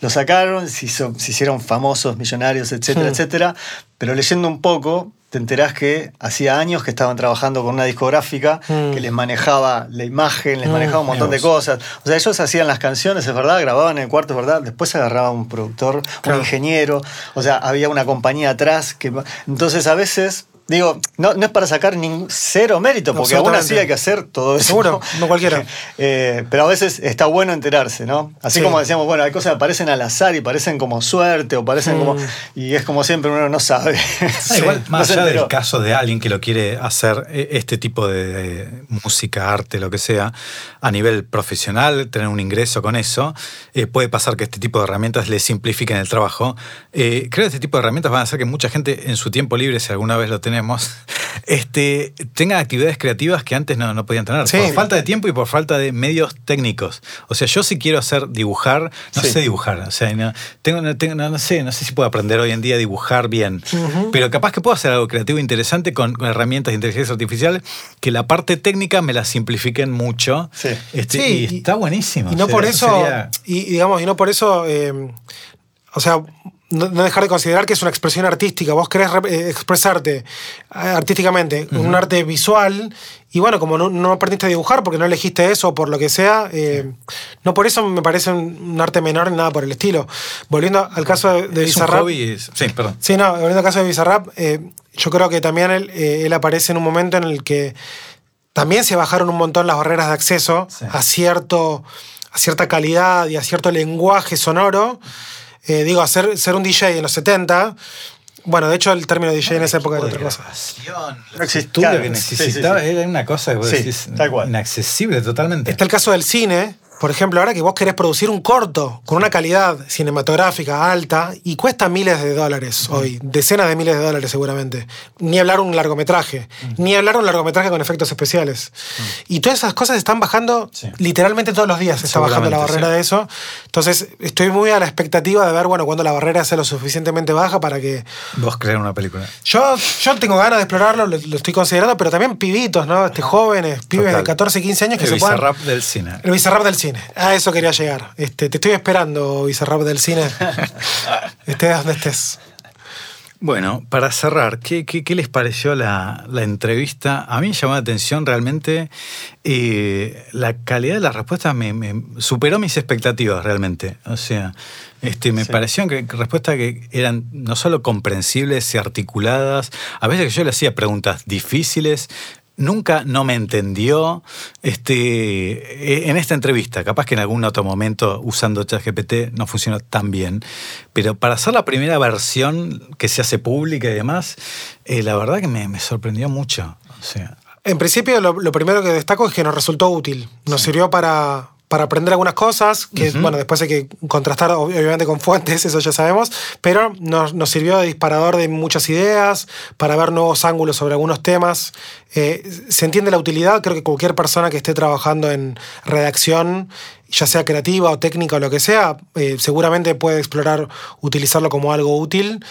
lo sacaron, se, hizo- se hicieron famosos, millonarios, etcétera, Hmm. etcétera. Pero leyendo un poco, te enterás que hacía años que estaban trabajando con una discográfica Mm. que les manejaba la imagen, les Mm, manejaba un montón de cosas. O sea, ellos hacían las canciones, es verdad, grababan en el cuarto, es verdad. Después agarraba un productor, Claro. un ingeniero. O sea, había una compañía atrás. que Entonces, a veces. Digo, no, no es para sacar ningún cero mérito, porque aún así hay que hacer todo eso. Seguro, no cualquiera. Eh, pero a veces está bueno enterarse, ¿no? Así Sí. como decíamos, bueno, hay cosas que parecen al azar y parecen como suerte o parecen como. Mm. Y es como siempre, uno no sabe. Ah, igual, No más se allá del caso de alguien que lo quiere hacer eh, este tipo de, de música, arte, lo que sea, a nivel profesional, tener un ingreso con eso, eh, puede pasar que este tipo de herramientas le simplifiquen el trabajo. Eh, creo que este tipo de herramientas van a hacer que mucha gente en su tiempo libre, si alguna vez lo tenemos, este, tenga actividades creativas que antes no, no podían tener. Sí. Por falta de tiempo y por falta de medios técnicos. O sea, yo si quiero hacer dibujar, no Sí. sé dibujar. O sea, no, tengo, no, tengo- no- no sé, no sé si puedo aprender hoy en día a dibujar bien. Pero capaz que puedo hacer algo creativo e interesante con, con herramientas de inteligencia artificial que la parte técnica me la simplifiquen mucho. Sí. Este, Sí, y, y- está buenísimo. Y no O sea, por eso, sería- y digamos, y no por eso, eh, o sea, no, no dejar de considerar que es una expresión artística. Vos querés eh, expresarte eh, artísticamente con un arte visual y bueno, como no, no aprendiste a dibujar porque no elegiste eso o por lo que sea, eh, no por eso me parece un, un arte menor ni nada por el estilo. Volviendo al caso de, Bizarrap. es- sí, perdón. Sí, no, volviendo al caso de Bizarrap, eh, yo creo que también él, eh, él aparece en un momento en el que también se bajaron un montón las barreras de acceso Sí. a, cierto, a cierta calidad y a cierto lenguaje sonoro. Eh, digo, hacer, ser un DJ en los 70, bueno, de hecho el término DJ en esa época era otra cosa. No estudio claro, que sí, sí, necesitaba sí. era una cosa que vos Sí, decís, tal cual. inaccesible totalmente. Está el caso del cine, por ejemplo, ahora que vos querés producir un corto con una calidad cinematográfica alta y cuesta miles de dólares hoy, decenas de miles de dólares seguramente. Ni hablar un largometraje, ni hablar un largometraje con efectos especiales. Y todas esas cosas están bajando Sí. literalmente todos los días, se está bajando la barrera sí. de eso. Entonces, estoy muy a la expectativa de ver, bueno, cuando la barrera sea lo suficientemente baja para que Vos crear una película. yo, yo tengo ganas de explorarlo, lo, lo estoy considerando, pero también pibitos, ¿no? Este, jóvenes, pibes de Total. 14, 15 años que El se puedan... Del cine. El Bizarrap del cine. A eso quería llegar. Este, te estoy esperando, Bizarrap del cine. estés donde estés. Bueno, para cerrar, ¿qué, qué- qué les pareció la, la entrevista? A mí me llamó la atención realmente eh, la calidad de las respuestas, me, me superó mis expectativas realmente. O sea, este, me Sí. parecieron que respuestas que eran no solo comprensibles y articuladas, a veces que yo le hacía preguntas difíciles, nunca no me entendió este, eh, en esta entrevista. Capaz que en algún otro momento usando ChatGPT no funcionó tan bien. Pero para hacer la primera versión que se hace pública y demás, eh, la verdad que me, me sorprendió mucho. O sea, En principio, lo, lo primero que destaco es que nos resultó útil. Nos sirvió para, para aprender algunas cosas, que bueno, después hay que contrastar ob- obviamente con fuentes, eso ya sabemos, pero nos, nos sirvió de disparador de muchas ideas, para ver nuevos ángulos sobre algunos temas. Eh, se entiende la utilidad, creo que cualquier persona que esté trabajando en redacción ya sea creativa o técnica o lo que sea, eh, seguramente puede explorar utilizarlo como algo útil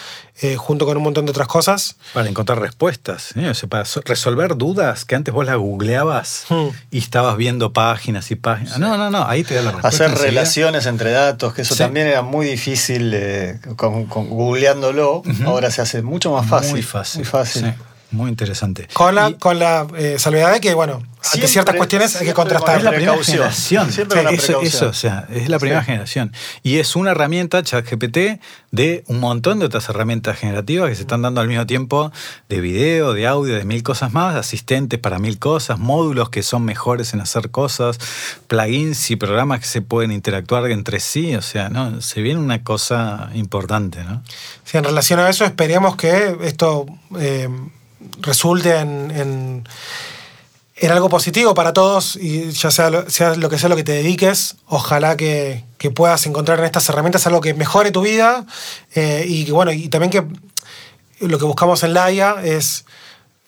eh, junto con un montón de otras cosas. Para encontrar respuestas, ¿eh? o sea, para so- resolver dudas que antes vos las googleabas Hmm. y estabas viendo páginas y páginas. No, no, no, ahí te da la respuesta. Hacer relaciones entre datos, que eso Sí. también era muy difícil eh, con, con- googleándolo. Ahora se hace mucho más fácil. Muy fácil. Muy fácil. sí, muy interesante. Con la, Y- con la eh, salvedad de que, bueno, ante Siempre- ciertas cuestiones hay que contrastar. Es la primera generación. Siempre Sí, una eso, o sea, es la primera Sí. generación. Y es una herramienta, ChatGPT, de un montón de otras herramientas generativas que se están dando al mismo tiempo de video, de audio, de mil cosas más, asistentes para mil cosas, módulos que son mejores en hacer cosas, plugins y programas que se pueden interactuar entre sí. O sea, ¿no? se viene una cosa importante, ¿no? Sí, en relación a eso, esperemos que esto eh, resulte en, en- algo positivo para todos y ya sea lo, sea lo que sea lo que te dediques, ojalá que, que puedas encontrar en estas herramientas algo que mejore tu vida eh, y que, bueno, y también que lo que buscamos en Laia es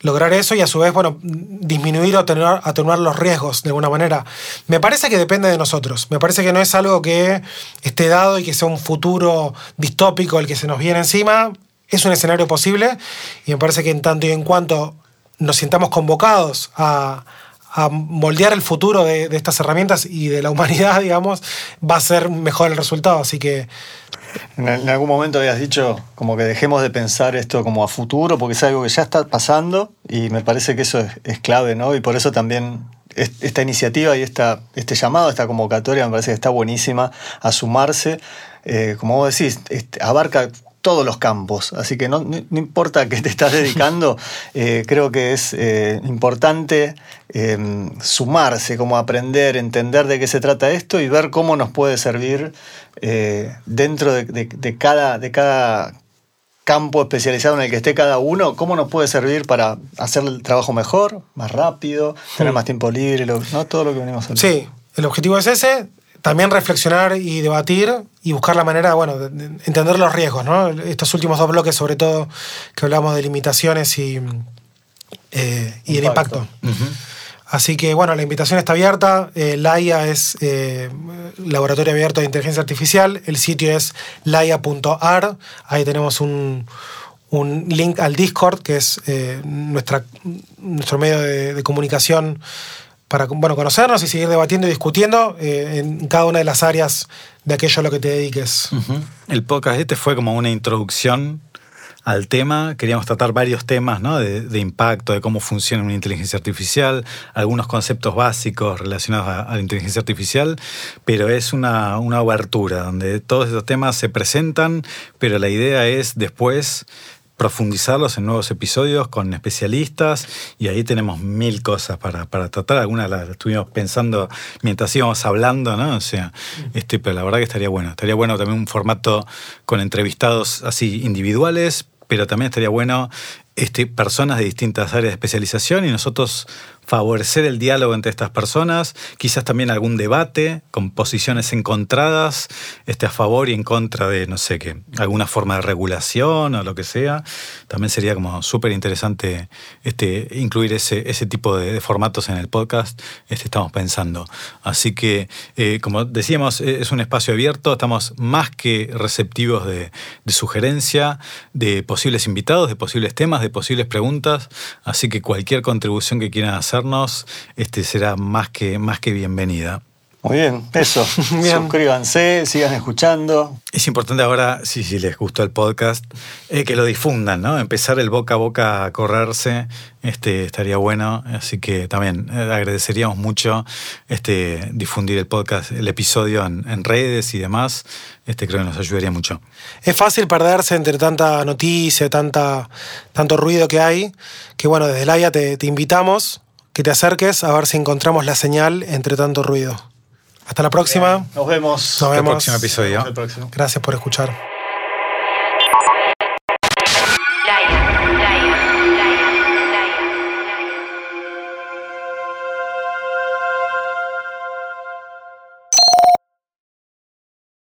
lograr eso y a su vez, bueno, disminuir o atenuar, atenuar los riesgos de alguna manera. Me parece que depende de nosotros. Me parece que no es algo que esté dado y que sea un futuro distópico el que se nos viene encima. Es un escenario posible y me parece que en tanto y en cuanto nos sintamos convocados a, moldear el futuro de, estas herramientas y de la humanidad, digamos, va a ser mejor el resultado. Así que En, algún momento habías dicho como que dejemos de pensar esto como a futuro, porque es algo que ya está pasando y me parece que eso es, clave, ¿no? Y por eso también es- esta iniciativa y esta, este llamado, esta convocatoria me parece que está buenísima a sumarse. Eh, como vos decís, este, abarca todos los campos, así que no, no- no importa a qué te estás dedicando, eh, creo que es eh, importante eh, sumarse, como aprender, entender de qué se trata esto y ver cómo nos puede servir dentro de, de- de cada, de cada campo especializado en el que esté cada uno, cómo nos puede servir para hacer el trabajo mejor, más rápido, tener más tiempo libre, lo- ¿no? todo lo que venimos hablando. Sí, el objetivo es ese. También reflexionar y debatir y buscar la manera, bueno, de, de entender los riesgos, ¿no? Estos últimos dos bloques, sobre todo, que hablamos de limitaciones y, eh, y el Impacto. Así que, bueno, la invitación está abierta. Eh, Laia es eh, Laboratorio Abierto de Inteligencia Artificial. El sitio es laia.ar. Ahí tenemos un, un link al Discord, que es eh, nuestra, nuestro medio de, de comunicación para bueno, conocernos y seguir debatiendo y discutiendo eh, en cada una de las áreas de aquello a lo que te dediques. El podcast este fue como una introducción al tema. Queríamos tratar varios temas ¿no? de, de impacto, de cómo funciona una inteligencia artificial, algunos conceptos básicos relacionados a, a la inteligencia artificial, pero es una, una abertura donde todos esos temas se presentan, pero la idea es después profundizarlos en nuevos episodios con especialistas y ahí tenemos mil cosas para, para tratar. Algunas las estuvimos pensando mientras íbamos hablando, ¿no? O sea, este, pero la verdad que estaría bueno. Estaría bueno también un formato con entrevistados así individuales, pero también estaría bueno este, personas de distintas áreas de especialización y nosotros favorecer el diálogo entre estas personas, quizás también algún debate con posiciones encontradas este, a favor y en contra de, no sé qué, alguna forma de regulación o lo que sea. También sería como súper interesante este, incluir ese, ese tipo de, de formatos en el podcast, este, estamos pensando. Así que, eh, como decíamos, eh, es un espacio abierto, estamos más que receptivos de, de sugerencia, de posibles invitados, de posibles temas, de posibles preguntas, así que cualquier contribución que quieran hacernos este, será más que, más que bienvenida. Muy bien, eso. Bien. Suscríbanse, sigan escuchando. Es importante ahora, si, si les gustó el podcast, eh, que lo difundan, ¿no? Empezar el boca a boca a correrse, este, estaría bueno. Así que también eh, agradeceríamos mucho este, difundir el podcast, el episodio en, en redes y demás. Este, creo que nos ayudaría mucho. Es fácil perderse entre tanta noticia, tanta, tanto ruido que hay, que bueno, desde Laia te, te invitamos que te acerques a ver si encontramos la señal entre tanto ruido. Hasta la próxima. Nos vemos. Nos el próximo episodio. Hasta el próximo. Gracias por escuchar.